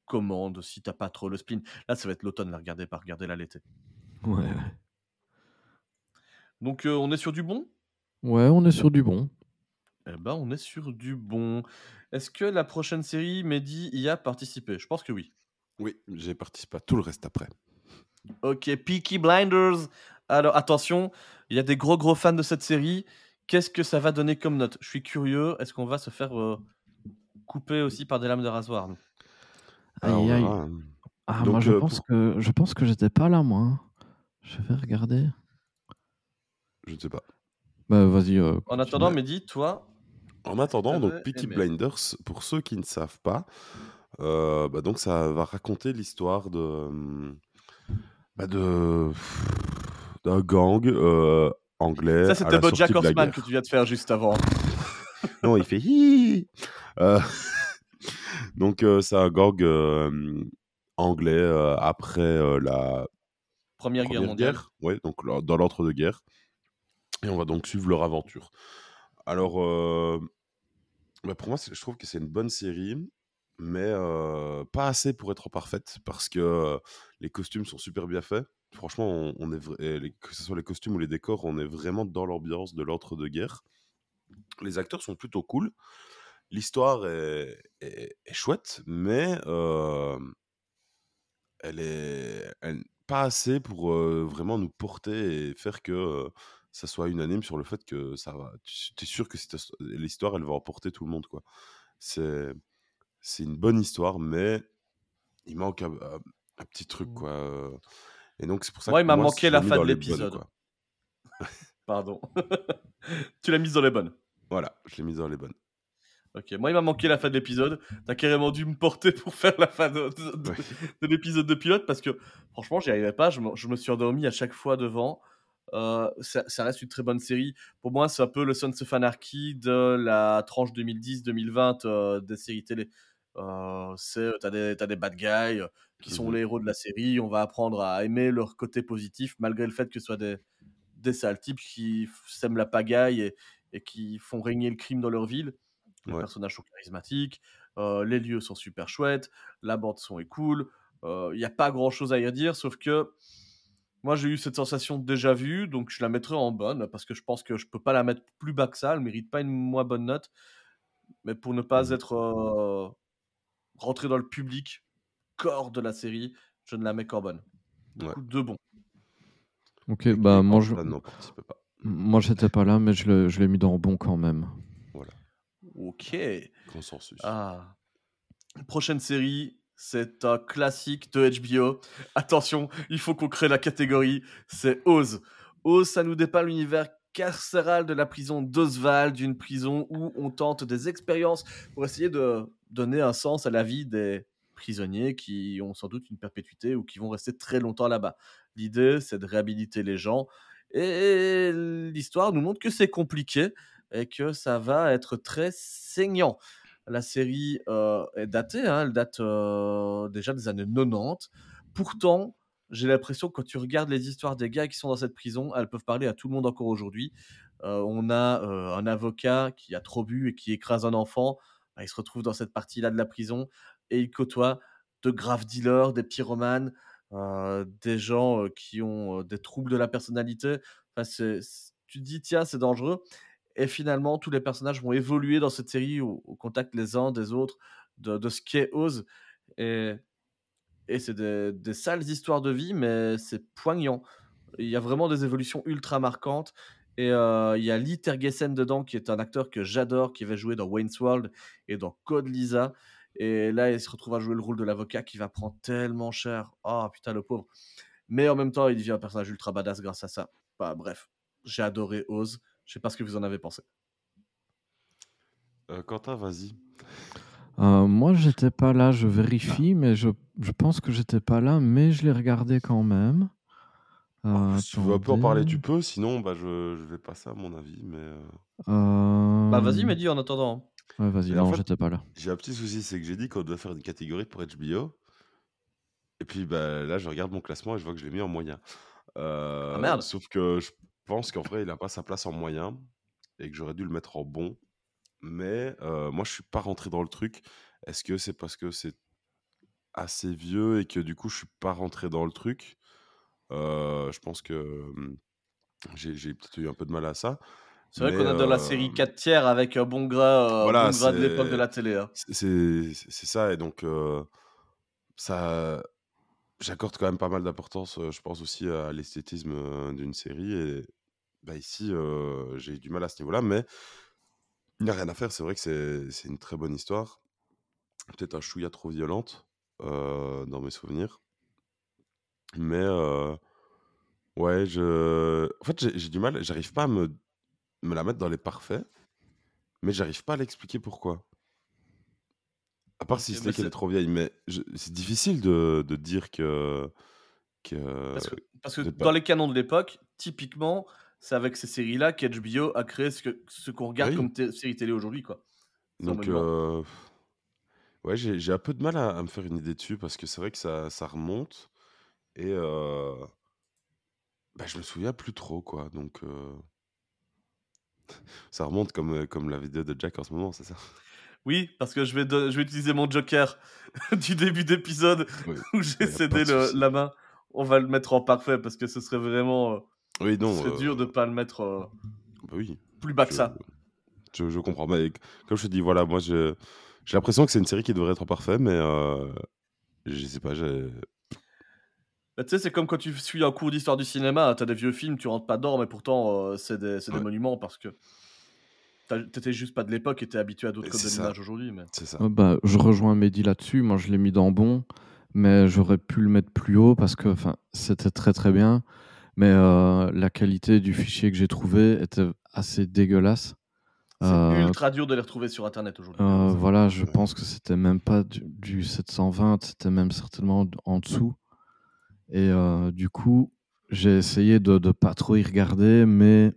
recommande si t'as pas trop le spleen. Là, ça va être l'automne, la regarder, pas regarder la l'été. ouais. Donc euh, on est sur du bon? Ouais, on est sur du bon. Eh ben on est sur du bon. Est-ce que la prochaine série, Mehdi y a participé? Je pense que oui. Oui, j'ai participé à tout le reste après. Ok, Peaky Blinders. Alors attention, il y a des gros gros fans de cette série. Qu'est-ce que ça va donner comme note? Je suis curieux. Est-ce qu'on va se faire euh, couper aussi par des lames de rasoir Alors, Aïe, aïe. voilà, hein. Ah, Donc, moi, je euh, pense pour- que je pense que j'étais pas là, moi. hein. Je vais regarder. je ne sais pas. Bah, vas-y. euh, En attendant, Mehdi, toi, En attendant, donc Peaky aimé. Blinders, pour ceux qui ne savent pas, euh, bah donc ça va raconter l'histoire de bah de d'un gang euh, anglais. ça c'était Bojack Horseman que tu viens de faire juste avant. [laughs] Non, il fait hi. Euh, [laughs] donc euh, c'est un gang euh, anglais après la Première guerre mondiale. guerre, ouais, donc dans l'entre-deux-guerres. Et on va donc suivre leur aventure. Alors, euh, Bah, pour moi, je trouve que c'est une bonne série, mais euh, pas assez pour être parfaite, parce que euh, les costumes sont super bien faits. Franchement, on, on est que ce soit les costumes ou les décors, on est vraiment dans l'ambiance de l'entre-deux-guerres. Les acteurs sont plutôt cool. L'histoire est, est- est chouette, mais euh, elle est elle- pas assez pour euh, vraiment nous porter et faire que euh, ça soit unanime sur le fait que ça va. Tu es sûr que l'histoire, elle va emporter tout le monde, quoi. C'est une bonne histoire, mais il manque un, un- un petit truc, Mm. quoi. Et donc, c'est pour ça que il m'a manqué la fin de l'épisode. Pardon. [laughs] tu l'as mise dans les bonnes. Voilà, je l'ai mis dans les bonnes. Ok, moi il m'a manqué la fin de l'épisode. T'as carrément dû me porter pour faire la fin de, de- de- Ouais. de l'épisode de pilote parce que franchement j'y arrivais pas. Je me, je me suis endormi à chaque fois devant. Euh, ça, ça reste une très bonne série. Pour moi, c'est un peu le Sons of Anarchy de la tranche 2010-2020 euh, des séries télé. Euh, c'est t'as des, des bad guys qui sont Mhm. les héros de la série. On va apprendre à aimer leur côté positif malgré le fait que ce soit des, des sales types qui sèment la pagaille et, et qui font régner le crime dans leur ville. Les Ouais. personnages sont charismatiques, euh, les lieux sont super chouettes, la bande son est cool. Il n'y a pas grand chose à y dire, sauf que moi j'ai eu cette sensation de déjà vu, donc je la mettrai en bonne parce que je pense que je peux pas la mettre plus bas que ça. Elle mérite pas une moins bonne note, mais pour ne pas Mhm. être euh, rentré dans le public corps de la série, je ne la mets qu'en bonne. Ouais. coup, deux bons. Ok, bah moi je, n'en participait pas. Moi j'étais pas là, mais je l'ai mis dans bon quand même. Voilà, Ok. consensus. Ah. Prochaine série, c'est un classique de HBO. Attention, il faut qu'on crée la catégorie. C'est Oz. Oz, ça nous dépeint l'univers carcéral de la prison d'Oswald, une prison où on tente des expériences pour essayer de donner un sens à la vie des prisonniers qui ont sans doute une perpétuité ou qui vont rester très longtemps là-bas. L'idée, c'est de réhabiliter les gens. Et l'histoire nous montre que c'est compliqué et que ça va être très saignant. La série euh, est datée, hein, elle date euh, déjà des années 90. Pourtant, j'ai l'impression que quand tu regardes les histoires des gars qui sont dans cette prison, elles peuvent parler à tout le monde encore aujourd'hui. Euh, on a un avocat qui a trop bu et qui écrase un enfant. Bah, il se retrouve dans cette partie-là de la prison et il côtoie de graves dealers, des pyromanes, des gens euh, qui ont euh, des troubles de la personnalité. Enfin, tu te dis, tiens, c'est dangereux. Et finalement, tous les personnages vont évoluer dans cette série au, contact les uns des autres de, ce qu'est Oz. Et, et c'est des, sales histoires de vie, mais c'est poignant. Il y a vraiment des évolutions ultra marquantes. Et euh, il y a Lee Tergesen dedans, qui est un acteur que j'adore, qui va jouer dans Wayne's World et dans Code Lisa. Et là, il se retrouve à jouer le rôle de l'avocat qui va prendre tellement cher. Oh putain, le pauvre. Mais en même temps, il devient un personnage ultra badass grâce à ça. Bah, bref, j'ai adoré Oz. Je sais pas ce que vous en avez pensé. Euh, Quentin, vas-y. Euh, moi, j'étais pas là, je vérifie, mais je, je pense que j'étais pas là, mais je l'ai regardé quand même. Euh, si tu veux un peu en parler, tu peux. Sinon, bah, je, je vais passer à mon avis. Mais euh, Bah, vas-y, Euh, Mehdi, en attendant. Ouais, vas-y, Et en non, fait- j'étais pas là. j'ai un petit souci, c'est que j'ai dit qu'on devait faire une catégorie pour HBO. Et puis bah, là, je regarde mon classement et je vois que je l'ai mis en moyen. Euh, Ah, merde. Sauf que je pense qu'en vrai, il n'a pas sa place en moyen et que j'aurais dû le mettre en bon. Mais euh, moi, je suis pas rentré dans le truc. Est-ce que c'est parce que c'est assez vieux et que du coup, je suis pas rentré dans le truc? Euh, Je pense que hum, j'ai j'ai peut-être eu un peu de mal à ça. C'est vrai qu'on a dans la euh, série 4 tiers avec un bon gras, euh, Voilà, bon gras de l'époque de la télé. hein. C'est ça, et donc euh, ça, j'accorde quand même pas mal d'importance, euh, je pense aussi à l'esthétisme euh, d'une série, et bah, ici euh, j'ai eu du mal à ce niveau-là, mais il n'y a rien à faire, c'est vrai que c'est une très bonne histoire, peut-être un chouïa trop violente euh, dans mes souvenirs, mais euh, ouais, je... en fait j'ai du mal, j'arrive pas à me, me la mettre dans les parfaits, mais j'arrive pas à l'expliquer pourquoi. À part si c'était qu'elle est trop vieille, mais je- c'est difficile de, de dire que. que... Parce que, parce que vous êtes pas- dans les canons de l'époque, typiquement, c'est avec ces séries-là qu'HBO a créé ce que- ce qu'on regarde Oui. comme série télé aujourd'hui. quoi. Donc, euh, ouais, j'ai j'ai un peu de mal à, à me faire une idée dessus parce que c'est vrai que ça, ça remonte et euh, bah, je me souviens plus trop, quoi. Donc, euh, ça remonte comme, euh, comme la vidéo de Jack en ce moment, c'est ça? Oui, parce que je vais, de- je vais utiliser mon joker [laughs] du début d'épisode Oui. [laughs] où j'ai cédé le- la main. On va le mettre en parfait parce que ce serait vraiment. euh, Oui, non. ce serait euh, dur de pas le mettre euh, bah oui. plus bas que ça. Je, je comprends. Mais comme je te dis, voilà, moi, j'ai l'impression que c'est une série qui devrait être parfaite, mais euh, je sais pas, j'ai. Bah, tu sais, c'est comme quand tu suis un cours d'histoire du cinéma, t'as des vieux films, tu rentres pas dedans, mais pourtant, euh, c'est des, c'est des Ouais. monuments parce que t'étais juste pas de l'époque et t'es habitué à d'autres codes de l'image aujourd'hui. Mais... C'est ça. Ouais, bah, je rejoins Mehdi là-dessus. Moi, je l'ai mis dans bon, mais j'aurais pu le mettre plus haut parce que c'était très très bien. Mais euh, la qualité du fichier que j'ai trouvé était assez dégueulasse. C'est Euh, ultra dur de les retrouver sur internet aujourd'hui. euh, malheureusement. voilà, je pense que c'était même pas du, du 720, c'était même certainement en dessous. Et euh, du coup, j'ai essayé de ne pas trop y regarder, mais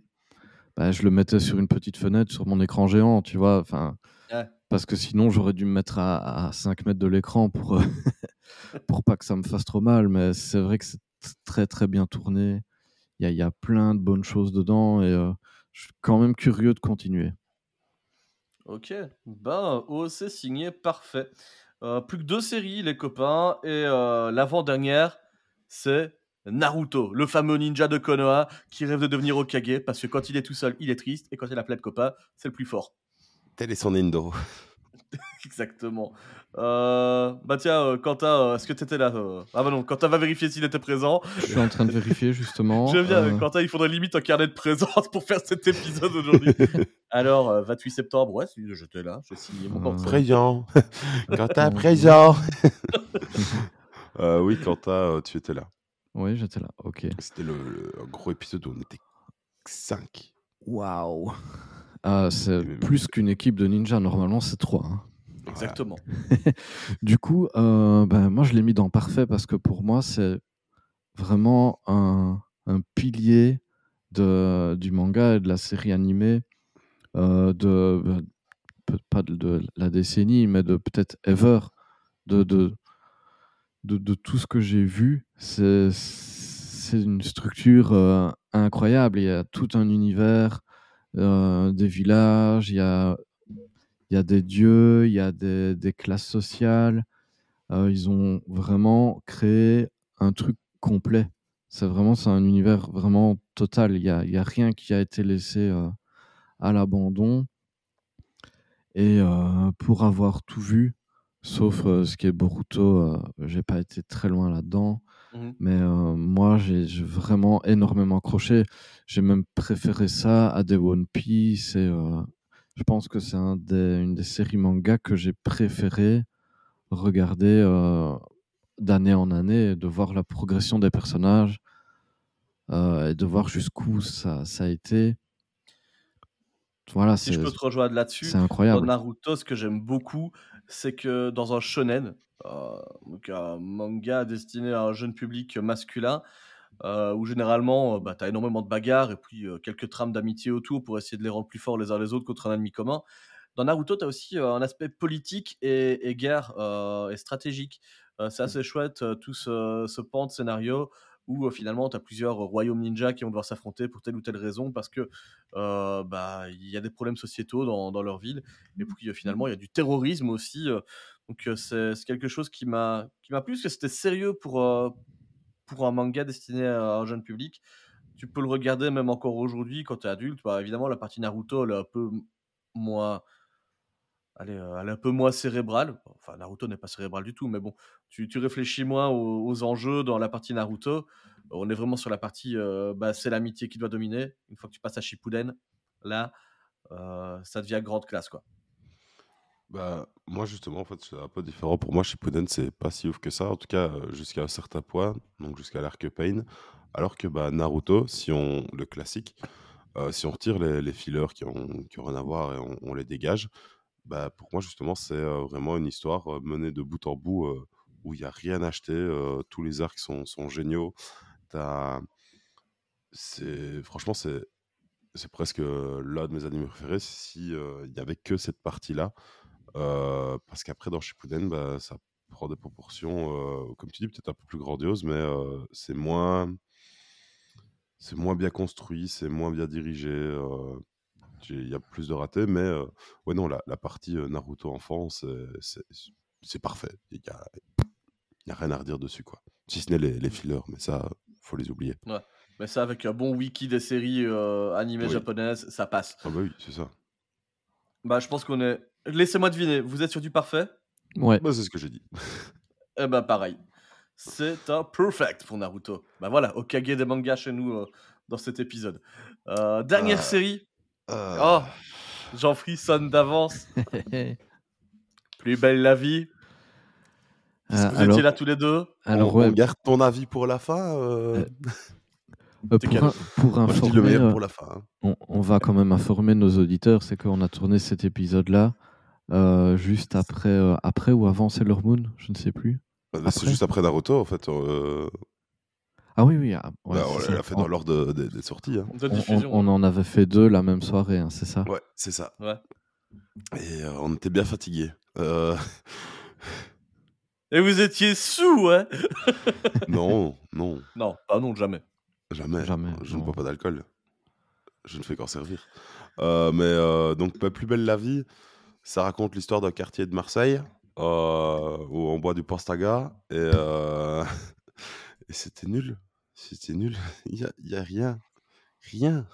bah, je le mettais sur une petite fenêtre sur mon écran géant, tu vois. Enfin, Ouais. parce que sinon, j'aurais dû me mettre à, à 5 mètres de l'écran pour, euh, [laughs] pour pas que ça me fasse trop mal. Mais c'est vrai que c'est très très bien tourné. Il y a, il y a plein de bonnes choses dedans et euh, je suis quand même curieux de continuer. Ok, ben, OC signé, parfait. Euh, plus que deux séries, les copains, et euh, l'avant-dernière, c'est Naruto, le fameux ninja de Konoha qui rêve de devenir Okage parce que quand il est tout seul, il est triste, et quand il a plein de copains, c'est le plus fort. Tel est son Indo. [laughs] Exactement. Euh, bah tiens, euh, Quentin, euh, est-ce que t'étais là euh? Ah bah non, Quentin va vérifier s'il était présent. Je suis en train de vérifier justement. [laughs] Bien, euh, Quentin, il faudrait limite un carnet de présence pour faire cet épisode aujourd'hui. [laughs] Alors, euh, 28 septembre, ouais, j'étais là, j'ai signé mon Euh, contrat. Présent. Quentin, Mon présent. Euh, oui, Quentin, euh, tu étais là. Oui, j'étais là. Ok. C'était le, le- un gros épisode où on était 5. Waouh. Ah, c'est plus qu'une équipe de ninja. Normalement, c'est trois. hein. Exactement. [laughs] Du coup, euh, ben, moi, je l'ai mis dans parfait parce que pour moi, c'est vraiment un, un pilier de, du manga et de la série animée euh, de ben, pas de, de la décennie, mais de peut-être ever de, de, de, tout ce que j'ai vu. C'est une structure euh, incroyable. Il y a tout un univers, euh, des villages, il y a, des dieux, il y a des, classes sociales. Euh, ils ont vraiment créé un truc complet. C'est vraiment un univers vraiment total. Il n'y a, il y a rien qui a été laissé à l'abandon. Et pour avoir tout vu, sauf euh, ce qui est Boruto, euh, j'ai pas été très loin là-dedans. Mhm. Mais euh, moi, j'ai j'ai vraiment énormément accroché. J'ai même préféré ça à des One Piece. Et, euh, je pense que c'est un des, une des séries manga que j'ai préféré regarder euh, d'année en année, et de voir la progression des personnages euh, et de voir jusqu'où ça, ça a été. Voilà, Si je c'est peux te rejoindre là-dessus, c'est dans incroyable. Naruto, ce que j'aime beaucoup, c'est que dans un shonen, euh, donc un manga destiné à un jeune public masculin, euh, où généralement, euh, bah, tu as énormément de bagarres et puis quelques trames d'amitié autour pour essayer de les rendre plus forts les uns les autres contre un ennemi commun. Dans Naruto, tu as aussi un aspect politique et, et guerre et stratégique. C'est assez chouette, tout ce, ce pan de scénario où euh, finalement tu as plusieurs royaumes ninja qui vont devoir s'affronter pour telle ou telle raison parce que euh, bah, il y a des problèmes sociétaux dans, dans leur ville. Et puis euh, finalement, il y a du terrorisme aussi. euh, donc euh, c'est quelque chose qui m'a qui m'a plu que c'était sérieux pour, euh, pour un manga destiné à un jeune public. Tu peux le regarder même encore aujourd'hui quand tu es adulte. Bah, évidemment, la partie Naruto, elle est un peu moins. Elle est, elle est un peu moins cérébrale. Enfin, Naruto n'est pas cérébral du tout, mais bon, tu, réfléchis moins aux, enjeux dans la partie Naruto. On est vraiment sur la partie, bah, c'est l'amitié qui doit dominer. Une fois que tu passes à Shippuden, là, ça devient grande classe, quoi. Bah, moi, justement, en fait, c'est un peu différent. Pour moi, Shippuden, c'est pas si ouf que ça, en tout cas, jusqu'à un certain point, donc jusqu'à l'arc Pain. Alors que bah, Naruto, si on le classique, si on retire les, les fillers qui ont, rien à voir et on les dégage, bah, pour moi, justement, c'est vraiment une histoire menée de bout en bout où il n'y a rien à acheter. tous les arcs sont, géniaux. C'est, franchement, c'est, presque l'un de mes animés préférés si il y avait que cette partie-là. Parce qu'après, dans Shippuden, bah, ça prend des proportions, comme tu dis, peut-être un peu plus grandioses, mais c'est moins, c'est moins bien construit, c'est moins bien dirigé. Il y a plus de ratés, mais euh, ouais, non, la, la partie euh, Naruto enfance, euh, c'est parfait. Il n'y a, il y a rien à redire dessus, quoi. Si ce n'est les, les fillers, mais ça, faut les oublier. Mais ça, avec un bon wiki des séries euh, animées Oui. japonaises, ça passe. Ah bah oui, c'est ça. Bah, je pense qu'on est. Laissez-moi deviner, vous êtes sur du parfait? Ouais. Bah, c'est ce que j'ai dit. [laughs] Eh ben, pareil. C'est un perfect pour Naruto. Bah voilà, Okage des mangas chez nous euh, dans cet épisode. Euh, dernière Ah. série. Euh, Oh, j'en frissonne d'avance. [laughs] Plus belle la vie. Euh, vous alors, étiez là tous les deux. alors on, ouais, on garde ton avis pour la fin. euh, Euh, [laughs] euh, pour, un- pour Moi, je dis le informer, meilleur euh, pour la fin. hein. on, on va quand même informer nos auditeurs, c'est qu'on a tourné cet épisode-là euh, juste après, euh, après ou avant Sailor Moon, je ne sais plus. Bah, C'est juste après Naruto, en fait. Euh, Ah oui, oui. ah, ouais, bah, on l'a fait dans l'ordre de- des- des sorties. hein. On, diffusion. on- on en avait fait deux la même soirée, hein, c'est ça? Ouais, c'est ça. Ouais. Et euh, on était bien fatigués. Euh, Et vous étiez sous, hein? [laughs] Non, non, Non, pas non, jamais. jamais. Jamais, Je ne bois pas d'alcool. Je ne fais qu'en servir. Euh, mais euh, donc, bah, Plus belle la vie, ça raconte l'histoire d'un quartier de Marseille euh, où on boit du Pastaga. Et, euh, [laughs] et c'était nul. C'était nul. [laughs] Il n'y a, y a rien. Rien.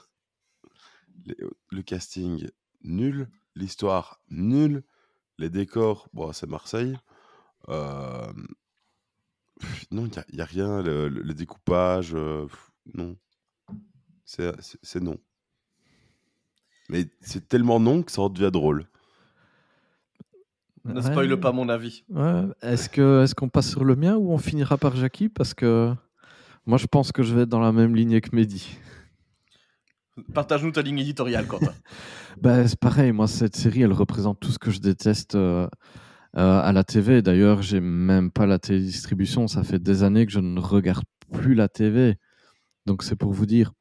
Les- le casting, nul. L'histoire, nul. Les décors, bon, c'est Marseille. Euh, non, il n'y a, a rien. Le, découpage, euh, non. C'est non. Mais c'est tellement non que ça en devient drôle. Ne Ouais. spoile pas mon avis. Ouais. Est-ce que est-ce qu'on passe sur le mien ou on finira par Jackie? Parce que moi, je pense que je vais être dans la même lignée que Mehdi. Partage-nous ta ligne éditoriale, [laughs] Quentin. Bah, c'est pareil, moi, cette série, elle représente tout ce que je déteste euh, euh, à la TV. D'ailleurs, j'ai même pas la télédistribution. Ça fait des années que je ne regarde plus la TV. Donc, c'est pour vous dire.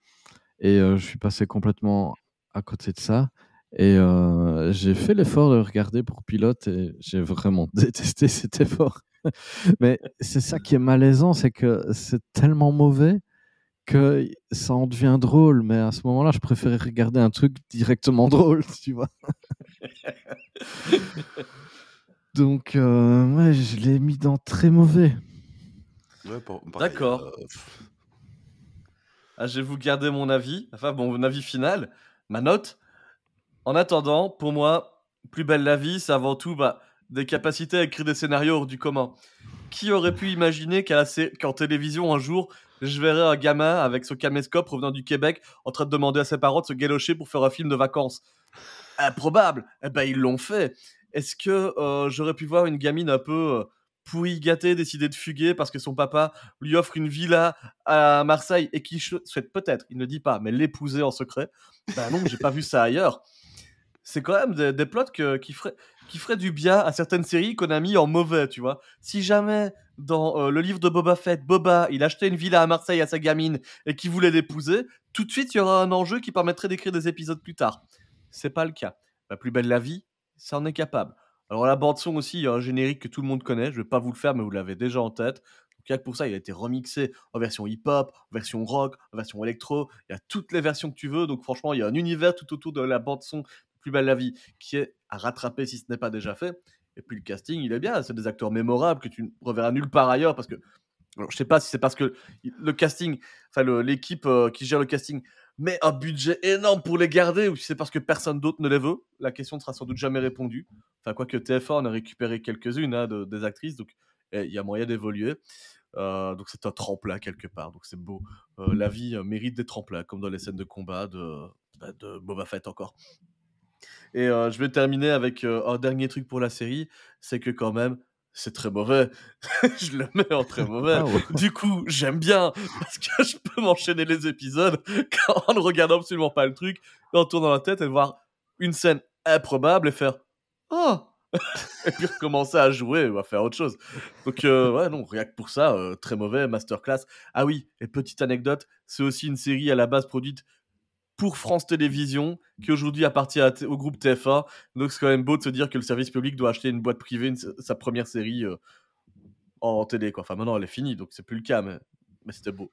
Et euh, je suis passé complètement à côté de ça. Et euh, j'ai fait l'effort de le regarder pour pilote et j'ai vraiment [laughs] détesté cet effort. [laughs] Mais c'est ça qui est malaisant, c'est que c'est tellement mauvais que ça en devient drôle. Mais à ce moment-là, je préférais regarder un truc directement [laughs] drôle, tu vois. Donc, euh, ouais, je l'ai mis dans très mauvais. Ouais, D'accord. euh, Ah, je vais vous garder mon avis, enfin bon, mon avis final, ma note. En attendant, pour moi, Plus belle la vie, c'est avant tout bah, des capacités à écrire des scénarios hors du commun. Qui aurait pu imaginer qu'en télévision, un jour, je verrais un gamin avec son caméscope revenant du Québec en train de demander à ses parents de se galocher pour faire un film de vacances? Improbable Eh ben, ils l'ont fait Est-ce que euh, j'aurais pu voir une gamine un peu euh, pourri gâtée décider de fuguer parce que son papa lui offre une villa à Marseille et qui souhaite peut-être, il ne dit pas, mais l'épouser en secret? Ben non, j'ai pas vu ça ailleurs. C'est quand même des, plots que- qui, feraient, qui feraient du bien à certaines séries qu'on a mis en mauvais, tu vois. Si jamais, dans euh, le livre de Boba Fett, Boba, il achetait une villa à Marseille à sa gamine et qu'il voulait l'épouser, tout de suite, il y aura un enjeu qui permettrait d'écrire des épisodes plus tard. C'est pas le cas. La plus belle la vie, ça en est capable. Alors la bande son aussi, il y a un générique que tout le monde connaît, je vais pas vous le faire, mais vous l'avez déjà en tête. Donc, pour ça, il a été remixé en version hip-hop, version rock, version électro. Il y a toutes les versions que tu veux. Donc franchement, il y a un univers tout autour de la bande son Plus belle la vie qui est à rattraper si ce n'est pas déjà fait. Et puis le casting, il est bien. C'est des acteurs mémorables que tu ne reverras nulle part ailleurs parce que alors, je sais pas si c'est parce que le casting, enfin l'équipe euh, qui gère le casting met un budget énorme pour les garder ou si c'est parce que personne d'autre ne les veut. La question ne sera sans doute jamais répondue. Enfin, quoique TF1 en a récupéré quelques-unes hein, de- des actrices, donc eh, il y a moyen d'évoluer. Euh, donc c'est un tremplin quelque part, donc c'est beau. Euh, la vie mérite des tremplins, comme dans les scènes de combat de, bah, de Boba Fett encore. Et euh, je vais terminer avec euh, un dernier truc pour la série, c'est que quand même, c'est très mauvais. [laughs] je le mets en très [laughs] mauvais. Ouais. Du coup, j'aime bien [laughs] parce que je peux m'enchaîner les épisodes quand- en ne regardant absolument pas le truc, en tournant la tête et voir une scène improbable et faire Oh Et puis recommencer à jouer ou à faire autre chose. Donc, euh, ouais, non, rien que pour ça, euh, très mauvais, masterclass. Ah oui, et petite anecdote, c'est aussi une série à la base produite pour France Télévisions, qui aujourd'hui appartient au groupe TF1. Donc c'est quand même beau de se dire que le service public doit acheter une boîte privée, une- sa première série euh, en télé. Quoi. Enfin maintenant elle est finie, donc c'est plus le cas, mais, mais c'était beau.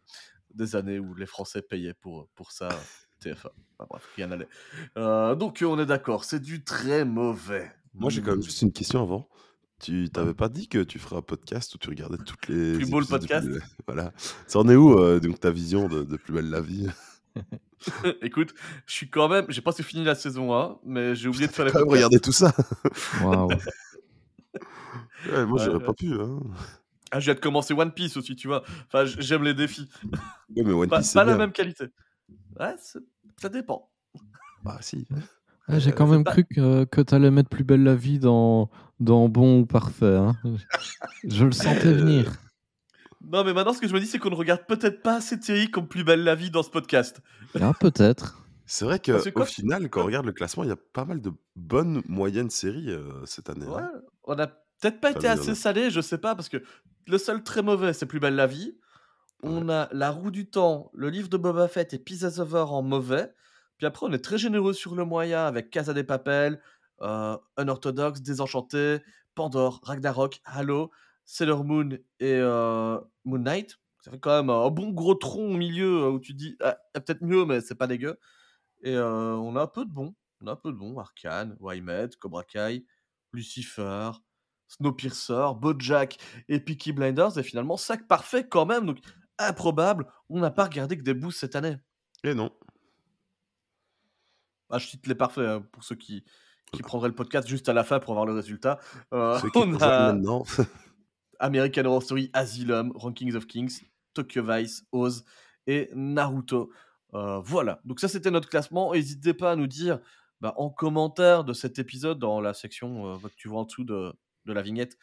Des années où les Français payaient pour, pour ça. TF1. Enfin, bref, rien n'allait. Euh, donc on est d'accord, c'est du très mauvais. Moi, j'ai quand même juste une question avant. Tu t'avais pas dit que tu ferais un podcast où tu regardais toutes les. Plus beau le podcast? Plus Voilà. Ça en est où, euh, donc, ta vision de, de Plus belle la vie? [laughs] [laughs] Écoute, je suis quand même, j'ai pas fini la saison 1, mais j'ai oublié de faire les Quand même, regardez tout ça Waouh. [laughs] Ouais, Moi, Ouais, j'aurais ouais. pas pu. Hein. Ah, je viens de commencer One Piece aussi, tu vois. Enfin, j'aime les défis. Ouais, mais One Pas, Piece, c'est pas la bien. même qualité. Ouais, ça dépend. Bah, si. Ah, J'ai Euh, quand même cru que, que tu allais mettre plus belle la vie dans, dans bon ou parfait. hein. [laughs] Je le sentais Euh, venir. Non, mais maintenant, ce que je me dis, c'est qu'on ne regarde peut-être pas assez de séries comme Plus belle la vie dans ce podcast. Ah, peut-être. C'est vrai que qu'au final, quand on regarde le classement, il y a pas mal de bonnes moyennes séries euh, cette année. Ouais, hein. on a peut-être pas Enfin, été assez salé, je sais pas, parce que le seul très mauvais, c'est Plus belle la vie. On a La roue du temps, le livre de Boba Fett et of Her en mauvais. Puis après, on est très généreux sur le moyen avec Casa des Papel, euh, Unorthodox, Désenchanté, Pandore, Ragnarok, Halo, Sailor Moon et euh, Moon Knight. Ça fait quand même un bon gros tronc au milieu où tu dis, ah, peut-être mieux, mais c'est pas dégueu. Et euh, on a un peu de bon. On a un peu de bon. Arcane, Wymed, Cobra Kai, Lucifer, Snowpiercer, Bojack et Peaky Blinders. Et finalement, sac parfait quand même. Donc, improbable. On n'a pas regardé que des boosts cette année. Et non. Ah, je cite les parfaits hein, pour ceux qui, qui prendraient le podcast juste à la fin pour avoir le résultat. Euh, Ceux [laughs] qui on rejoignent a maintenant. [laughs] American Horror Story, Asylum, Rankings of Kings, Tokyo Vice, Oz et Naruto. Euh, voilà, donc ça c'était notre classement. N'hésitez pas à nous dire bah, en commentaire de cet épisode, dans la section euh, que tu vois en dessous de, de la vignette,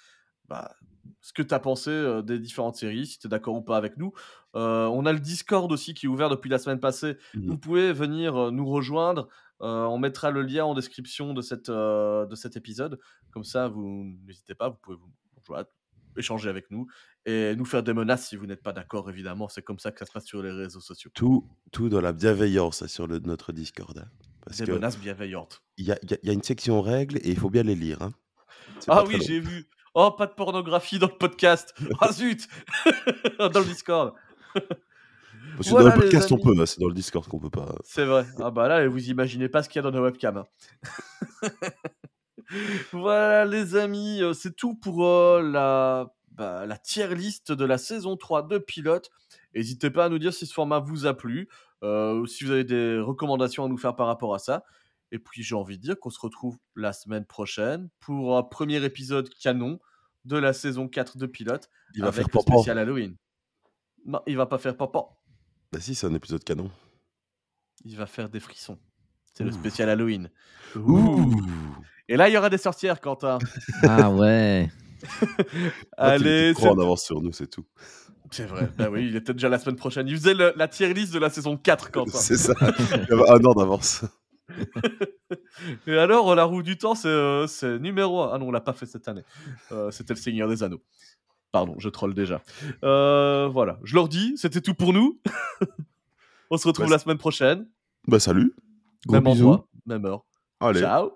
bah, ce que tu as pensé euh, des différentes séries, si tu es d'accord ou pas avec nous. On a le Discord aussi qui est ouvert depuis la semaine passée. Mhm. Vous pouvez venir nous rejoindre. On mettra le lien en description de, cette, de cet épisode. Comme ça, vous n'hésitez pas, vous pouvez vous rejoindre, échanger avec nous et nous faire des menaces si vous n'êtes pas d'accord, évidemment. C'est comme ça que ça se passe sur les réseaux sociaux. tout, tout dans la bienveillance hein, sur le, notre Discord. hein. Parce Des que menaces bienveillantes. il y a, y a- y a une section règles et il faut bien les lire. hein. Ah oui, j'ai vu. Oh, pas de pornographie dans le podcast. Ah [laughs] zut [laughs] Dans le Discord. Parce que Voilà, dans le podcast, on peut, hein, c'est dans le Discord qu'on peut pas. C'est vrai. Ah bah là, vous imaginez pas ce qu'il y a dans nos webcams. hein. [laughs] voilà les amis, euh, c'est tout pour euh, la, bah, la tier list de la saison 3 de Pilote. N'hésitez pas à nous dire si ce format vous a plu, euh, si vous avez des recommandations à nous faire par rapport à ça. Et puis j'ai envie de dire qu'on se retrouve la semaine prochaine pour un premier épisode canon de la saison 4 de Pilote Il va avec faire le spécial Halloween. Non, il va pas faire papa. Bah si, c'est un épisode canon. Il va faire des frissons. C'est le spécial Halloween. Ouh Et là, il y aura des sorcières, Quentin. [laughs] Ah ouais. [laughs] Allez, trop en avance sur nous, c'est tout. c'est vrai. Bah oui, il était déjà la semaine prochaine. Il faisait le- la tier list de la saison 4, [laughs] Quentin. C'est ça. Il y avait un an d'avance. Et alors, la roue du temps, c'est euh, numéro 1. Ah non, on l'a pas fait cette année. Euh, C'était le Seigneur des Anneaux. Pardon, je troll déjà. Euh, voilà, je leur dis, c'était tout pour nous. on se retrouve Bah, la semaine prochaine. Bah salut. Gros même bisous. endroit, même heure. Allez. Ciao